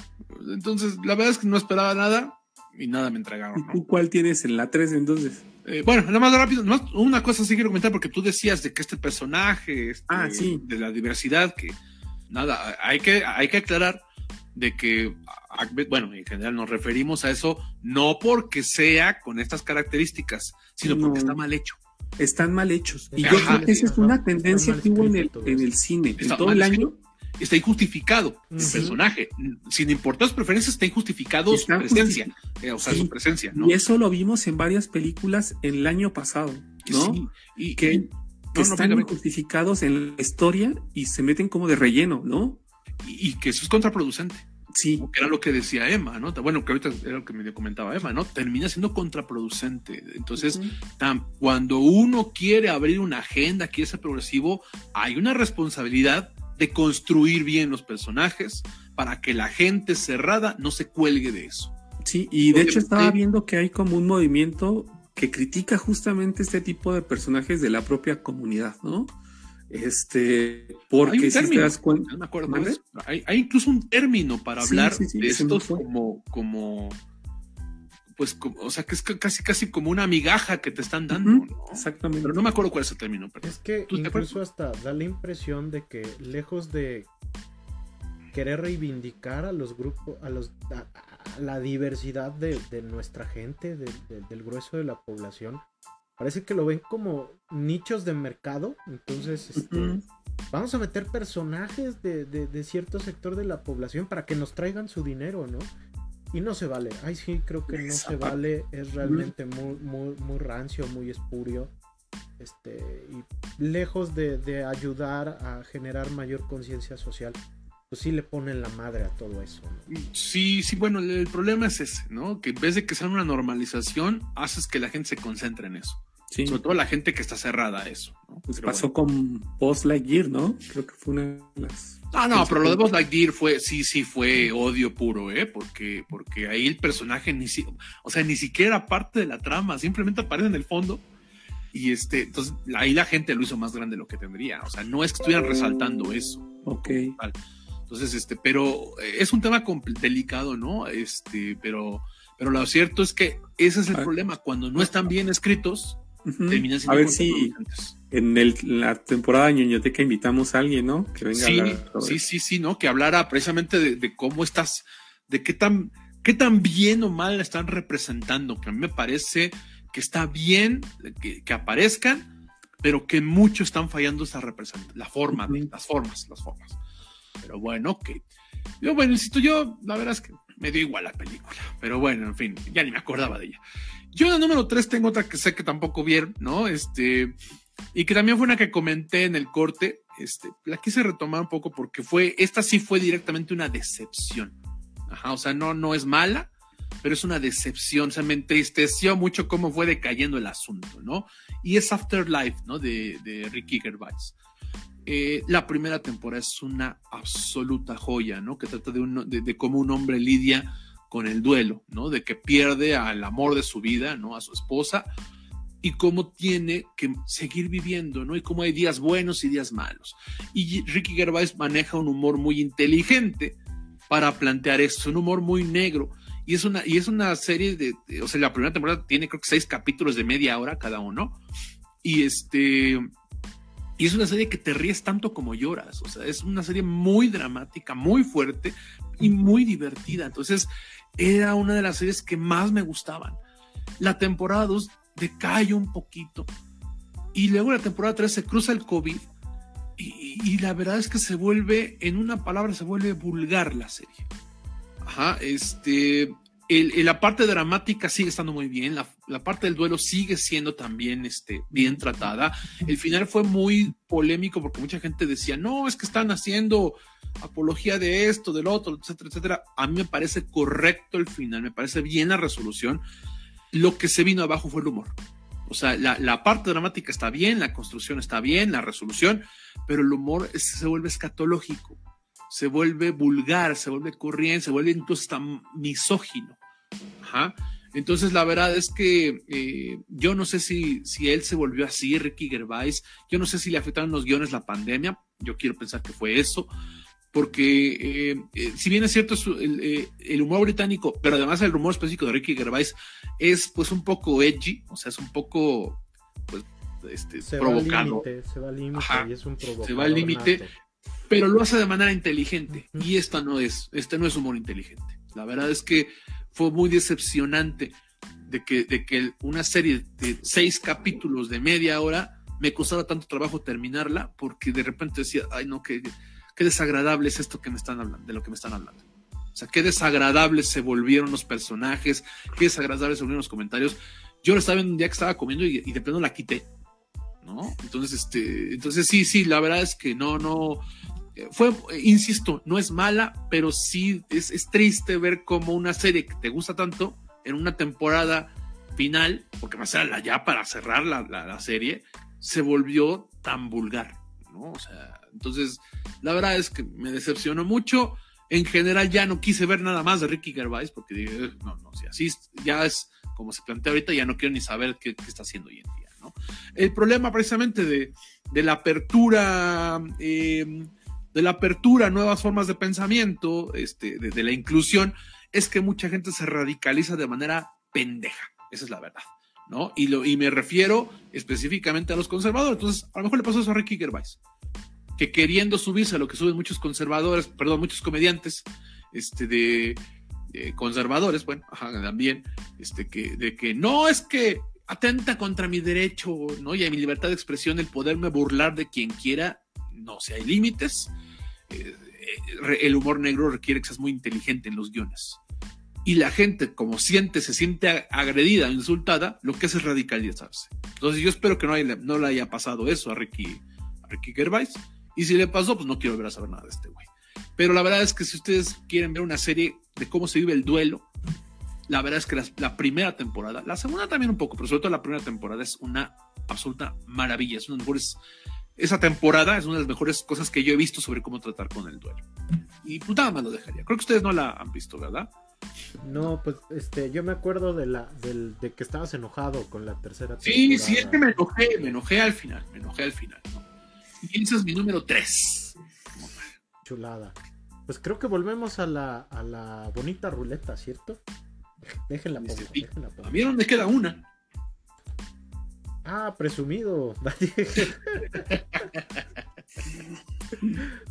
S1: Entonces, la verdad es que no esperaba nada y nada me entregaron.
S2: ¿Y tú cuál tienes en la 3 entonces?
S1: Eh, bueno, nada más rápido, una cosa sí quiero comentar porque tú decías de que este personaje, este,
S2: ah, sí.
S1: de la diversidad, que nada, hay que, hay que aclarar de que, bueno, en general nos referimos a eso no porque sea con estas características, sino porque está mal hecho.
S2: Están mal hechos. Y yo creo que esa es una tendencia que hubo en el, en el cine, en todo el año
S1: está injustificado el personaje. Sin importar sus preferencias, está injustificado su presencia. Eh, o sea, su presencia,
S2: Y eso lo vimos en varias películas el año pasado, ¿no? Y que, están injustificados en la historia y se meten como de relleno, ¿no?
S1: Y, que eso es contraproducente.
S2: Sí.
S1: Que era lo que decía Emma, ¿no? Bueno, que ahorita era lo que me comentaba Emma, ¿no? Termina siendo contraproducente. Entonces, cuando uno quiere abrir una agenda, quiere ser progresivo, hay una responsabilidad de construir bien los personajes para que la gente cerrada no se cuelgue de eso.
S2: Sí, y de hecho estaba viendo que hay como un movimiento que critica justamente este tipo de personajes de la propia comunidad, ¿no? Este, porque si te das cuenta,
S1: me acuerdo, hay, incluso un término para hablar de estos como, como, pues, o sea, que es casi, casi como una migaja que te están dando.
S2: Exactamente.
S1: Pero no me acuerdo cuál es el término. Pero
S3: es que incluso hasta da la impresión de que lejos de querer reivindicar a los grupos, a los la diversidad de, nuestra gente, del grueso de la población, parece que lo ven como nichos de mercado. Entonces, este, vamos a meter personajes de, de, cierto sector de la población para que nos traigan su dinero, ¿no? Y no se vale. Ay, sí, creo que no se vale. Es realmente muy, muy, muy rancio, muy espurio. Este, y lejos de, ayudar a generar mayor conciencia social, pues sí le ponen la madre a todo eso.
S1: Sí, sí, bueno, el problema es ese, ¿no? Que en vez de que sea una normalización, haces que la gente se concentre en eso. Sobre todo la gente que está cerrada a eso.
S2: Pues pasó con Post Lightyear, ¿no? Creo que fue una de las
S1: Ah, no, pero lo de Buzz Lightyear fue, sí, sí, fue odio puro, ¿eh? Porque, porque ahí el personaje ni o sea, ni siquiera parte de la trama, simplemente aparece en el fondo. Y este, entonces ahí la gente lo hizo más grande de lo que tendría. O sea, no es que estuvieran resaltando eso.
S2: Ok.
S1: Entonces, este, pero es un tema delicado, ¿no? Este, pero, pero lo cierto es que ese es el problema. Cuando no están bien escritos, terminan
S2: siendo A ver si en el, la temporada de ñoñoteca invitamos a alguien, ¿no?
S1: Que venga sí, a sí, sí, sí, ¿no? Que hablara precisamente de, cómo estás, de qué tan, qué tan bien o mal la están representando, que a mí me parece que está bien que, aparezcan, pero que mucho están fallando esa representación, la forma, las formas, las formas. Pero bueno, ok. Yo, bueno, insisto, yo, la verdad es que me dio igual la película, pero bueno, en fin, ya ni me acordaba de ella. Yo en el número 3 tengo otra que sé que tampoco vieron, ¿no? Este, y que también fue una que comenté en el corte. Este, la quise retomar un poco porque fue, esta sí fue directamente una decepción. Ajá, o sea, no, no es mala, pero es una decepción. O sea, me entristeció mucho cómo fue decayendo el asunto, ¿no? Y es Afterlife, ¿no? De, de Ricky Gervais. Eh, la primera temporada es una absoluta joya, ¿no? Que trata de, un, de cómo un hombre lidia con el duelo, ¿no? De que pierde al amor de su vida, ¿no? A su esposa y cómo tiene que seguir viviendo, ¿no? Y cómo hay días buenos y días malos. Y Ricky Gervais maneja un humor muy inteligente para plantear esto, un humor muy negro. Y es una, y es una serie de, o sea, la primera temporada tiene creo que seis capítulos de media hora cada uno. Y este, y es una serie que te ríes tanto como lloras. O sea, es una serie muy dramática, muy fuerte y muy divertida. Entonces, era una de las series que más me gustaban. La temporada 2 decae un poquito. Y luego la temporada 3 se cruza el COVID y, la verdad es que se vuelve, en una palabra, se vuelve vulgar la serie. Ajá, este, el, la parte dramática sigue estando muy bien, la, la, parte del duelo sigue siendo también este, bien tratada. El final fue muy polémico porque mucha gente decía, no, es que están haciendo apología de esto, del otro, etcétera, etcétera. A mí me parece correcto el final, me parece bien la resolución. Lo que se vino abajo fue el humor. O sea, la, parte dramática está bien, la construcción está bien, la resolución, pero el humor se vuelve escatológico, se vuelve vulgar, se vuelve corriente, se vuelve incluso hasta misógino. Entonces, la verdad es que eh, yo no sé si, si él se volvió así, Ricky Gervais, yo no sé si le afectaron los guiones la pandemia, yo quiero pensar que fue eso, porque eh, eh, si bien es cierto el, humor británico, pero además el humor específico de Ricky Gervais es pues un poco edgy, o sea, es un poco pues este, se provocado.
S3: se va al límite y es un
S1: Se va al límite, pero lo hace de manera inteligente y esta no es, este no es humor inteligente. La verdad es que fue muy decepcionante de que, de que una serie de seis capítulos de media hora me costara tanto trabajo terminarla porque de repente decía, ay no, que qué desagradable es esto que me están hablando, de lo que me están hablando. O sea, qué desagradables se volvieron los personajes, qué desagradables se volvieron los comentarios. Yo lo estaba viendo un día que estaba comiendo y, de plano la quité, ¿no? Entonces, este, entonces sí, sí, la verdad es que no, no, fue, insisto, no es mala, pero sí es, triste ver cómo una serie que te gusta tanto en una temporada final, porque va a ser ya para cerrar la, la serie, se volvió tan vulgar, ¿no? O sea, entonces, la verdad es que me decepcionó mucho. En general ya no quise ver nada más de Ricky Gervais porque no, no, si así ya es como se plantea ahorita, ya no quiero ni saber qué, está haciendo hoy en día, ¿no? El problema precisamente de, la apertura, eh, de la apertura nuevas formas de pensamiento, este, de, la inclusión, es que mucha gente se radicaliza de manera pendeja, esa es la verdad, ¿no? Y, lo, y me refiero específicamente a los conservadores. Entonces, a lo mejor le pasó eso a Ricky Gervais, que queriendo subirse a lo que suben muchos conservadores, perdón, muchos comediantes, este, de, de conservadores, bueno, ajá, también, este, que, de que no es que atenta contra mi derecho, ¿no? Y a mi libertad de expresión el poderme burlar de quien quiera, no, si hay límites. Eh, eh, el humor negro requiere que seas muy inteligente en los guiones. Y la gente, como siente, se siente agredida, insultada, lo que hace es radicalizarse. Entonces yo espero que no, haya, no le haya pasado eso a Ricky, a Ricky Gervais. Y si le pasó, pues no quiero volver a saber nada de este güey. Pero la verdad es que si ustedes quieren ver una serie de cómo se vive el duelo, la verdad es que la, la, primera temporada, la segunda también un poco, pero sobre todo la primera temporada es una absoluta maravilla. Es una de las mejores, esa temporada es una de las mejores cosas que yo he visto sobre cómo tratar con el duelo. Y pues nada más lo dejaría. Creo que ustedes no la han visto, ¿verdad?
S3: No, pues este, yo me acuerdo de la, del, de que estabas enojado con la tercera
S1: temporada. Sí, sí, es que me enojé, me enojé al final, me enojé al final. ¿no? Y ese es mi número 3.
S3: Chulada. Pues creo que volvemos a la, a la bonita ruleta, ¿cierto? Déjenla pongo,
S1: Sí.
S3: déjenla pongo.
S1: A mí me queda una.
S3: Ah, presumido.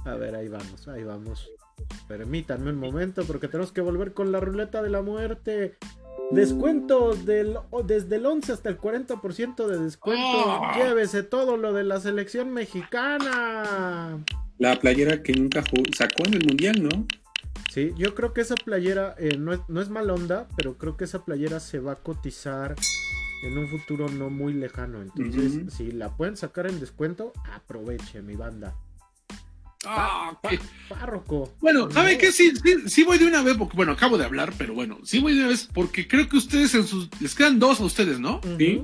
S3: A ver, ahí vamos, ahí vamos. Permítanme un momento porque tenemos que volver con la ruleta de la muerte. Descuentos del, desde el 11 hasta el 40% de descuento.
S1: Oh.
S3: Llévese todo lo de la selección mexicana.
S2: La playera que nunca sacó en el mundial, ¿no?
S3: Sí, yo creo que esa playera eh, no, es, no es mal onda, pero creo que esa playera se va a cotizar en un futuro no muy lejano. Entonces, si la pueden sacar en descuento, aproveche mi banda.
S1: Ah,
S3: Pa- párroco.
S1: Bueno, ¿sabe
S3: No.
S1: qué? Sí, sí, sí voy de una vez, porque bueno, acabo de hablar, pero bueno, sí voy de una vez, porque creo que ustedes en sus. Les quedan dos a ustedes, ¿no?
S2: Sí.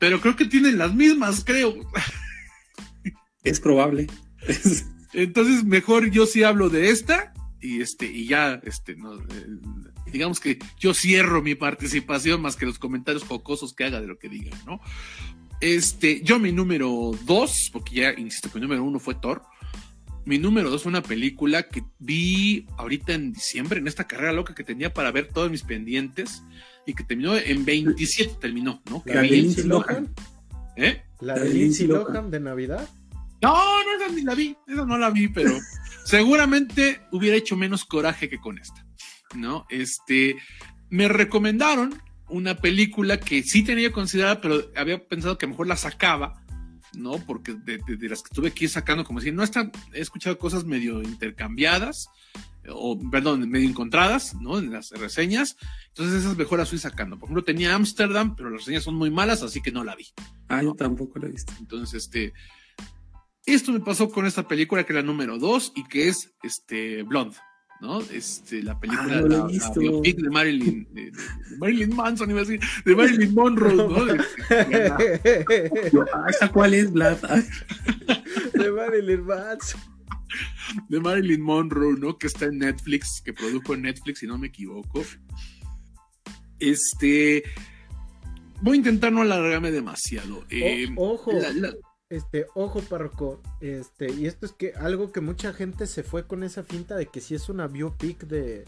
S1: Pero creo que tienen las mismas, creo.
S2: Es probable.
S1: Entonces, mejor yo sí hablo de esta y este, y ya, este, no, eh, digamos que yo cierro mi participación más que los comentarios jocosos que haga de lo que diga, ¿no? Este, yo mi número dos, porque ya insisto que mi número uno fue Thor. Mi número dos fue una película que vi ahorita en diciembre, en esta carrera loca que tenía para ver todos mis pendientes y que terminó en 27, terminó, ¿no?
S3: La de Lindsay Lohan.
S2: Lohan.
S1: ¿Eh?
S3: La de Lindsay
S2: Lindsay
S3: Lohan
S2: Lohan.
S3: de Navidad.
S1: No, no, esa ni la vi, esa no la vi, pero seguramente hubiera hecho menos coraje que con esta, ¿no? Este, me recomendaron una película que sí tenía considerada, pero había pensado que mejor la sacaba, ¿no? Porque de, de- de las que tuve que ir sacando, como si no está, he escuchado cosas medio intercambiadas, o perdón, medio encontradas, ¿no? En las reseñas, entonces esas mejor las fui sacando. Por ejemplo, tenía Amsterdam, pero las reseñas son muy malas, así que no la vi.
S2: Ah, yo tampoco lo he visto.
S1: Entonces, este. Esto me pasó con esta película que es la número 2 y que es este Blonde, ¿no? Este, la película
S2: Ah, no la
S1: la- biopic de Marilyn, de, de- de Marilyn Manson, iba a decir, de Marilyn Monroe, ¿no? De,
S2: ah, ¿esa cuál es, Vlad?
S3: De Marilyn Manson.
S1: de Marilyn Monroe, ¿no? Que está en Netflix, que produjo en Netflix, si no me equivoco. Este. Voy a intentar no alargarme demasiado. Eh,
S3: O- ojo.
S1: la-
S3: Este, ojo, párroco. Este, y esto es que algo que mucha gente se fue con esa finta de que sí es una biopic de,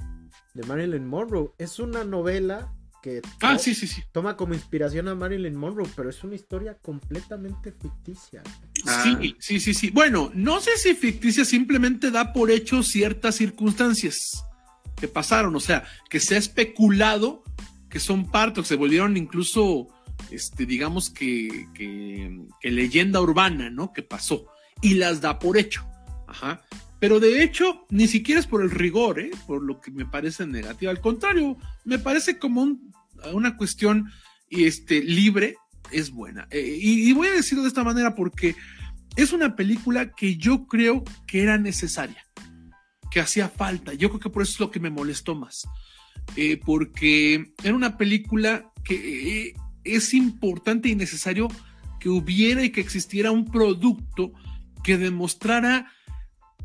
S3: de Marilyn Monroe. Es una novela que
S1: ah, sí, sí, sí.
S3: toma como inspiración a Marilyn Monroe, pero es una historia completamente ficticia.
S2: Ah.
S1: Sí, sí, sí, sí. Bueno, no sé si ficticia simplemente da por hecho ciertas circunstancias que pasaron, o sea, que se ha especulado que son parte, que se volvieron incluso, este, digamos que, que, que leyenda urbana, ¿no? Que pasó y las da por hecho. Ajá. Pero de hecho, ni siquiera es por el rigor, ¿eh? Por lo que me parece negativo. Al contrario, me parece como un- una cuestión este, libre, es buena. Eh, y, voy a decirlo de esta manera porque es una película que yo creo que era necesaria, que hacía falta. Yo creo que por eso es lo que me molestó más. Eh, porque era una película que eh, es importante y necesario que hubiera y que existiera un producto que demostrara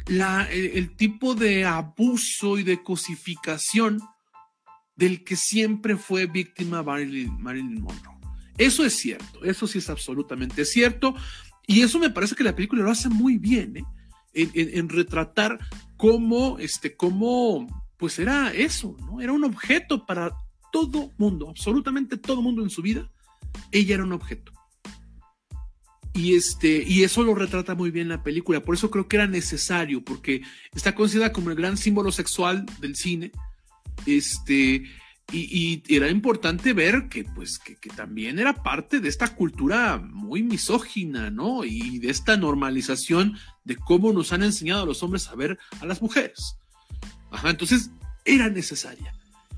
S1: el, tipo de abuso y de cosificación del que siempre fue víctima Marilyn, Monroe. Eso es cierto, eso sí es absolutamente cierto. Y eso me parece que la película lo hace muy bien, ¿eh? en, en- en retratar cómo, este, cómo, pues era eso, ¿no? Era un objeto para todo mundo, absolutamente todo mundo en su vida, ella era un objeto. Y, este, y eso lo retrata muy bien la película. Por eso creo que era necesario, porque está considerada como el gran símbolo sexual del cine. Este, y, era importante ver que, pues, que, también era parte de esta cultura muy misógina, ¿no? Y de esta normalización de cómo nos han enseñado a los hombres a ver a las mujeres. Ajá, entonces era necesaria.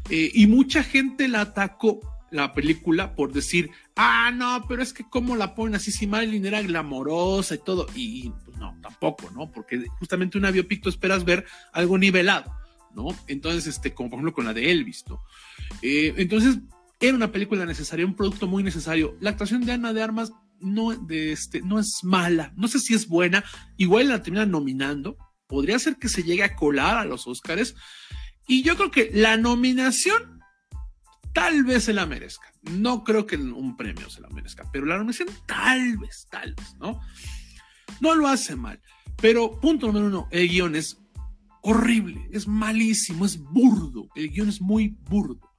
S1: Eh, y mucha gente la atacó la película por decir, ah, no, pero es que cómo la ponen así, si Marilyn era glamorosa y todo. Y, pues no, tampoco, ¿no? Porque justamente una biopic tú esperas ver algo nivelado, ¿no? Entonces, este, como por ejemplo con la de Elvis, ¿no? Eh, entonces, era una película necesaria, un producto muy necesario. La actuación de Ana de Armas no, de este, no es mala, no sé si es buena, igual la terminan nominando, podría ser que se llegue a colar a los Oscars. Y yo creo que la nominación tal vez se la merezca. No creo que un premio se la merezca, pero la nominación tal vez, tal vez, ¿no? No lo hace mal. Pero punto número uno, el guion es horrible, es malísimo, es burdo. El guion es muy burdo.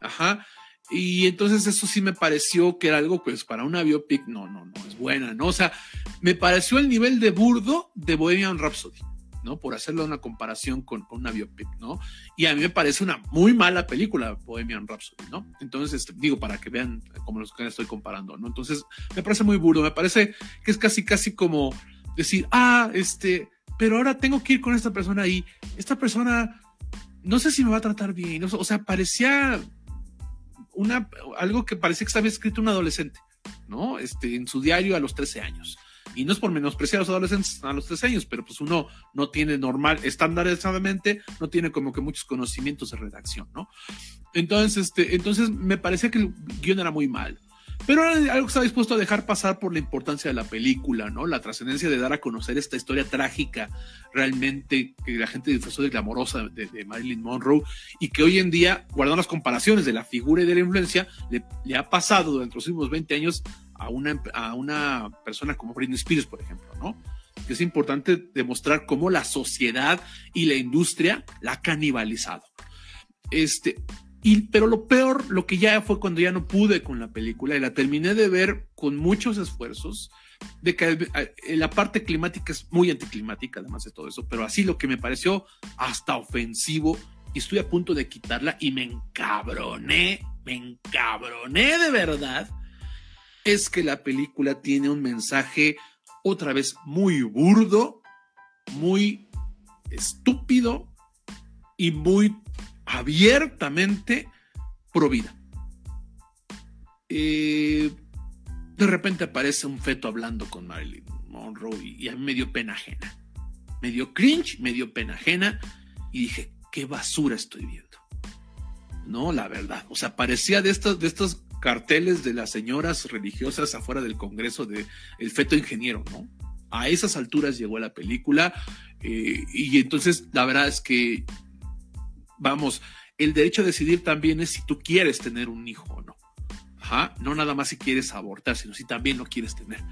S1: Ajá. Y entonces eso sí me pareció que era algo, pues para una biopic, no, no, no, es buena, ¿no? O sea, me pareció el nivel de burdo de Bohemian Rhapsody. ¿No? Por hacerlo una comparación con, una biopic, ¿no? Y a mí me parece una muy mala película, Bohemian Rhapsody, ¿no? Entonces, este, digo, para que vean cómo los que estoy comparando, ¿no? Entonces, me parece muy burdo, me parece que es casi, casi como decir, ah, este, pero ahora tengo que ir con esta persona y esta persona, no sé si me va a tratar bien, o sea, parecía una, algo que parecía que estaba escrito un adolescente, ¿no? Este, en su diario a los 13 años y no es por menospreciar a los adolescentes a los tres años, pero pues uno no tiene normal, estandarizadamente, no tiene como que muchos conocimientos de redacción, ¿no? Entonces, este, entonces me parecía que el guion era muy mal. Pero era algo que estaba dispuesto a dejar pasar por la importancia de la película, ¿no? La trascendencia de dar a conocer esta historia trágica realmente que la gente disfrutó de glamorosa de, Marilyn Monroe y que hoy en día, guardando las comparaciones de la figura y de la influencia, le, le ha pasado durante los últimos 20 años a una, a una persona como Britney Spears, por ejemplo, ¿no? Que es importante demostrar cómo la sociedad y la industria la ha canibalizado. Este, y, pero lo peor, lo que ya fue cuando ya no pude con la película y la terminé de ver con muchos esfuerzos, de que eh, la parte climática es muy anticlimática, además de todo eso, pero así lo que me pareció hasta ofensivo y estoy a punto de quitarla y me encabroné, me encabroné de verdad es que la película tiene un mensaje otra vez muy burdo, muy estúpido y muy abiertamente pro vida. Eh, de repente aparece un feto hablando con Marilyn Monroe y, a mí me dio pena ajena. Me dio cringe, me dio pena ajena y dije, qué basura estoy viendo. No, la verdad. O sea, parecía de estos, de estos carteles de las señoras religiosas afuera del Congreso de El Feto Ingeniero, ¿no? A esas alturas llegó la película eh, y entonces la verdad es que, vamos, el derecho a decidir también es si tú quieres tener un hijo o no. Ajá, no nada más si quieres abortar, sino si también lo quieres tener.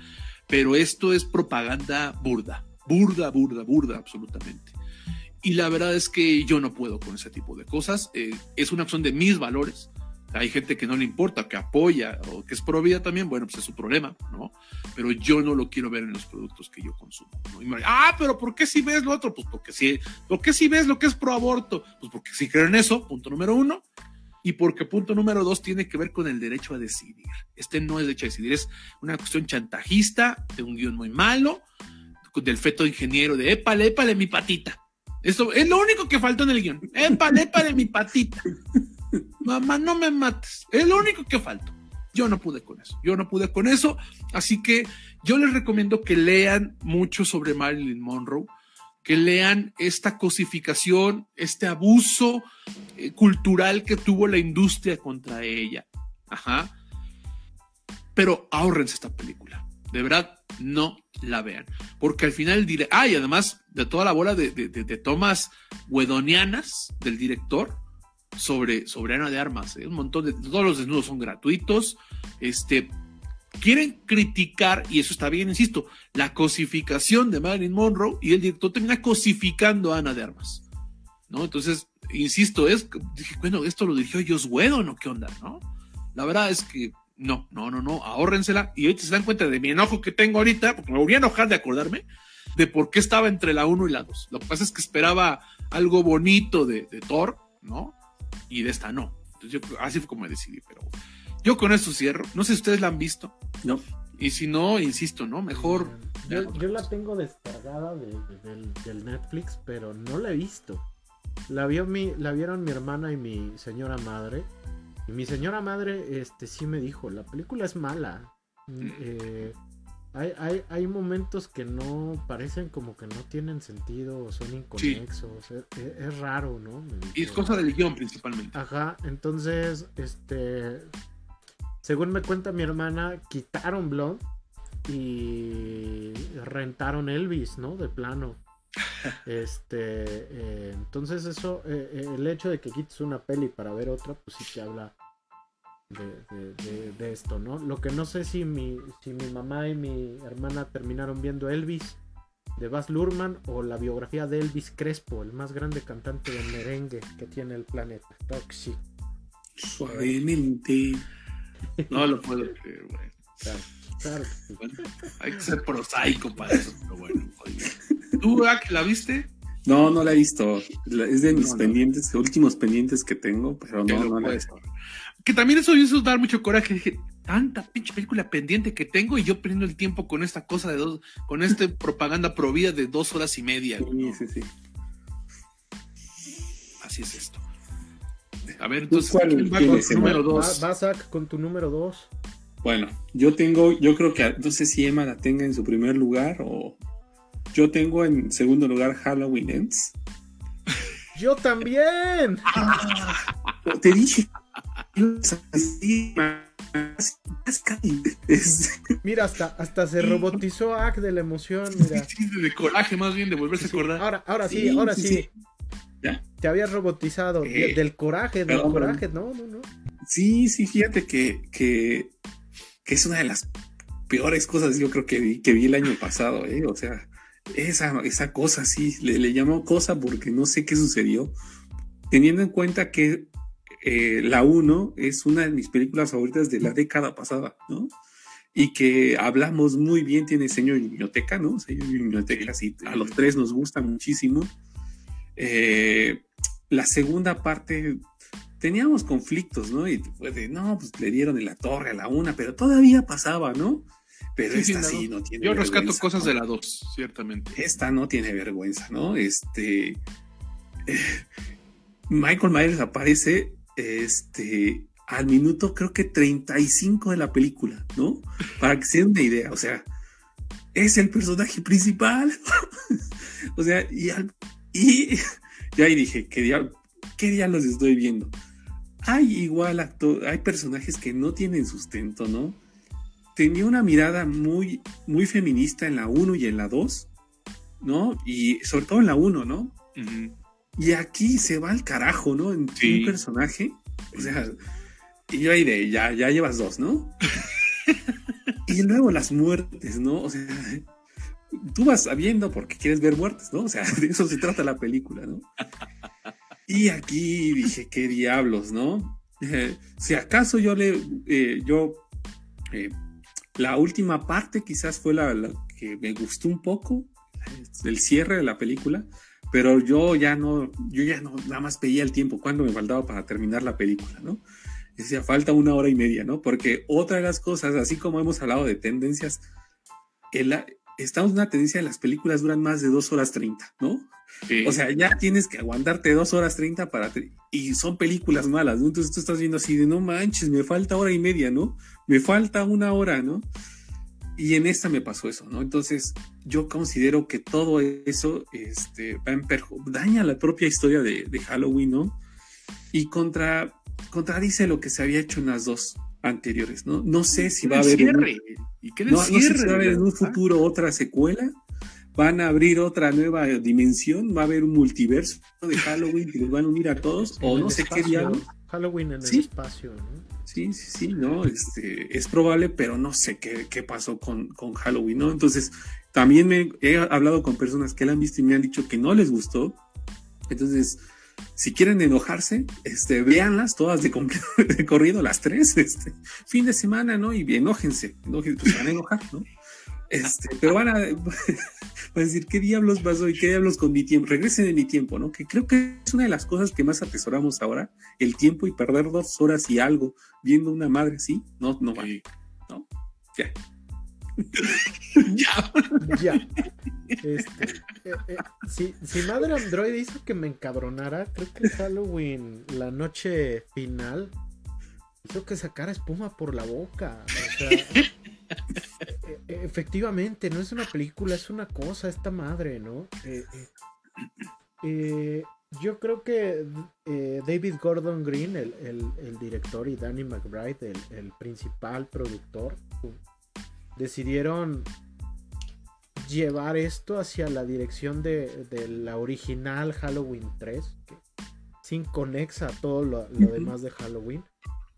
S1: Pero esto es propaganda burda, burda, burda, burda, absolutamente. Y la verdad es que yo no puedo con ese tipo de cosas. Eh, es una acción de mis valores hay gente que no le importa, que apoya o que es pro vida también, bueno, pues es su problema, ¿no? Pero yo no lo quiero ver en los productos que yo consumo. ¿no? ah, pero ¿por qué si ves lo otro? Pues porque si, ¿por qué si ves lo que es pro aborto? Pues porque si creen en eso, punto número uno. Y porque punto número dos tiene que ver con el derecho a decidir. Este no es derecho a decidir, es una cuestión chantajista, de un guion muy malo, del feto ingeniero de épale, épale mi patita. Eso es lo único que faltó en el guion. Épale, épale mi patita. Mamá, no me mates. Es lo único que faltó. Yo no pude con eso. Yo no pude con eso. Así que yo les recomiendo que lean mucho sobre Marilyn Monroe, que lean esta cosificación, este abuso eh, cultural que tuvo la industria contra ella. Ajá. Pero ahórrense esta película. De verdad, no la vean. Porque al final diré, ah, además de toda la bola de, de tomas wedonianas del director, sobre, sobre Ana de Armas. ¿eh? Un montón de. Todos los desnudos son gratuitos. Este. Quieren criticar, y eso está bien, insisto, la cosificación de Marilyn Monroe y el director termina cosificando a Ana de Armas. ¿no? Entonces, insisto, es, dije, bueno, esto lo dirigió Joss Whedon, ¿no? ¿Qué onda, no? La verdad es que no, no, no, no, ahórrensela. Y ahorita se dan cuenta de mi enojo que tengo ahorita, porque me voy a enojar de acordarme de por qué estaba entre la 1 y la 2. Lo que pasa es que esperaba algo bonito de, de Thor, ¿no? Y de esta no. Entonces yo, así fue como decidí, pero yo con eso cierro. No sé si ustedes la han visto.
S2: No.
S1: Y si no, insisto, ¿no? Mejor.
S3: Yo, yo la tengo descargada de, de, del, del, Netflix, pero no la he visto. La, vio mi, la vieron mi hermana y mi señora madre. Y mi señora madre este, sí me dijo, la película es mala. Eh, hay, hay, hay, momentos que no parecen como que no tienen sentido o son inconexos. Sí. Es, es, raro, ¿no?
S1: Y es cosa del guion principalmente.
S3: Ajá, entonces, este según me cuenta mi hermana, quitaron Blood y rentaron Elvis, ¿no? De plano. Este, eh, entonces eso, eh, el hecho de que quites una peli para ver otra, pues sí te habla de, de, de, de, esto, ¿no? Lo que no sé si mi, si mi mamá y mi hermana terminaron viendo Elvis de Baz Luhrmann o la biografía de Elvis Crespo, el más grande cantante de merengue que tiene el planeta. Toxic.
S2: Suavemente.
S1: No lo puedo creer, güey.
S3: Claro, claro.
S1: Bueno, hay que ser prosaico para eso, pero bueno. ¿Tú, Ak, la viste?
S2: No, no la he visto. Es de mis no, pendientes, no. últimos pendientes que tengo, pero no, no la he visto.
S1: Que también eso hizo dar mucho coraje. Dije, tanta pinche película pendiente que tengo y yo perdiendo el tiempo con esta cosa de dos, con esta propaganda provida de dos horas y media.
S2: Sí, ¿no? sí, sí.
S1: Así es esto. A ver, entonces,
S2: ¿cuál,
S1: ¿quién va con tu número
S3: dos? Basak con tu número dos.
S2: Bueno, yo tengo, yo creo que, no sé si Emma la tenga en su primer lugar o yo tengo en segundo lugar Halloween Ends.
S3: Yo también.
S2: Te dije.
S3: Mira, hasta, hasta se robotizó Ak de la emoción. Mira.
S1: De coraje, más bien, de volverse a acordar.
S3: Ahora, ahora sí, sí ahora sí. sí.
S2: ¿Ya?
S3: Te habías robotizado. Eh, del coraje, del perdón, coraje, no, no, no.
S2: Sí, sí, fíjate que, que, que, es una de las peores cosas yo creo que vi, que vi el año pasado, ¿eh? O sea, esa, esa cosa sí, le, le llamó cosa porque no sé qué sucedió. Teniendo en cuenta que eh, la 1 es una de mis películas favoritas de la década pasada, ¿no? Y que hablamos muy bien, tiene señor biblioteca, ¿no? Señor biblioteca, sí, a los tres nos gusta muchísimo. Eh, la segunda parte teníamos conflictos, ¿no? Y pues de, no, pues le dieron en la torre a la una, pero todavía pasaba, ¿no? Pero sí, esta sí, sí no tiene
S1: Yo rescato cosas ¿no? de la dos, ciertamente.
S2: Esta no tiene vergüenza, ¿no? Este. Eh, Michael Myers aparece este, al minuto creo que 35 de la película, ¿no? Para que se den una idea, o sea, es el personaje principal. o sea, y, al, y, y, ahí dije, ¿qué, dia ¿qué diablos estoy viendo? Hay igual actor, hay personajes que no tienen sustento, ¿no? Tenía una mirada muy, muy feminista en la 1 y en la 2, ¿no? Y sobre todo en la 1, ¿no? Uh -huh. Y aquí se va al carajo, ¿no? En sí. un personaje. O sea, y yo ahí de, ya, ya llevas dos, ¿no? y luego las muertes, ¿no? O sea, tú vas sabiendo porque quieres ver muertes, ¿no? O sea, de eso se trata la película, ¿no? Y aquí dije, qué diablos, ¿no? Eh, si acaso yo le, eh, yo, eh, la última parte quizás fue la, la que me gustó un poco, el cierre de la película, pero yo ya no, yo ya no, nada más pedía el tiempo, cuando me faltaba para terminar la película, ¿no? Decía, falta una hora y media, ¿no? Porque otra de las cosas, así como hemos hablado de tendencias, el, estamos en una tendencia de las películas duran más de dos horas treinta, ¿no? Sí. O sea, ya tienes que aguantarte dos horas treinta para... Y son películas malas, ¿no? Entonces tú estás viendo así de, no manches, me falta hora y media, ¿no? Me falta una hora, ¿no? Y en esta me pasó eso, ¿no? Entonces, yo considero que todo eso este, va en daña la propia historia de, de, Halloween, ¿no? Y contra, contradice lo que se había hecho en las dos anteriores, ¿no? No sé si va a haber.
S1: Cierre?
S2: Un,
S1: ¿Y qué
S2: no, cierre, no sé si va a haber en un futuro otra secuela. Van a abrir otra nueva dimensión, va a haber un multiverso de Halloween que los van a unir a todos, o no sé
S3: espacio,
S2: qué diablos.
S3: Halloween en
S2: ¿Sí?
S3: el espacio, ¿no?
S2: Sí, sí, sí, no, este, es probable, pero no sé qué, qué pasó con, con, Halloween, ¿no? Entonces, también me he hablado con personas que la han visto y me han dicho que no les gustó. Entonces, si quieren enojarse, este, véanlas todas de, de corrido, las tres, este, fin de semana, ¿no? Y enójense, enójense pues van a enojar, ¿no? Este, pero van a, van a, decir, ¿qué diablos pasó y qué diablos con mi tiempo? Regresen de mi tiempo, ¿no? Que creo que es una de las cosas que más atesoramos ahora, el tiempo y perder dos horas y algo viendo una madre así, no, no vale, ¿no? Ya.
S1: ya.
S3: Ya. Este, eh, eh, si, si Madre Android hizo que me encabronara, creo que Halloween, la noche final, hizo que sacara espuma por la boca. O sea, efectivamente, no es una película, es una cosa, esta madre, ¿no? Eh, eh, eh, yo creo que eh, David Gordon Green, el, el- el director, y Danny McBride, el, el principal productor, decidieron llevar esto hacia la dirección de, de la original Halloween 3, que sin conexa a todo lo, lo demás de Halloween.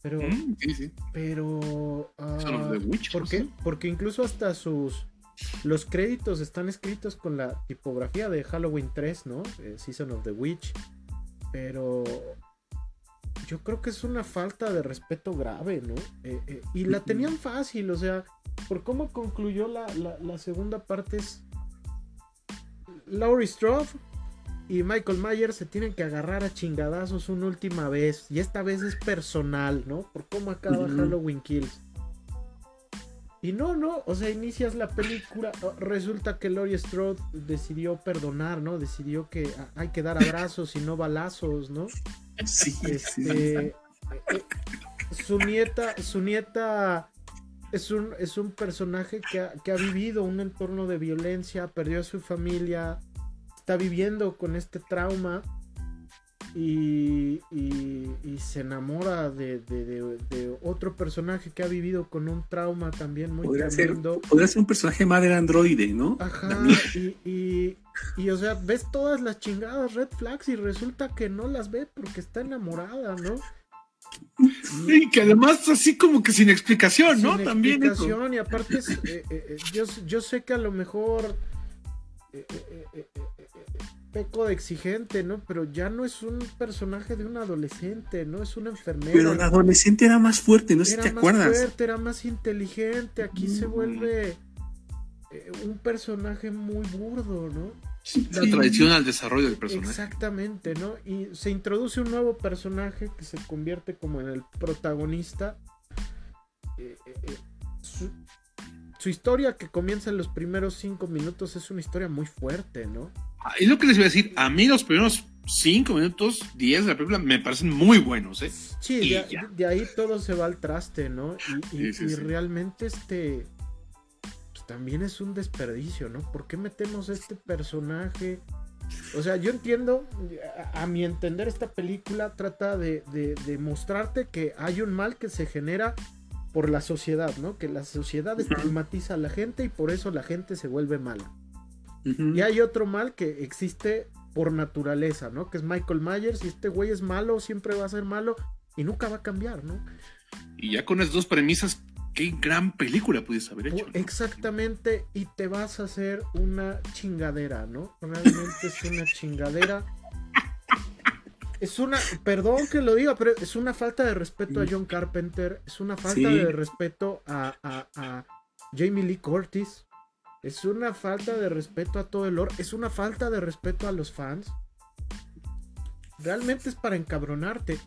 S3: Pero,
S1: Mm, sí, sí.
S3: pero...
S1: Son of the Witch.
S3: ¿Por qué? Porque incluso hasta sus... Los créditos están escritos con la tipografía de Halloween 3, ¿no? Eh, Season of the Witch. Pero yo creo que es una falta de respeto grave, ¿no? Eh, eh, y la tenían fácil, o sea, por cómo concluyó la, la- la segunda parte es... Laurie Strode y Michael Myers se tienen que agarrar a chingadazos una última vez. Y esta vez es personal, ¿no? Por cómo acaba. Halloween Kills. Y no, no, o sea, inicias la película, oh, resulta que Laurie Strode decidió perdonar, ¿no? Decidió que ah, hay que dar abrazos y no balazos, ¿no?
S2: Sí.
S3: Este, eh, eh, su nieta, su nieta es un, es un personaje que ha, que ha vivido un entorno de violencia, perdió a su familia, está viviendo con este trauma y, y- y se enamora de, de- de- de otro personaje que ha vivido con un trauma también muy
S2: Podría ser,
S3: tremendo.
S2: podría ser un personaje madre androide, ¿no?
S3: Ajá, y, y, y, o sea, ves todas las chingadas red flags y resulta que no las ve porque está enamorada, ¿no?
S1: Y que además así como que sin explicación, ¿no?
S3: Sin
S1: También eso.
S3: explicación, y aparte, es, eh, eh, eh, yo, yo sé que a lo mejor eh, peco de exigente, ¿no? Pero ya no es un personaje de un adolescente, ¿no? Es una enfermera.
S2: Pero el adolescente era más fuerte, no sé si
S3: era
S2: te
S3: más
S2: acuerdas.
S3: fuerte, era más inteligente. Aquí se vuelve eh, un personaje muy burdo, ¿no?
S1: La
S2: Sí.
S1: traición al desarrollo del personaje.
S3: Exactamente, ¿no? Y se introduce un nuevo personaje que se convierte como en el protagonista. Eh, eh, eh, su, su historia que comienza en los primeros cinco minutos es una historia muy fuerte, ¿no?
S1: Ah, Es lo que les voy a decir. A mí los primeros 5 minutos, 10 de la película me parecen muy buenos, ¿eh?
S3: Sí,
S1: Y
S3: de, ahí todo se va al traste, ¿no? Y, y-
S1: Sí, sí,
S3: y
S1: sí.
S3: realmente este pues, también es un desperdicio, ¿no? ¿Por qué metemos este personaje? O sea, yo entiendo, a, a mi entender, esta película trata de, de- de mostrarte que hay un mal que se genera por la sociedad, ¿no? Que la sociedad estigmatiza a la gente y por eso la gente se vuelve mala. Y hay otro mal que existe por naturaleza, ¿no? Que es Michael Myers y este güey es malo, siempre va a ser malo y nunca va a cambiar, ¿no?
S1: Y ya con esas dos premisas, qué gran película pudiste haber hecho.
S3: Exactamente, y te vas a hacer una chingadera, ¿no? Realmente es una chingadera. Es una, perdón que lo diga, pero es una falta de respeto a John Carpenter, es una falta
S2: Sí.
S3: de respeto a, a- a Jamie Lee Curtis, es una falta de respeto a todo el lore, es una falta de respeto a los fans. Realmente es para encabronarte.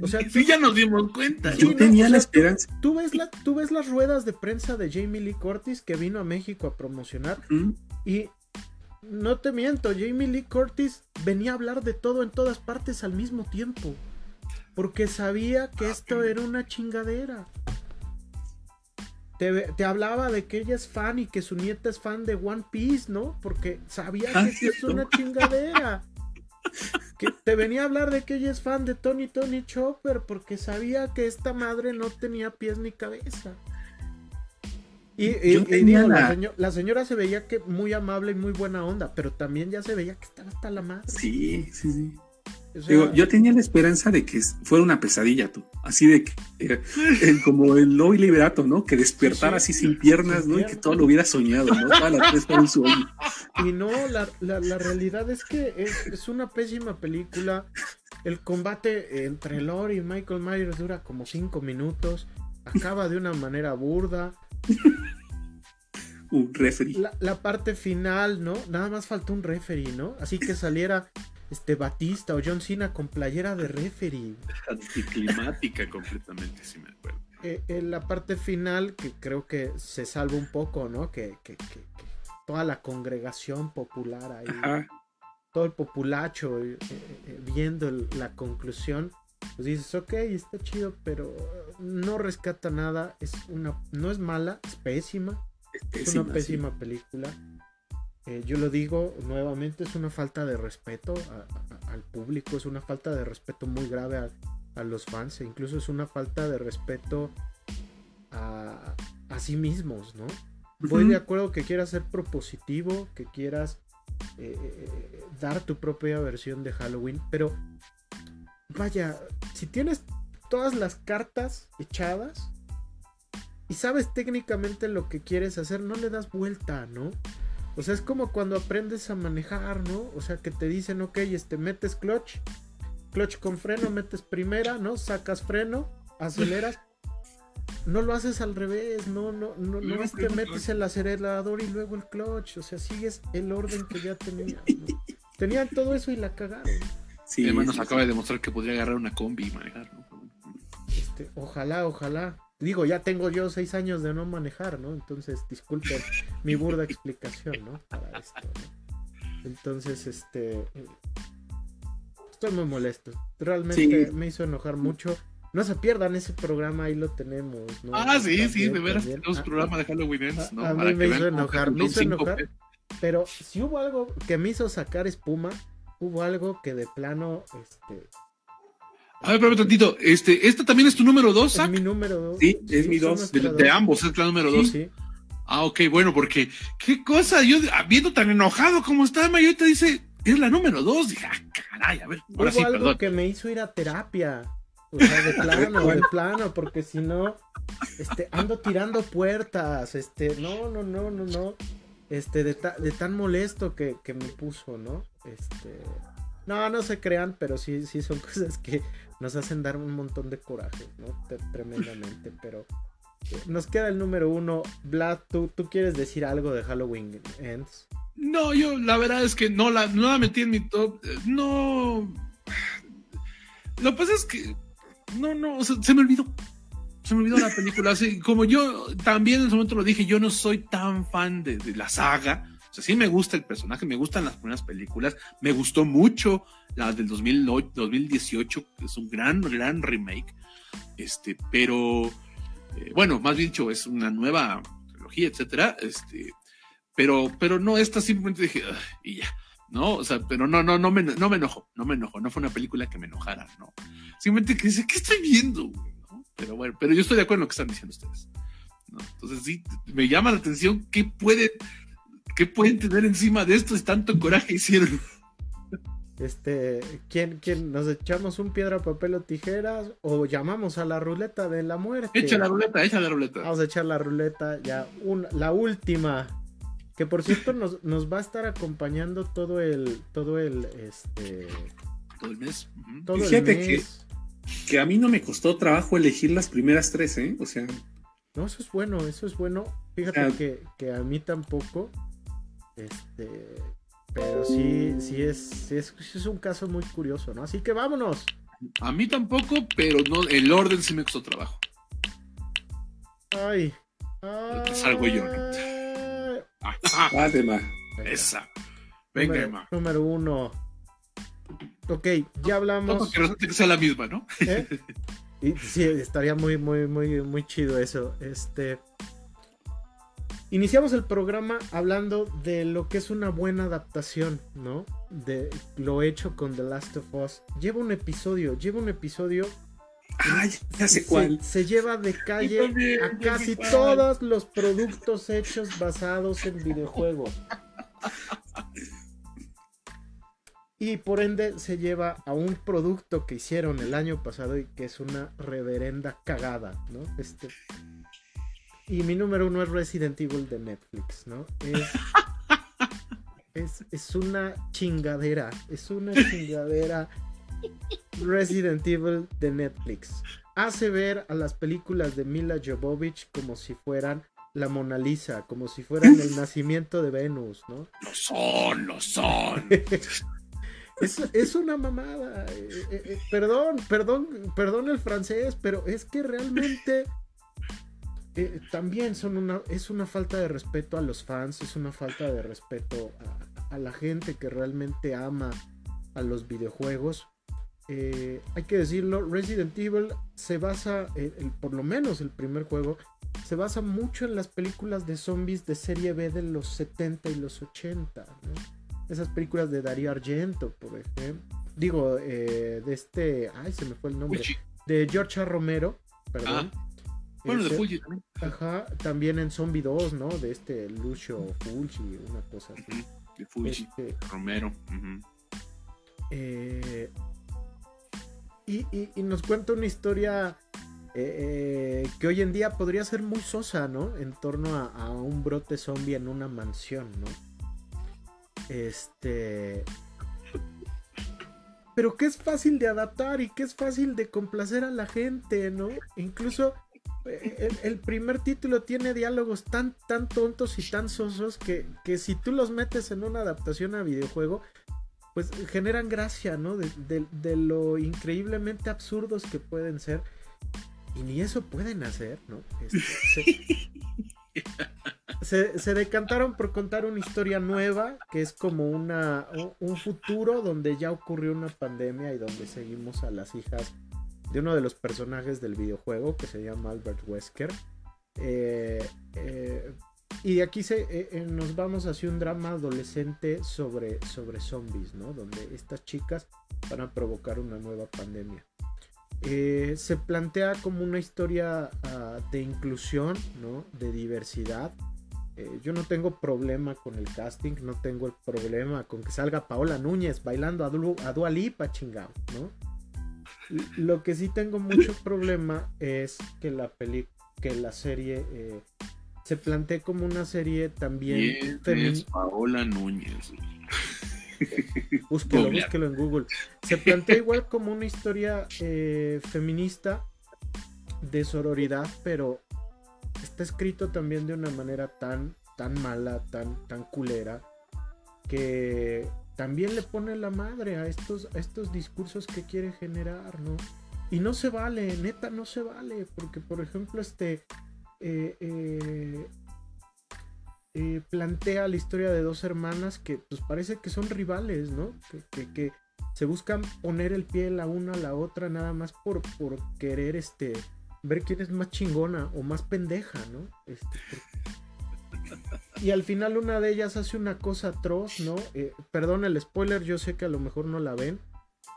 S3: O sea,
S1: Sí, ya nos dimos cuenta.
S3: Sí,
S2: Yo
S3: no,
S2: tenía
S3: o
S2: la esperanza.
S3: Tú ves, la, tú ves las ruedas de prensa de Jamie Lee Curtis que vino a México a promocionar y no te miento, Jamie Lee Curtis venía a hablar de todo en todas partes al mismo tiempo. Porque sabía que esto era una chingadera. Te, te hablaba de que ella es fan y que su nieta es fan de One Piece, ¿no? Porque sabía
S2: Ah,
S3: que esto es una chingadera. Que te venía a hablar de que ella es fan de Tony Tony Chopper porque sabía que esta madre no tenía pies ni cabeza. Y, y-
S2: Yo
S3: y
S2: tenía
S3: digo, la...
S2: la-
S3: seño- la señora se veía que muy amable y muy buena onda, pero también ya se veía que estaba hasta la madre.
S2: Sí, sí, sí.
S3: O sea,
S2: Digo, yo tenía la esperanza de que fuera una pesadilla, tú. Así de que, eh, eh, como el Loy Liberato, ¿no? Que despertara
S3: Sí,
S2: así sin piernas, ¿no? Y que todo lo hubiera soñado, ¿no? Todas las tres fueron un sueño.
S3: Y no, la, la- la realidad es que es, es una pésima película. el combate entre Lore y Michael Myers dura como cinco minutos. Acaba de una manera burda.
S2: un referee.
S3: La, la, parte final, ¿no? Nada más faltó un referee, ¿no? Así que saliera este Batista o John Cena con playera de referee.
S1: Anticlimática completamente, si me acuerdo.
S3: Eh, en la parte final, que creo que se salva un poco, ¿no? Que, que, que, que toda la congregación popular ahí,
S2: Ajá.
S3: todo el populacho eh, eh, viendo el, la conclusión, pues dices, ok, está chido, pero no rescata nada, es una, no es mala, es pésima,
S2: Es
S3: es
S2: pésima,
S3: una pésima película. Eh, yo lo digo nuevamente, es una falta de respeto a- a- al público, es una falta de respeto muy grave a, a los fans, e incluso es una falta de respeto a, a sí mismos, ¿no? Voy de acuerdo que quieras ser propositivo, que quieras eh, eh, dar tu propia versión de Halloween, pero vaya, si tienes todas las cartas echadas y sabes técnicamente lo que quieres hacer, no le das vuelta, ¿no? O sea, es como cuando aprendes a manejar, ¿no? O sea, que te dicen, ok, este, metes clutch, clutch con freno, metes primera, ¿no? Sacas freno, aceleras. No lo haces al revés, no, no, no, no es que metes el acelerador y luego el clutch, o sea, sigues el orden que ya tenías, ¿no? Tenían todo eso y la cagaron.
S2: Sí,
S1: Además nos
S2: sí,
S1: acaba
S2: sí.
S1: de demostrar que podría agarrar una combi y manejar, ¿no?
S3: Este, ojalá, ojalá. Digo, ya tengo yo seis años de no manejar, ¿no? Entonces, disculpen mi burda explicación, ¿no? Para esto, ¿no? Entonces, este. Estoy muy molesto. Realmente
S2: Sí.
S3: me hizo enojar mucho. No se pierdan ese programa, ahí lo tenemos, ¿no?
S1: Ah, sí, sí, de veras,
S3: también.
S1: tenemos
S3: Ah,
S1: programa de Halloween Ends, ¿no?
S3: a mí
S1: Para
S3: me
S1: que
S3: hizo enojar, me hizo enojar. Pero si hubo algo que me hizo sacar espuma, hubo algo que de plano, este.
S1: A ver, espérame tantito. Este, ¿Esta también es tu número dos,
S3: Es
S1: Zach?
S3: mi número dos.
S2: Sí, es mi dos.
S1: De, ambos, es la número dos.
S3: Sí,
S1: Ah, ok, bueno, porque, ¿qué cosa? Yo, ah, viendo tan enojado como está, Mayota dice, es la número dos. Dije, ah, caray, a ver, ahora
S3: Hubo
S1: sí,
S3: algo
S1: perdón.
S3: que me hizo ir a terapia. O sea, de plano, de plano, porque si no, este, ando tirando puertas, este, no, no, no, no, no, este, de, ta- de tan molesto que, que me puso, ¿no? Este, no, no se crean, pero sí, sí son cosas que nos hacen dar un montón de coraje, ¿no? Te- tremendamente, pero eh, nos queda el número uno. Vlad, ¿tú, ¿tú quieres decir algo de Halloween Ends?
S1: No, yo la verdad es que no la, no la metí en mi top. eh, No. Lo que pasa es que. No, no, o sea, se me olvidó. Se me olvidó la película. Así, como yo también en su momento lo dije, yo no soy tan fan de, de la saga. Sea, sí me gusta el personaje, me gustan las primeras películas. Me gustó mucho la del 2008, 2018, que es un gran, gran remake. Este, pero. eh, bueno, más bien dicho, es una nueva trilogía, etcétera. Este, pero, pero no, esta simplemente dije, y ya, ¿no? O sea, pero no, no, no me, no me enojó, no me enojó, no fue una película que me enojara, ¿no? Simplemente que dice, ¿qué estoy viendo? güey?", ¿no? Pero bueno, pero yo estoy de acuerdo en lo que están diciendo ustedes, ¿no? Entonces sí, me llama la atención qué pueden, qué pueden tener encima de esto, si tanto coraje hicieron.
S3: Este, ¿quién, quién nos echamos un piedra, papel o tijeras? O llamamos a la ruleta de la muerte.
S1: Echa la ruleta, echa la ruleta.
S3: Vamos a echar la ruleta, ya, un- la última. Que por cierto nos, nos va a estar acompañando todo el, todo el, este,
S1: Todo el mes.
S3: todo el
S2: Fíjate
S3: mes.
S2: Que a mí no me costó trabajo elegir las primeras tres, ¿eh? O sea,
S3: No, eso es bueno, eso es bueno. Fíjate que, que a mí tampoco. Este, pero sí, sí es, sí es, sí es un caso muy curioso, ¿no? Así que vámonos.
S1: A mí tampoco, pero no, el orden sí me costó trabajo.
S3: Ay.
S1: te salgo yo, ¿no?
S3: Ay.
S1: Ah,
S2: vale, ma.
S1: esa. Venga,
S3: número,
S1: Emma.
S3: número uno. Ok, ya hablamos.
S1: No, que resulte que sea la misma, ¿no?
S3: ¿eh? Y sí, estaría muy, muy, muy, muy chido eso. Este. Iniciamos el programa hablando de lo que es una buena adaptación, ¿no? De lo hecho con The Last of Us. Lleva un episodio, lleva un episodio.
S2: Ay, ya sé
S3: se-
S2: cuál.
S3: Se, lleva de calle a casi todos los productos hechos basados en videojuegos. Y por ende se lleva a un producto que hicieron el año pasado y que es una reverenda cagada, ¿no? Este. Y mi número uno es Resident Evil de Netflix, ¿no? Es, es, es una chingadera. Es una chingadera Resident Evil de Netflix. Hace ver a las películas de Mila Jovovich como si fueran la Mona Lisa, como si fueran el nacimiento de Venus, ¿no?
S1: Lo son, lo son.
S3: Es, es, una mamada. Eh, eh, eh, perdón, perdón, perdón el francés, pero es que realmente eh, también son una, es una falta de respeto a los fans, es una falta de respeto a, a la gente que realmente ama a los videojuegos. Eh, hay que decirlo, Resident Evil se basa, eh, el, por lo menos el primer juego, se basa mucho en las películas de zombies de serie B de los 70 y los 80. ¿no? Esas películas de Darío Argento, por ejemplo. Digo, eh, de este. Ay, se me fue el nombre. De George A. Romero, perdón.
S1: Ah. Bueno, de Fuji también.
S3: Ajá, también en Zombie 2, ¿no? De este Lucio Fulci, una cosa así.
S1: Ujú, De Fuji.
S3: Este,
S1: Romero.
S3: eh, y, y- y nos cuenta una historia eh, eh, que hoy en día podría ser muy sosa, ¿no? En torno a, a un brote zombie en una mansión, ¿no? Este. Pero que es fácil de adaptar y que es fácil de complacer a la gente, ¿no? Incluso el, primer título tiene diálogos tan, tan tontos y tan sosos que, que si tú los metes en una adaptación a videojuego, pues generan gracia, ¿no? De, lo increíblemente absurdos que pueden ser. Y ni eso pueden hacer, ¿no? Este, se, se- se decantaron por contar una historia nueva, que es como una, un- un futuro donde ya ocurrió una pandemia y donde seguimos a las hijas de uno de los personajes del videojuego, que se llama Albert Wesker. Eh, eh, y de aquí se, eh, nos vamos hacia un drama adolescente sobre, sobre zombies, ¿no? Donde estas chicas van a provocar una nueva pandemia. Se plantea como una historia ah, de inclusión, ¿no? De diversidad. Yo no tengo problema con el casting, no tengo el problema con que salga Paola Núñez bailando a, Dua- a chingado, ¿no? Lo que sí tengo mucho problema es que la peli que la serie eh, se plantee como una serie también
S1: ¿Quién
S3: femi-
S1: es Paola Núñez?
S3: Búsquelo, búsquelo en Google. Se plantea igual como una historia eh, feminista de sororidad, pero está escrito también de una manera tan, tan mala, tan, tan culera, que también le pone la madre a estos, a estos discursos que quiere generar, ¿no? Y no se vale, neta, no se vale, porque por ejemplo, este eh, eh, eh, plantea la historia de dos hermanas que pues parece que son rivales, ¿no? Que, que- se buscan poner el pie la una a la otra nada más por, por querer este ver quién es más chingona o más pendeja, ¿no? Este, Y al final una de ellas hace una cosa atroz, ¿no? Eh, perdón el spoiler, yo sé que a lo mejor no la ven.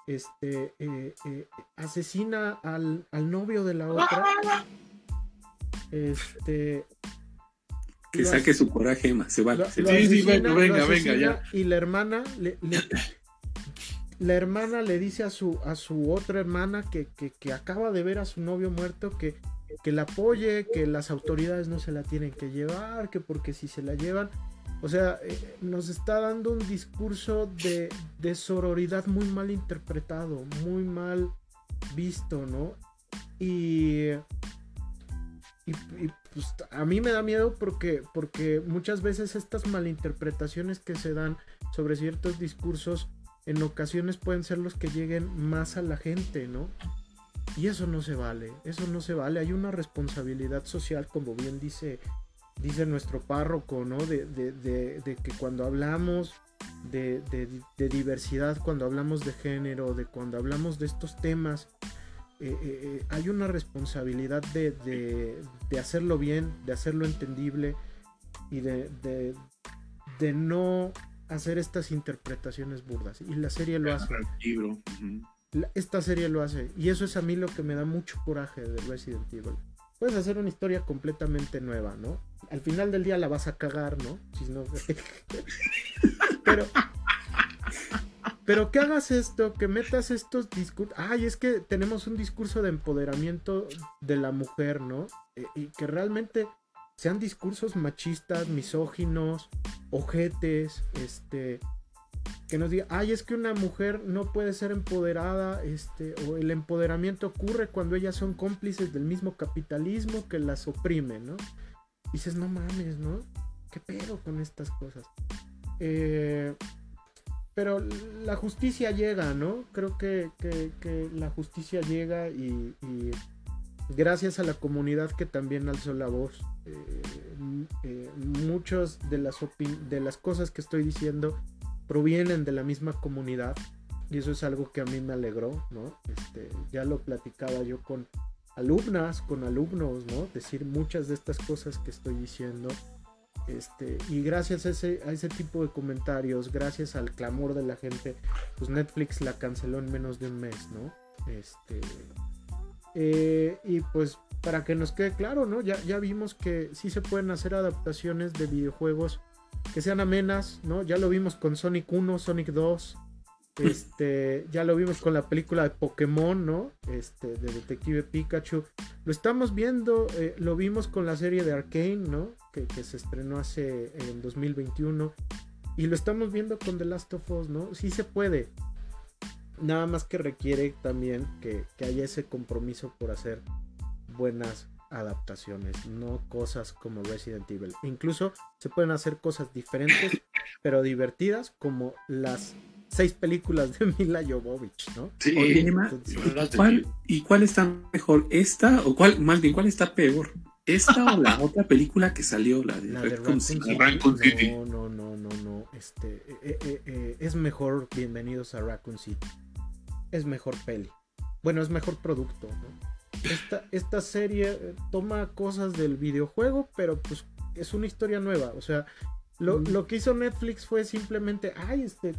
S3: Este eh, eh, asesina al, al novio de la otra. Este
S2: Que saque su coraje, Emma, se vale.
S3: lo-
S2: se
S3: lo
S2: vale.
S1: Sí, sí, venga, venga, venga,
S3: asesina Y la hermana le, le- la hermana le dice a su, a su otra hermana que, que- que acaba de ver a su novio muerto que, que la apoye, que las autoridades no se la tienen que llevar, que porque si se la llevan. O sea, eh, nos está dando un discurso de, de sororidad muy mal interpretado, muy mal visto, ¿no? Y y, y, pues a mí me da miedo porque, porque muchas veces estas malinterpretaciones que se dan sobre ciertos discursos en ocasiones pueden ser los que lleguen más a la gente, ¿no? Y eso no se vale, eso no se vale. Hay una responsabilidad social, como bien dice, dice nuestro párroco, ¿no? De, de- de- de que cuando hablamos de, de- diversidad, cuando hablamos de género, de cuando hablamos de estos temas, eh, eh, eh, hay una responsabilidad de, de- de hacerlo bien, de hacerlo entendible y de, de- no hacer estas interpretaciones burdas. Y la serie lo hace.
S1: El libro.
S3: La- esta serie lo hace. Y eso es a mí lo que me da mucho coraje de Resident Evil. Puedes hacer una historia completamente nueva, ¿no? Al final del día la vas a cagar, ¿no? Si no- pero, pero que hagas esto, que metas estos discursos. Ay, es que tenemos un discurso de empoderamiento de la mujer, ¿no? Eh, y que realmente sean discursos machistas, misóginos, ojetes, este. Que nos diga, ay, es que una mujer no puede ser empoderada, este, o el empoderamiento ocurre cuando ellas son cómplices del mismo capitalismo que las oprime, ¿no? dices, no mames, ¿no? ¿Qué pedo con estas cosas? Eh, pero la justicia llega, ¿no? Creo que, la justicia llega y, gracias a la comunidad que también alzó la voz, eh, eh, muchas de de las cosas que estoy diciendo provienen de la misma comunidad y eso es algo que a mí me alegró, ¿no? Este, ya lo platicaba yo con alumnas, con alumnos, ¿no? Decir muchas de estas cosas que estoy diciendo. Este, y gracias a ese, a ese tipo de comentarios, gracias al clamor de la gente, pues Netflix la canceló en menos de un mes, ¿no? Este, eh, y pues para que nos quede claro, ¿no? Ya, ya vimos que sí se pueden hacer adaptaciones de videojuegos que sean amenas, ¿no? Ya lo vimos con Sonic 1, Sonic 2, este, ya lo vimos con la película de Pokémon, ¿no? Este, de Detective Pikachu. Lo estamos viendo, eh, lo vimos con la serie de Arkane, ¿no? Que, se estrenó hace en 2021. Y lo estamos viendo con The Last of Us, ¿no? Sí se puede. Nada más que requiere también que, que haya ese compromiso por hacer buenas adaptaciones, no cosas como Resident Evil. Incluso se pueden hacer cosas diferentes, pero divertidas, como las seis películas de Mila Jovovich, ¿no?
S2: Sí. ¿y cuál está mejor? ¿Esta o cuál, más bien, cuál está peor? ¿Esta o la otra película que salió, la de,
S3: Raccoon, City? No, no, no, no, no. Este, eh, eh, eh, es mejor Bienvenidos a Raccoon City. Es mejor peli. Bueno, es mejor producto, ¿no? Esta, esta serie eh, toma cosas del videojuego, pero pues es una historia nueva. O sea, lo, lo, que hizo Netflix fue simplemente, ay, este,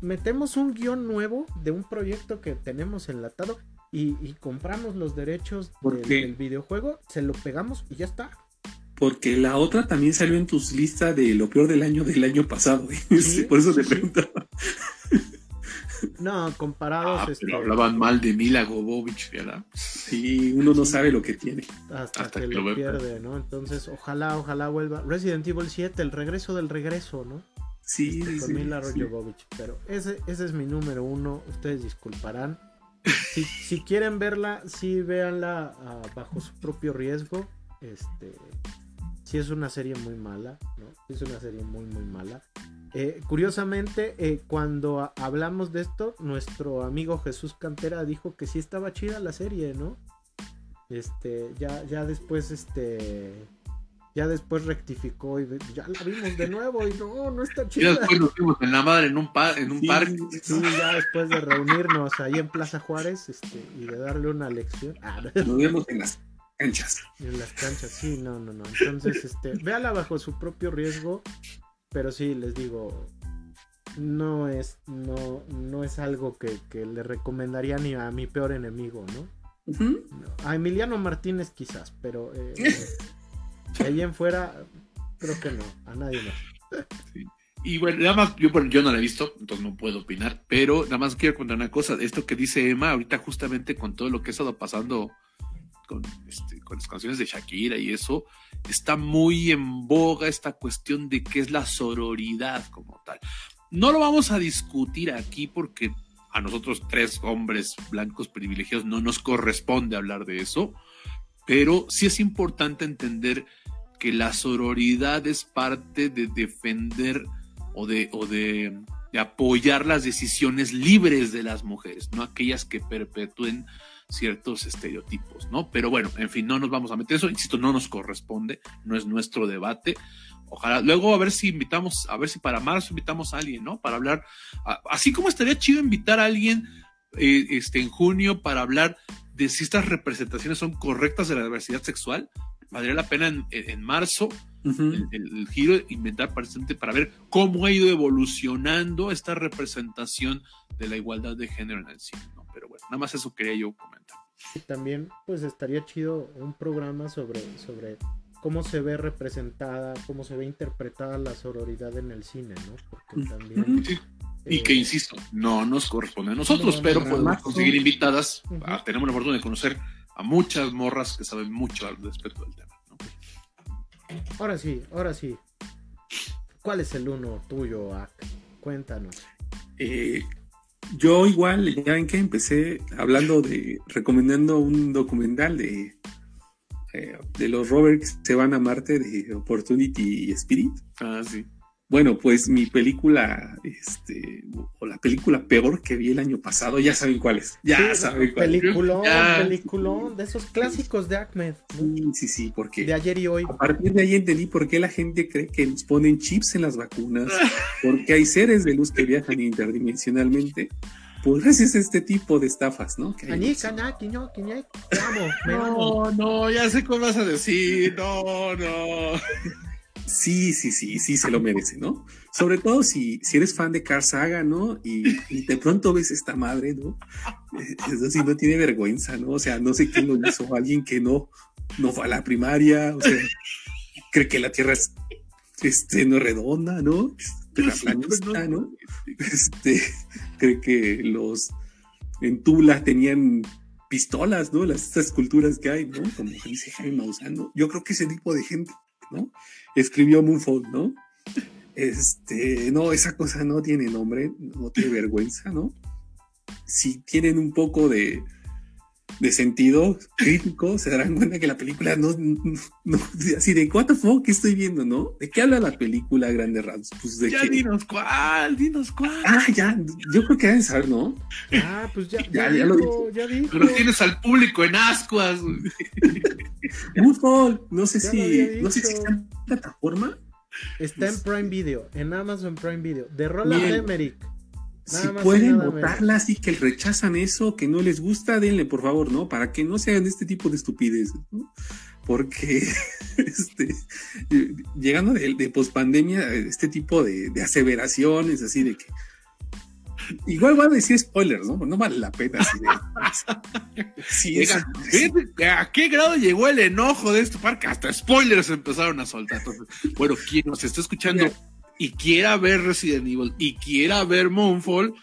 S3: metemos un guion nuevo de un proyecto que tenemos enlatado y, y compramos los derechos del, videojuego, se lo pegamos y ya está.
S2: Porque la otra también salió en tus listas de lo peor del año del año pasado. Por eso te preguntaba.
S3: No, comparados.
S1: Ah, este, hablaban mal de Mila Gobovich, ¿verdad?
S2: Sí, uno no sabe lo que tiene.
S3: Hasta, que, lo, pierde, ¿no? Entonces, ojalá, ojalá vuelva. Resident Evil 7, el regreso del regreso, ¿no?
S2: Sí,
S3: este, Con Mila Jovovich. Pero ese, ese es mi número uno. Ustedes disculparán. Si, si quieren verla, sí véanla ah, bajo su propio riesgo. Este. Sí es una serie muy mala, ¿no? Es una serie muy, muy mala. Eh, curiosamente, eh, cuando hablamos de esto, nuestro amigo Jesús Cantera dijo que sí estaba chida la serie, ¿no? Este, ya, ya después, este, ya después rectificó y ya la vimos de nuevo y no, no está chida.
S1: Y después nos vimos en la madre en un, en un parque.
S3: Sí, ya después de reunirnos ahí en Plaza Juárez este, y de darle una lección.
S2: Ah, nos vemos en las canchas.
S3: En las canchas, sí, no, no, no. Entonces, este, véala bajo su propio riesgo. Pero sí, les digo, no es, no, no es algo que, le recomendaría ni a mi peor enemigo, ¿no? A Emiliano Martínez quizás, pero eh, ahí en fuera creo que no, a nadie más.
S1: Y bueno, nada más, yo, yo no la he visto, entonces no puedo opinar, pero nada más quiero contar una cosa, esto que dice Emma ahorita justamente con todo lo que ha estado pasando con, este, con las canciones de Shakira y eso, está muy en boga esta cuestión de qué es la sororidad como tal. No lo vamos a discutir aquí porque a nosotros tres hombres blancos privilegiados no nos corresponde hablar de eso, pero sí es importante entender que la sororidad es parte de defender o de, o de, de apoyar las decisiones libres de las mujeres, no aquellas que perpetúen ciertos estereotipos, ¿no? Pero bueno, en fin, no nos vamos a meter eso, insisto, no nos corresponde, no es nuestro debate. Ojalá, luego a ver si invitamos, a ver si para marzo invitamos a alguien, ¿no? Para hablar, así como estaría chido invitar a alguien eh, este, en junio para hablar de si estas representaciones son correctas de la diversidad sexual, valdría la pena en, marzo el, giro inventar para ver cómo ha ido evolucionando esta representación de la igualdad de género en el cine, ¿no? Pero bueno, nada más eso quería yo comentar.
S3: Y también, pues estaría chido un programa sobre, sobre cómo se ve representada, cómo se ve interpretada la sororidad en el cine, ¿no? Porque también.
S1: Y que, eh, insisto, no nos corresponde a nosotros, pero podemos conseguir invitadas. tenemos la fortuna de conocer a muchas morras que saben mucho al respecto del tema. ¿no?
S3: Ahora sí, ahora sí. ¿Cuál es el uno tuyo, Ak? Cuéntanos.
S2: Eh, yo igual, ya en que empecé hablando de, recomendando un documental de, eh, de los rovers que se van a Marte de Opportunity Spirit.
S1: Ah, sí.
S2: Bueno, pues mi película, este, o la película peor que vi el año pasado, ya saben cuál es. Ya
S3: Sí,
S2: saben cuál es.
S3: Peliculón,
S1: Ya.
S3: peliculón, de esos clásicos de Ahmed, ¿no?
S2: Sí, sí, sí, porque
S3: de ayer y hoy.
S2: a partir de ahí entendí por qué la gente cree que nos ponen chips en las vacunas, porque hay seres de luz que viajan interdimensionalmente, por gracias a este tipo de estafas, ¿no? Que hay-
S3: amo.
S1: No, no, ya sé cómo vas a decir. No, no.
S2: Sí, sí, sí, sí se lo merece, ¿no? Sobre todo si, si eres fan de Carl Saga, ¿no? Y, y de pronto ves esta madre, ¿no? Eh, Eso sí, no tiene vergüenza, ¿no? O sea, no sé quién lo hizo, alguien que no, no fue a la primaria, o sea, cree que la Tierra es, este, no es redonda, ¿no? Terraplanista, ¿no? Este, cree que los en Tula tenían pistolas, ¿no? Las estas esculturas que hay, ¿no? Como dice Jaime Maussan, ¿no? Yo creo que ese tipo de gente, Escribió Moonfall, ¿no? Este, no, esa cosa no tiene nombre, no tiene vergüenza, ¿no? Si tienen un poco de, de sentido crítico, se darán cuenta que la película no, no, no- así de what the fuck ¿qué estoy viendo, ¿no? ¿De qué habla la película Grande Rams? Pues de
S1: Ya
S2: que,
S1: dinos cuál, dinos cuál.
S2: ah, ya, yo creo que deben saber, ¿no?
S3: Ah, pues ya, ya,
S2: Ya, ya lo
S3: dijo, ya dijo.
S1: Pero tienes al público en ascuas. güey.
S2: Moonfall, no sé si, no sé si está en plataforma.
S3: Está en Prime Video, en Amazon Prime Video, de Roland. Emmerich.
S2: Si
S3: y
S2: pueden
S3: nada
S2: votarla así que rechazan eso, que no les gusta, denle por favor, ¿no? Para que no se hagan este tipo de estupideces, ¿no? Porque este, llegando de, de pospandemia, este tipo de, de aseveraciones así de que igual van a decir spoilers, ¿no? No vale la pena así de sí,
S1: Oigan, ¿A qué grado llegó el enojo de este parque? Hasta spoilers empezaron a soltar. Entonces, bueno, quien nos está escuchando y quiera ver Resident Evil y quiera ver Moonfall,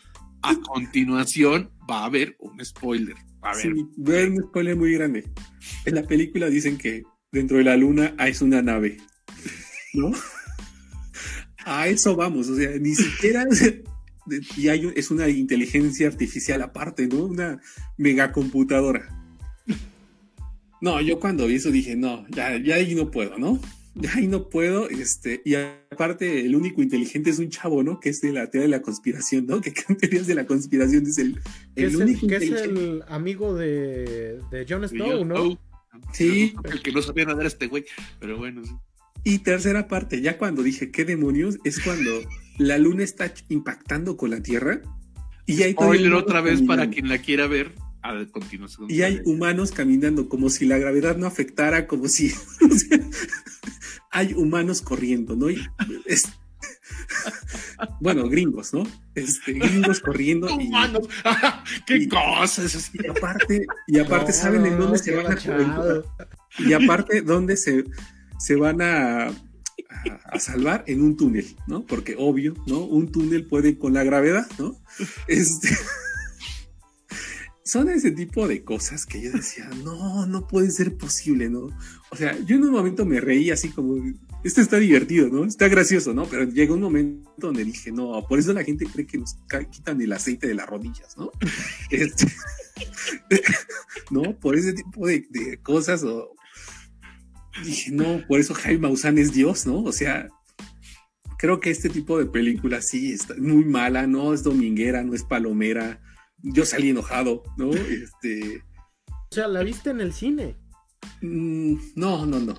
S1: a continuación va a haber un spoiler. Va a haber.
S2: Sí, voy a dar un spoiler muy grande. En la película dicen que dentro de la luna hay una nave, ¿no? A eso vamos, o sea, ni siquiera y hay un- es una inteligencia artificial aparte, ¿no? Una megacomputadora. No, yo cuando vi eso dije, no, ya, ya ahí no puedo, ¿no? Ahí no puedo, este, y aparte el único inteligente es un chavo, ¿no? Que es de la teoría de la conspiración, ¿no? Que teorías de la conspiración es el,
S3: Que
S2: el
S3: es el,
S2: único
S3: que es el amigo de, de Jon Snow,
S1: yo,
S3: ¿no?
S1: oh,
S2: Sí.
S1: El que no sabía nadar este güey. Pero bueno, sí.
S2: Y tercera parte, ya cuando dije qué demonios, es cuando la luna está impactando con la Tierra y hay
S1: Spoiler otra vez para quien la quiera ver. A continuación.
S2: Y hay humanos caminando como si la gravedad no afectara, como si o sea, hay humanos corriendo, ¿no? Y es- bueno, gringos, ¿no? Este, gringos corriendo y,
S1: Humanos. ¡Qué
S2: y-
S1: cosas! así.
S2: y aparte, y aparte
S3: No,
S2: saben en dónde
S3: qué
S2: se van a y aparte dónde se, se van a, a, a salvar en un túnel, ¿no? Porque obvio, ¿no? Un túnel puede con la gravedad, ¿no? Este, son ese tipo de cosas que yo decía, no, no puede ser posible, ¿no? O sea, yo en un momento me reí así como, esto está divertido, ¿no? Está gracioso, ¿no? Pero llegó un momento donde dije, no, por eso la gente cree que nos quitan el aceite de las rodillas, ¿no? Este, ¿no? Por ese tipo de, de cosas o, dije, no, por eso Jaime Maussan es Dios, ¿no? O sea, creo que este tipo de película sí está muy mala, no es dominguera, no es palomera. Yo salí enojado, ¿no? Este,
S3: O sea, la viste en el cine.
S2: mm, no, no, no.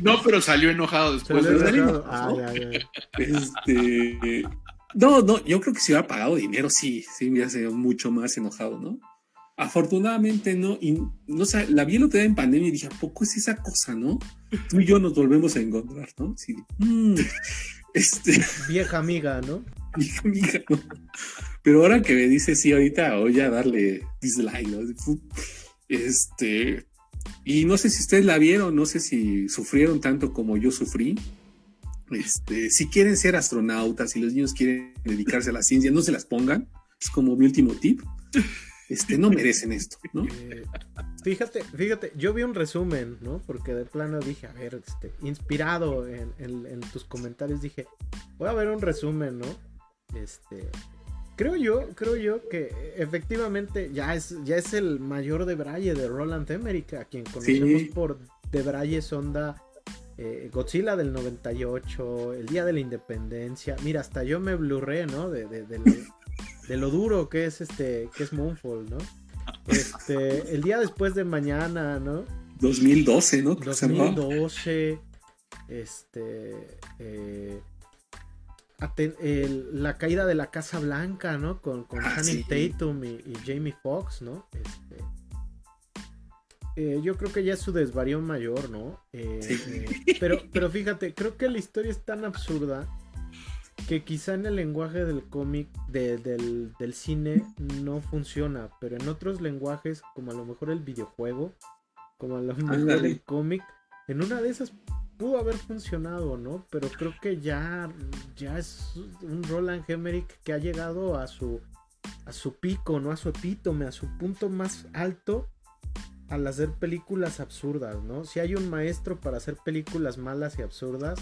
S1: no, pero salió enojado después.
S3: dejado-
S2: enojado,
S3: Ah, ya, ya.
S2: Este, no, no, yo creo que si hubiera pagado dinero, sí, sí, me hubiera sido mucho más enojado, ¿no? Afortunadamente no, y no sé, la vi el otro día en pandemia y dije, ¿a poco es esa cosa, no? Tú y yo nos volvemos a encontrar, ¿no? Sí, mm, este,
S3: Vieja amiga, ¿no?
S2: hija, amiga, ¿no? Pero ahora que me dice sí, ahorita voy a darle dislike, ¿no? Este, y no sé si ustedes la vieron, no sé si sufrieron tanto como yo sufrí. Este, si quieren ser astronautas, si los niños quieren dedicarse a la ciencia, no se las pongan. Es como mi último tip. Este, no merecen esto, ¿no?
S3: Eh, fíjate, fíjate, yo vi un resumen, ¿no? Porque de plano dije, a ver, este, inspirado en, en- en tus comentarios, dije, voy a ver un resumen, ¿no? Este, creo yo, creo yo que efectivamente ya es, ya es el mayor de Braille de Roland Emmerich, a quien conocemos por de Braille Sonda eh, Godzilla del 98, el Día de la Independencia. Mira, hasta yo me blurré, ¿no? De, de, lo, duro que es este, que es Moonfall, ¿no? Este, el día después de mañana, ¿no?
S2: 2012, ¿no?
S3: 2012. Este. Eh, la caída de la Casa Blanca, ¿no? Con, con ah, Tatum y, Jamie Foxx, ¿no? Este, eh, yo creo que ya es su desvarío mayor, ¿no? Eh, pero, pero fíjate, creo que la historia es tan absurda que quizá en el lenguaje del cómic, del, del, cine, no funciona, pero en otros lenguajes, como a lo mejor el videojuego, como a lo mejor el cómic, en una de esas pudo haber funcionado, ¿no? Pero creo que ya, ya es un Roland Emmerich que ha llegado a su, a su pico, ¿no? A su epítome, a su punto más alto al hacer películas absurdas, ¿no? Si hay un maestro para hacer películas malas y absurdas,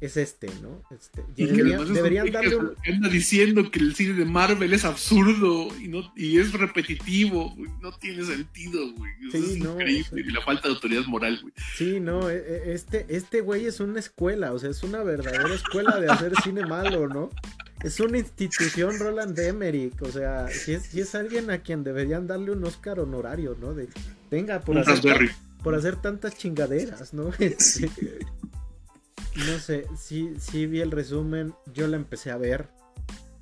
S3: es este, ¿no? Este,
S1: deberían darle un... Anda diciendo que el cine de Marvel es absurdo y no y es repetitivo, no tiene sentido, güey. es increíble, y la falta de autoridad moral, güey.
S3: Sí, no, e, e, este, este güey es una escuela, o sea, es una verdadera escuela de hacer cine malo, ¿no? Es una institución Roland Emmerich, o sea, si es, si es alguien a quien deberían darle un Oscar honorario, ¿no? De, venga, por, hacer, por hacer tantas chingaderas, ¿no? Este, no sé, sí, sí vi el resumen, yo la empecé a ver.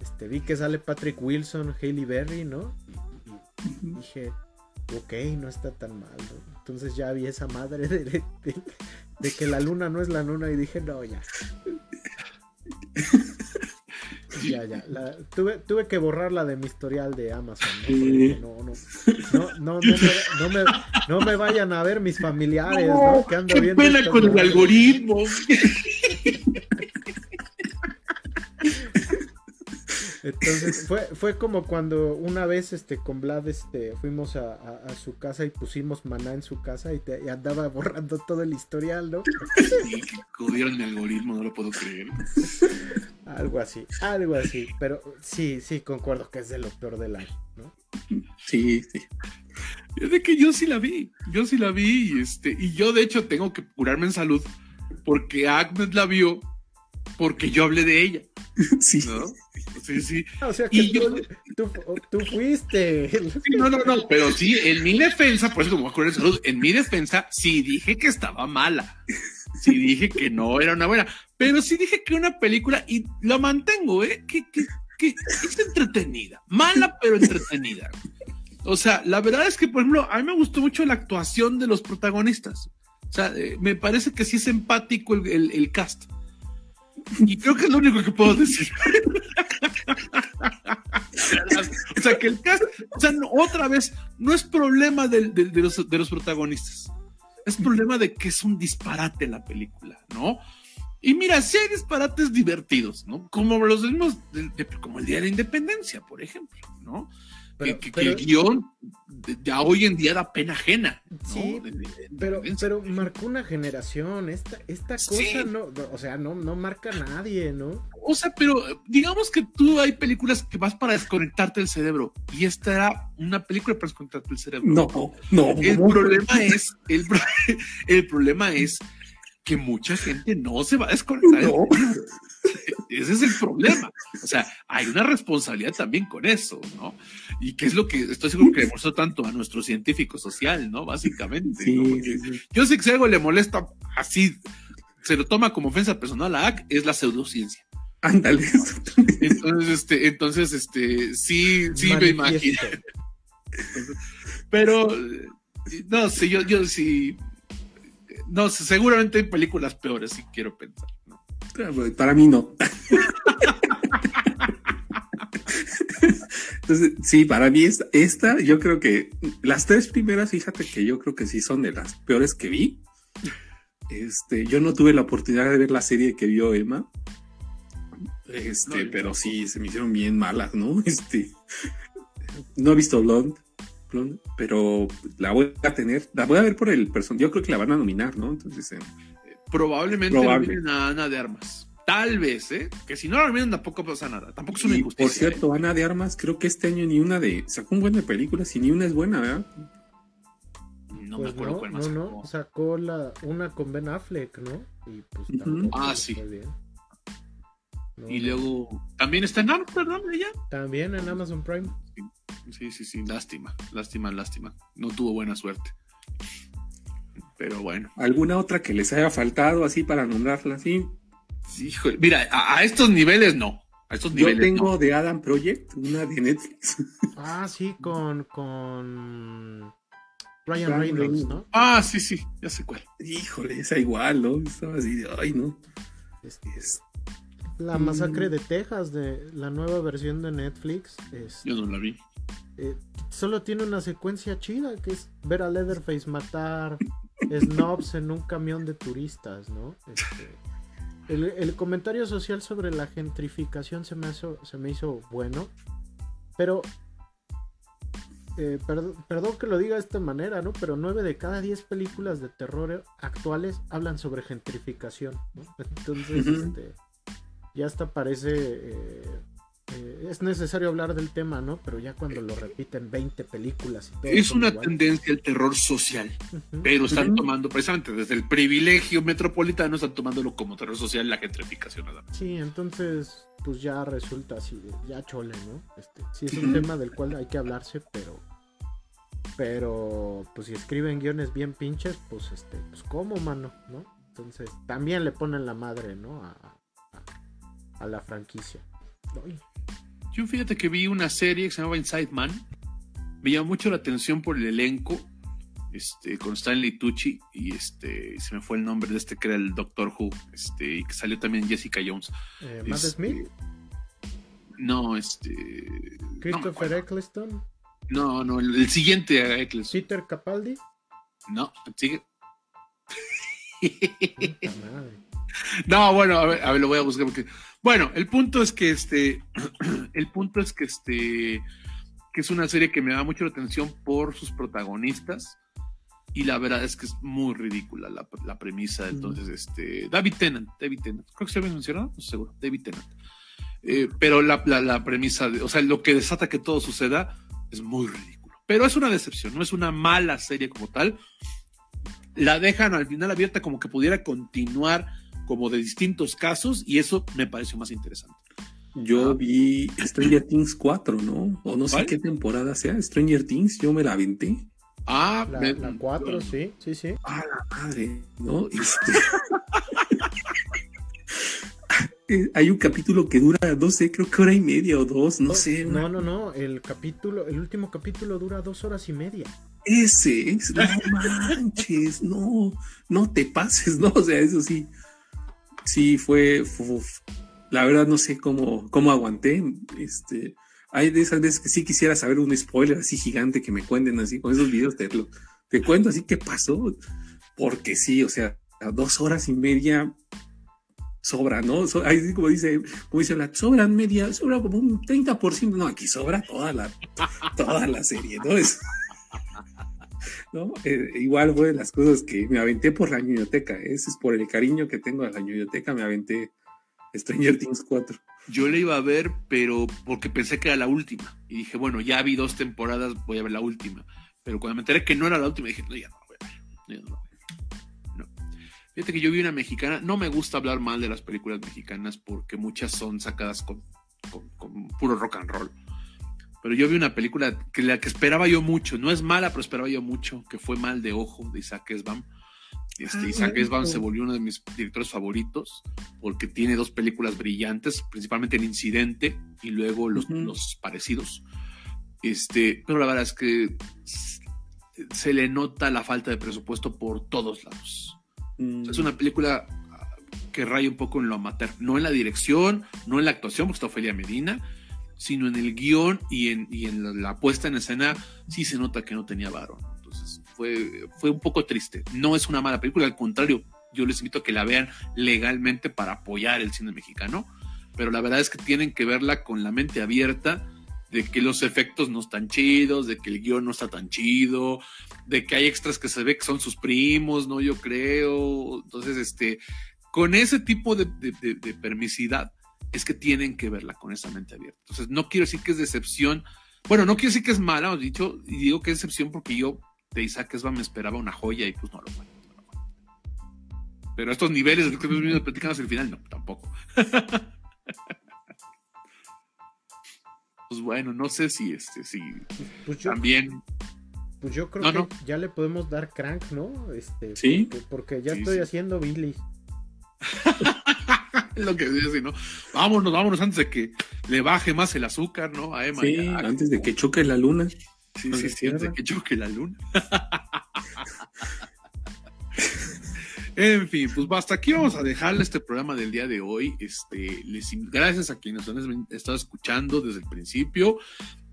S3: Este, vi que sale Patrick Wilson, Haley Berry, ¿no? Y, dije, ok, no está tan mal. Entonces ya vi esa madre de, que la luna no es la luna y dije, no, ya. ya, ya. tuve, tuve que borrarla de mi historial de Amazon. ¿no? No, no, no, no, me, no, me, vayan a ver mis familiares, ¿no?
S1: Que ando qué pena con el algoritmo.
S3: Entonces fue, fue como cuando una vez este con Vlad este fuimos a, su casa y pusimos maná en su casa y, te, andaba borrando todo el historial, ¿no?
S1: Sí, mi algoritmo, no lo puedo creer.
S3: Algo así, algo así, pero sí, sí, concuerdo que es de lo peor del año, ¿no?
S2: Sí, sí.
S1: Es de que yo sí la vi, yo sí la vi y este, y yo de hecho tengo que curarme en salud porque Agnes la vio porque yo hablé de ella.
S2: Sí.
S1: Sí, sí.
S3: Ah, o sea que tú, tú, fuiste.
S1: Sí, no, no, no, pero sí, en mi defensa, por eso como acuerdo en salud, en mi defensa sí dije que estaba mala. Sí dije que no era una buena. Pero sí dije que una película, y lo mantengo, ¿eh? Que, que, que es entretenida. Mala, pero entretenida. O sea, la verdad es que, por ejemplo, a mí me gustó mucho la actuación de los protagonistas. O sea, eh, me parece que sí es empático el, el, cast. Y creo que es lo único que puedo decir. o sea, que el cast, o sea, otra vez, no es problema de, de, los, de los protagonistas. Es problema de que es un disparate la película, ¿no? Y mira, si hay disparates divertidos, ¿no? Como los mismos, como el Día de la Independencia, por ejemplo, ¿no? Que, el guion ya hoy en día da pena ajena.
S3: Sí, pero, pero marcó una generación. Esta, esta cosa no, o sea, no, no marca a nadie, ¿no?
S1: O sea, pero digamos que tú hay películas que vas para desconectarte el cerebro y esta era una película para desconectarte el cerebro.
S2: No, no.
S1: El problema es, el, el problema es que mucha gente no se va a desconectar. Ese es el problema. O sea, hay una responsabilidad también con eso, ¿no? Y que es lo que estoy seguro que demostró tanto a nuestro científico social, ¿no? Básicamente. Yo sé que si algo le molesta así, se lo toma como ofensa personal a AC, es la pseudociencia.
S2: Ándale.
S1: Entonces, este, entonces, este, sí, sí me imagino. Pero, no sé, yo, yo sí, no sé, seguramente hay películas peores, si quiero pensar.
S2: Para mí no. Entonces, sí, para mí esta, esta, yo creo que las tres primeras, fíjate que yo creo que sí son de las peores que vi. Este, yo no tuve la oportunidad de ver la serie que vio Emma. Este, pero sí, se me hicieron bien malas, ¿no? Este, no he visto Blonde, pero la voy a tener, la voy a ver por el personaje. Yo creo que la van a nominar, ¿no? Entonces, eh,
S1: Probablemente Probable. a Ana de Armas. Tal vez, ¿eh? Que si no la recomiendan tampoco pasa nada. Tampoco es una
S2: Y,
S1: injusticia.
S2: por cierto, Ana de Armas, creo que este año ni una de. Sacó un buen de películas y ni una es buena, ¿verdad?
S1: ¿eh? No
S3: Pues
S1: me acuerdo
S3: no,
S1: cuál más.
S3: no,
S1: sacó.
S3: no, sacó la, una con Ben Affleck, ¿no? Y pues tampoco
S1: Ah, sí.
S3: bien. No,
S1: Y luego. También está en Amsterdam, ella.
S3: También en Amazon Prime.
S1: Sí, sí, sí. Lástima. Lástima, lástima. No tuvo buena suerte. Pero bueno.
S2: ¿Alguna otra que les haya faltado así para nombrarla así?
S1: Híjole, mira, a, a estos niveles no. A estos
S2: Yo tengo
S1: no.
S2: The Adam Project, una de Netflix.
S3: Ah, sí, con, con Ryan
S2: Ryan
S3: Reynolds,
S2: Reynolds.
S3: ¿no?
S1: Ah, sí, sí. Ya sé cuál.
S2: Híjole, esa igual, ¿no? Estaba así de, ay, no.
S3: Este,
S2: Es-
S3: La
S2: Mm.
S3: masacre de Texas, de la nueva versión de Netflix. es-
S1: Yo no la vi.
S3: eh, solo tiene una secuencia chida, que es ver a Leatherface matar snobs en un camión de turistas, ¿no? Este, el, el comentario social sobre la gentrificación se me, hizo, se me hizo bueno, pero... eh, perd- perdón que lo diga de esta manera, ¿no? Pero 9 de cada 10 películas de terror actuales hablan sobre gentrificación, ¿no? Entonces, este, ya hasta parece... eh, eh, es necesario hablar del tema, ¿no? Pero ya cuando lo repiten 20 películas y todo.
S1: Es una
S3: igual.
S1: tendencia al terror social. Pero están tomando, precisamente desde el privilegio metropolitano, están tomándolo como terror social la gentrificación. nada más.
S3: Sí, entonces, pues ya resulta así, ya chole, ¿no? Este, sí es un tema del cual hay que hablarse, pero. Pero, pues si escriben guiones bien pinches, pues este, pues cómo, mano, ¿no? Entonces, también le ponen la madre, ¿no? A, a- la franquicia. Ay,
S1: Yo fíjate que vi una serie que se llamaba Inside Man. Me llamó mucho la atención por el elenco. Este, con Stanley Tucci y este se me fue el nombre de este que era el Doctor Who este y que salió también Jessica Jones
S3: eh, Matt
S1: Este,
S3: Smith,
S1: no este
S3: Christopher. Eccleston,
S1: no no el, el siguiente a Eccleston.
S3: Peter Capaldi.
S1: no sigue
S3: Puta madre.
S1: No, bueno, a ver, a ver, lo voy a buscar porque. Bueno, el punto es que este. El punto es que este. Que es una serie que me da mucho la atención por sus protagonistas. Y la verdad es que es muy ridícula la, la premisa. Entonces, este. David Tennant, David Tennant. Creo que se había mencionado, no seguro. David Tennant. Eh, pero la, la- la premisa, de- o sea, lo que desata que todo suceda es muy ridículo. Pero es una decepción, no es una mala serie como tal. La dejan al final abierta como que pudiera continuar como de distintos casos y eso me pareció más interesante.
S2: Yo
S1: Ah.
S2: vi Stranger Things 4, ¿no? O no sé qué temporada sea. Stranger Things, yo me la aventé.
S1: Ah,
S3: La,
S1: me-
S3: la 4, sí, sí, sí.
S2: A la madre, ¿no? Este... Hay un capítulo que dura, no sé, creo que hora y media o dos, no sé.
S3: No, no, no. El capítulo, el último capítulo dura dos horas y media.
S2: Ese es, no manches, no, no te pases, ¿no? O sea, eso sí, sí fue, fu- la verdad no sé cómo, cómo aguanté, este, hay de esas veces que sí quisiera saber un spoiler así gigante que me cuenten así, con esos videos te, lo- te cuento así qué pasó, porque sí, o sea, dos horas y media sobra, ¿no? Ahí como dice, como dice la, sobran media, sobra como un 30%, no, aquí sobra toda la, toda la serie, ¿no? ¿No? Eh, igual fue de las cosas que me aventé por la biblioteca. Ese es por el cariño que tengo a la biblioteca. Me aventé Stranger Things 4.
S1: yo la iba a ver, pero porque pensé que era la última. Y dije, bueno, ya vi dos temporadas, voy a ver la última. Pero cuando me enteré que no era la última, dije, no, ya no la voy a ver. no. No. Fíjate que yo vi una mexicana, no me gusta hablar mal de las películas mexicanas porque muchas son sacadas con- con puro rock and roll. Pero yo vi una película que la que esperaba yo mucho, no es mala, pero esperaba yo mucho, que fue Mal de Ojo de Isaac Esbam. Este,
S2: Ah,
S1: Isaac Esbam se volvió uno de mis directores favoritos porque tiene dos películas brillantes, principalmente El Incidente y luego los, los parecidos. Este, pero la verdad es que se le nota la falta de presupuesto por todos lados.
S2: Mm,
S1: Es una película que raya un poco en lo amateur, no en la dirección, no en la actuación, porque está Ofelia Medina, sino en el guion y en, y en la, la puesta en escena, sí se nota que no tenía varo. ¿no? Entonces fue, fue un poco triste. No es una mala película, al contrario, yo les invito a que la vean legalmente para apoyar el cine mexicano, pero la verdad es que tienen que verla con la mente abierta de que los efectos no están chidos, de que el guion no está tan chido, de que hay extras que se ve que son sus primos, ¿no? Yo creo. Entonces, este, con ese tipo de, de, permisidad es que tienen que verla con esa mente abierta. Entonces, no quiero decir que es decepción. Bueno, no quiero decir que es mala, os dicho, y digo que es decepción porque yo de Isaac Esba me esperaba una joya y pues no lo fue. Pero estos niveles de los que hemos platicando hasta el final, no, tampoco. pues bueno, no sé si este, si pues también.
S3: Pues yo creo que ya le podemos dar crank, ¿no? Este,
S2: sí.
S3: Porque, ya estoy haciendo Billy.
S1: lo que dice, ¿no? Vámonos, vámonos antes de que le baje más el azúcar, ¿no? A
S2: Emma. Sí, antes de que choque la luna.
S1: Sí, sí, sí, antes de que choque la luna. En fin, pues hasta aquí vamos a dejarle este programa del día de hoy. Este, les, gracias a quienes han estado escuchando desde el principio.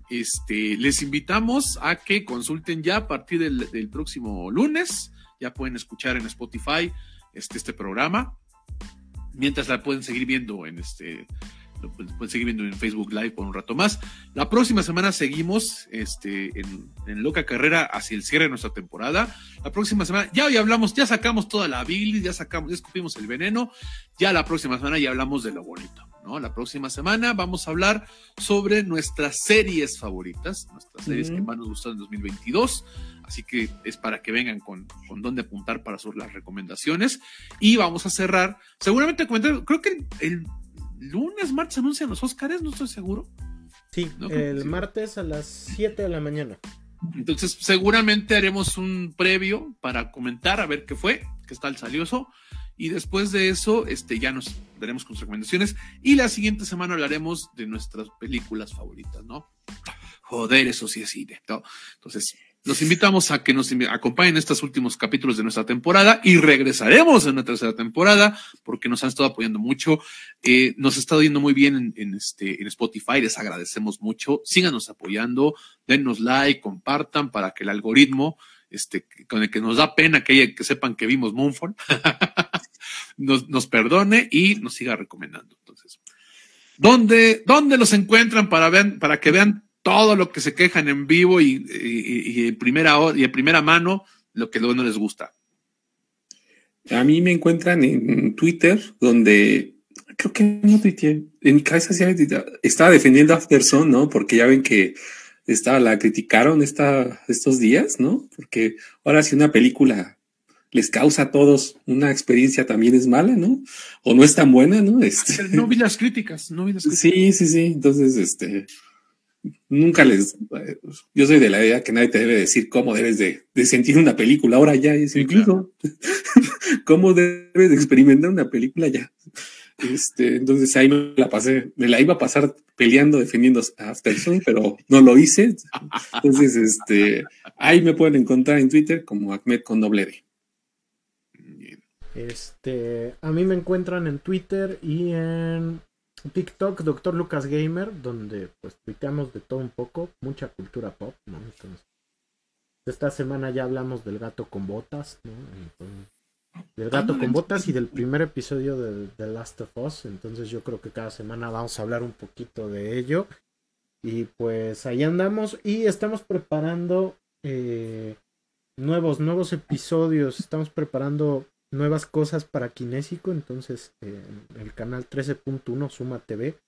S1: Este, les invitamos a que consulten ya a partir del, del próximo lunes. Ya pueden escuchar en Spotify este, este programa. Mientras la pueden seguir viendo en este pueden seguir viendo en Facebook Live por un rato más. La próxima semana seguimos este, en, Loca Carrera hacia el cierre de nuestra temporada. La próxima semana, ya hoy hablamos, ya sacamos toda la bilis, ya sacamos, ya escupimos el veneno. Ya la próxima semana ya hablamos de lo bonito. ¿No? La próxima semana vamos a hablar sobre nuestras series favoritas, nuestras series que más nos gustaron en 2022. Así que es para que vengan con, con dónde apuntar para sus las recomendaciones. Y vamos a cerrar, seguramente comentar, creo que el lunes, martes anuncian los Oscars, no estoy seguro.
S3: Sí, el martes a las 7 de la mañana.
S1: Entonces, seguramente haremos un previo para comentar a ver qué fue, qué tal salió eso. Y después de eso, este, ya nos daremos con sus recomendaciones. Y la siguiente semana hablaremos de nuestras películas favoritas, ¿no? Joder, eso sí es cine. Entonces, los invitamos a que nos acompañen en estos últimos capítulos de nuestra temporada y regresaremos en una tercera temporada porque nos han estado apoyando mucho. Eh, nos ha estado yendo muy bien en, este, en Spotify, les agradecemos mucho. Síganos apoyando, denos like, compartan para que el algoritmo, este, con el que nos da pena que, que sepan que vimos Moonfall, nos, perdone y nos siga recomendando. Entonces, ¿dónde, dónde los encuentran para, ver, para que vean todo lo que se quejan en vivo y, en, primera, y en primera mano lo que luego no les gusta.
S2: A mí me encuentran en Twitter, donde creo que no en mi cabeza estaba defendiendo a Afterson, ¿no? Porque ya ven que estaba, la criticaron esta, estos días, ¿no? Porque ahora si una película les causa a todos una experiencia también es mala, ¿no? O no es tan buena, ¿no?
S1: Este... No vi las críticas, no vi las críticas.
S2: Sí, sí, sí. Entonces, este, nunca les, yo soy de la idea que nadie te debe decir cómo debes de, sentir una película, ahora ya es incluso cómo debes de experimentar una película ya. Este, entonces ahí me la pasé, me la iba a pasar peleando, defendiendo a Afterson, pero no lo hice. Entonces, este, ahí me pueden encontrar en Twitter como Ahmed con doble D.
S3: Este, a mí me encuentran en Twitter y en TikTok, Doctor Lucas Gamer, donde pues tuiteamos de todo un poco, mucha cultura pop, ¿no? Entonces, esta semana ya hablamos del gato con botas, ¿no? Del gato con botas y del primer episodio de The Last of Us. Entonces yo creo que cada semana vamos a hablar un poquito de ello. Y pues ahí andamos y estamos preparando eh, nuevos, nuevos episodios. Estamos preparando nuevas cosas para Kinésico, entonces eh, el canal 13.1 Suma TV,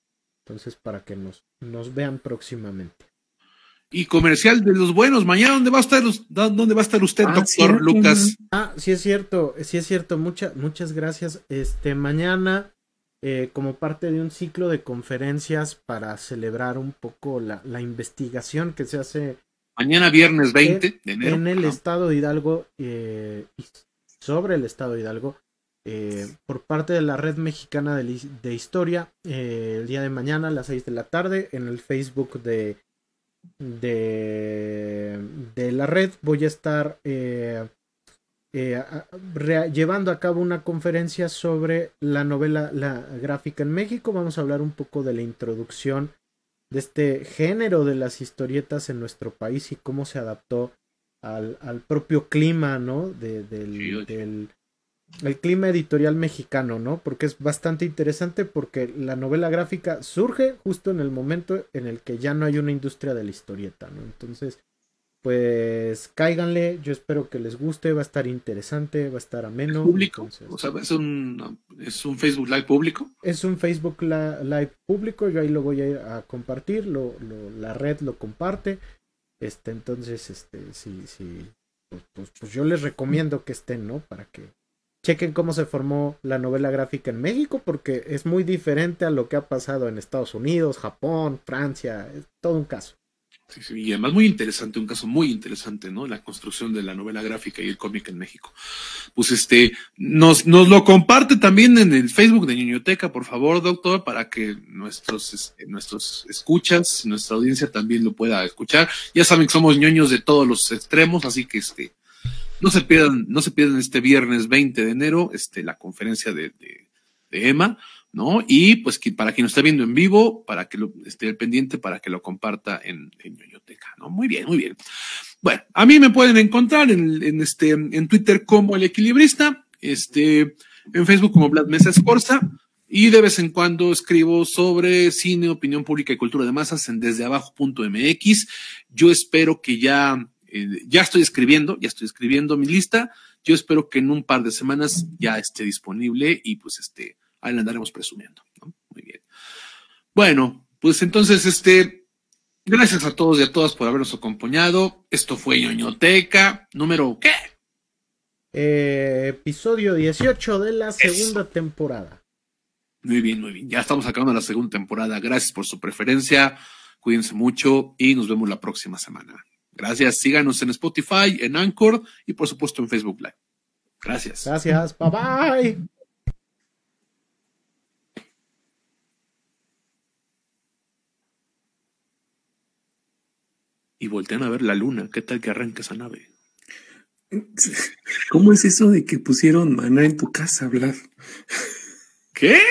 S3: entonces para que nos, nos vean próximamente.
S1: Y comercial de los buenos, mañana dónde va a estar dónde va a estar usted, ah, doctor Lucas.
S3: Ah, sí es cierto, sí es cierto, muchas muchas gracias. Este mañana eh, como parte de un ciclo de conferencias para celebrar un poco la, la investigación que se hace
S1: Mañana viernes 20 de enero.
S3: En el estado de Hidalgo eh, sobre el estado de Hidalgo eh, por parte de la red mexicana de, historia eh, el día de mañana a las 6 de la tarde en el Facebook de, de, de la red voy a estar eh, llevando a cabo una conferencia sobre la novela la gráfica en México vamos a hablar un poco de la introducción de este género de las historietas en nuestro país y cómo se adaptó al, al propio clima, ¿no? De, del, del el clima editorial mexicano, ¿no? Porque es bastante interesante porque la novela gráfica surge justo en el momento en el que ya no hay una industria de la historieta, ¿no? Entonces, pues cáiganle, yo espero que les guste, va a estar interesante, va a estar ameno.
S1: ¿Público? o sea, ¿es un, ¿es un Facebook Live público?
S3: Es un Facebook Live público, yo ahí lo voy a ir a compartir, lo, la red lo comparte. Este, entonces, este, sí, sí, pues, pues, pues, yo les recomiendo que estén, ¿no? Para que chequen cómo se formó la novela gráfica en México, porque es muy diferente a lo que ha pasado en Estados Unidos, Japón, Francia, es todo un caso
S1: y además muy interesante, un caso muy interesante, ¿no? La construcción de la novela gráfica y el cómic en México. Pues este, nos, nos lo comparte también en el Facebook de Ñoñoteca, por favor, doctor, para que nuestros, este, nuestros escuchas, nuestra audiencia también lo pueda escuchar. Ya saben que somos ñoños de todos los extremos, así que este, no se pierdan, no se pierdan este viernes 20 de enero, este, la conferencia de, de, de Emma ¿no? Y pues que para quien lo esté viendo en vivo, para que lo esté pendiente, para que lo comparta en, en ñoñoteca, ¿no? Muy bien, muy bien. Bueno, a mí me pueden encontrar en, en este, en Twitter como el equilibrista, este, en Facebook como Vlad Mesa Escorza, y de vez en cuando escribo sobre cine, opinión pública y cultura de masas en desdeabajo.mx. Yo espero que ya, eh, ya estoy escribiendo, ya estoy escribiendo mi lista. Yo espero que en un par de semanas ya esté disponible y pues este, ahí la andaremos presumiendo. Muy bien. Bueno, pues entonces, este, gracias a todos y a todas por habernos acompañado. Esto fue ñoñoteca, número ¿qué?
S3: Eh, episodio 18 de la segunda temporada.
S1: Muy bien, muy bien. Ya estamos acabando la segunda temporada. Gracias por su preferencia. Cuídense mucho y nos vemos la próxima semana. Gracias. Síganos en Spotify, en Anchor y por supuesto en Facebook Live. Gracias.
S3: Gracias. Bye bye.
S1: y voltean a ver la luna. ¿Qué tal que arranque esa nave?
S2: ¿Cómo es eso de que pusieron maná en tu casa, Vlad?
S1: ¿Qué?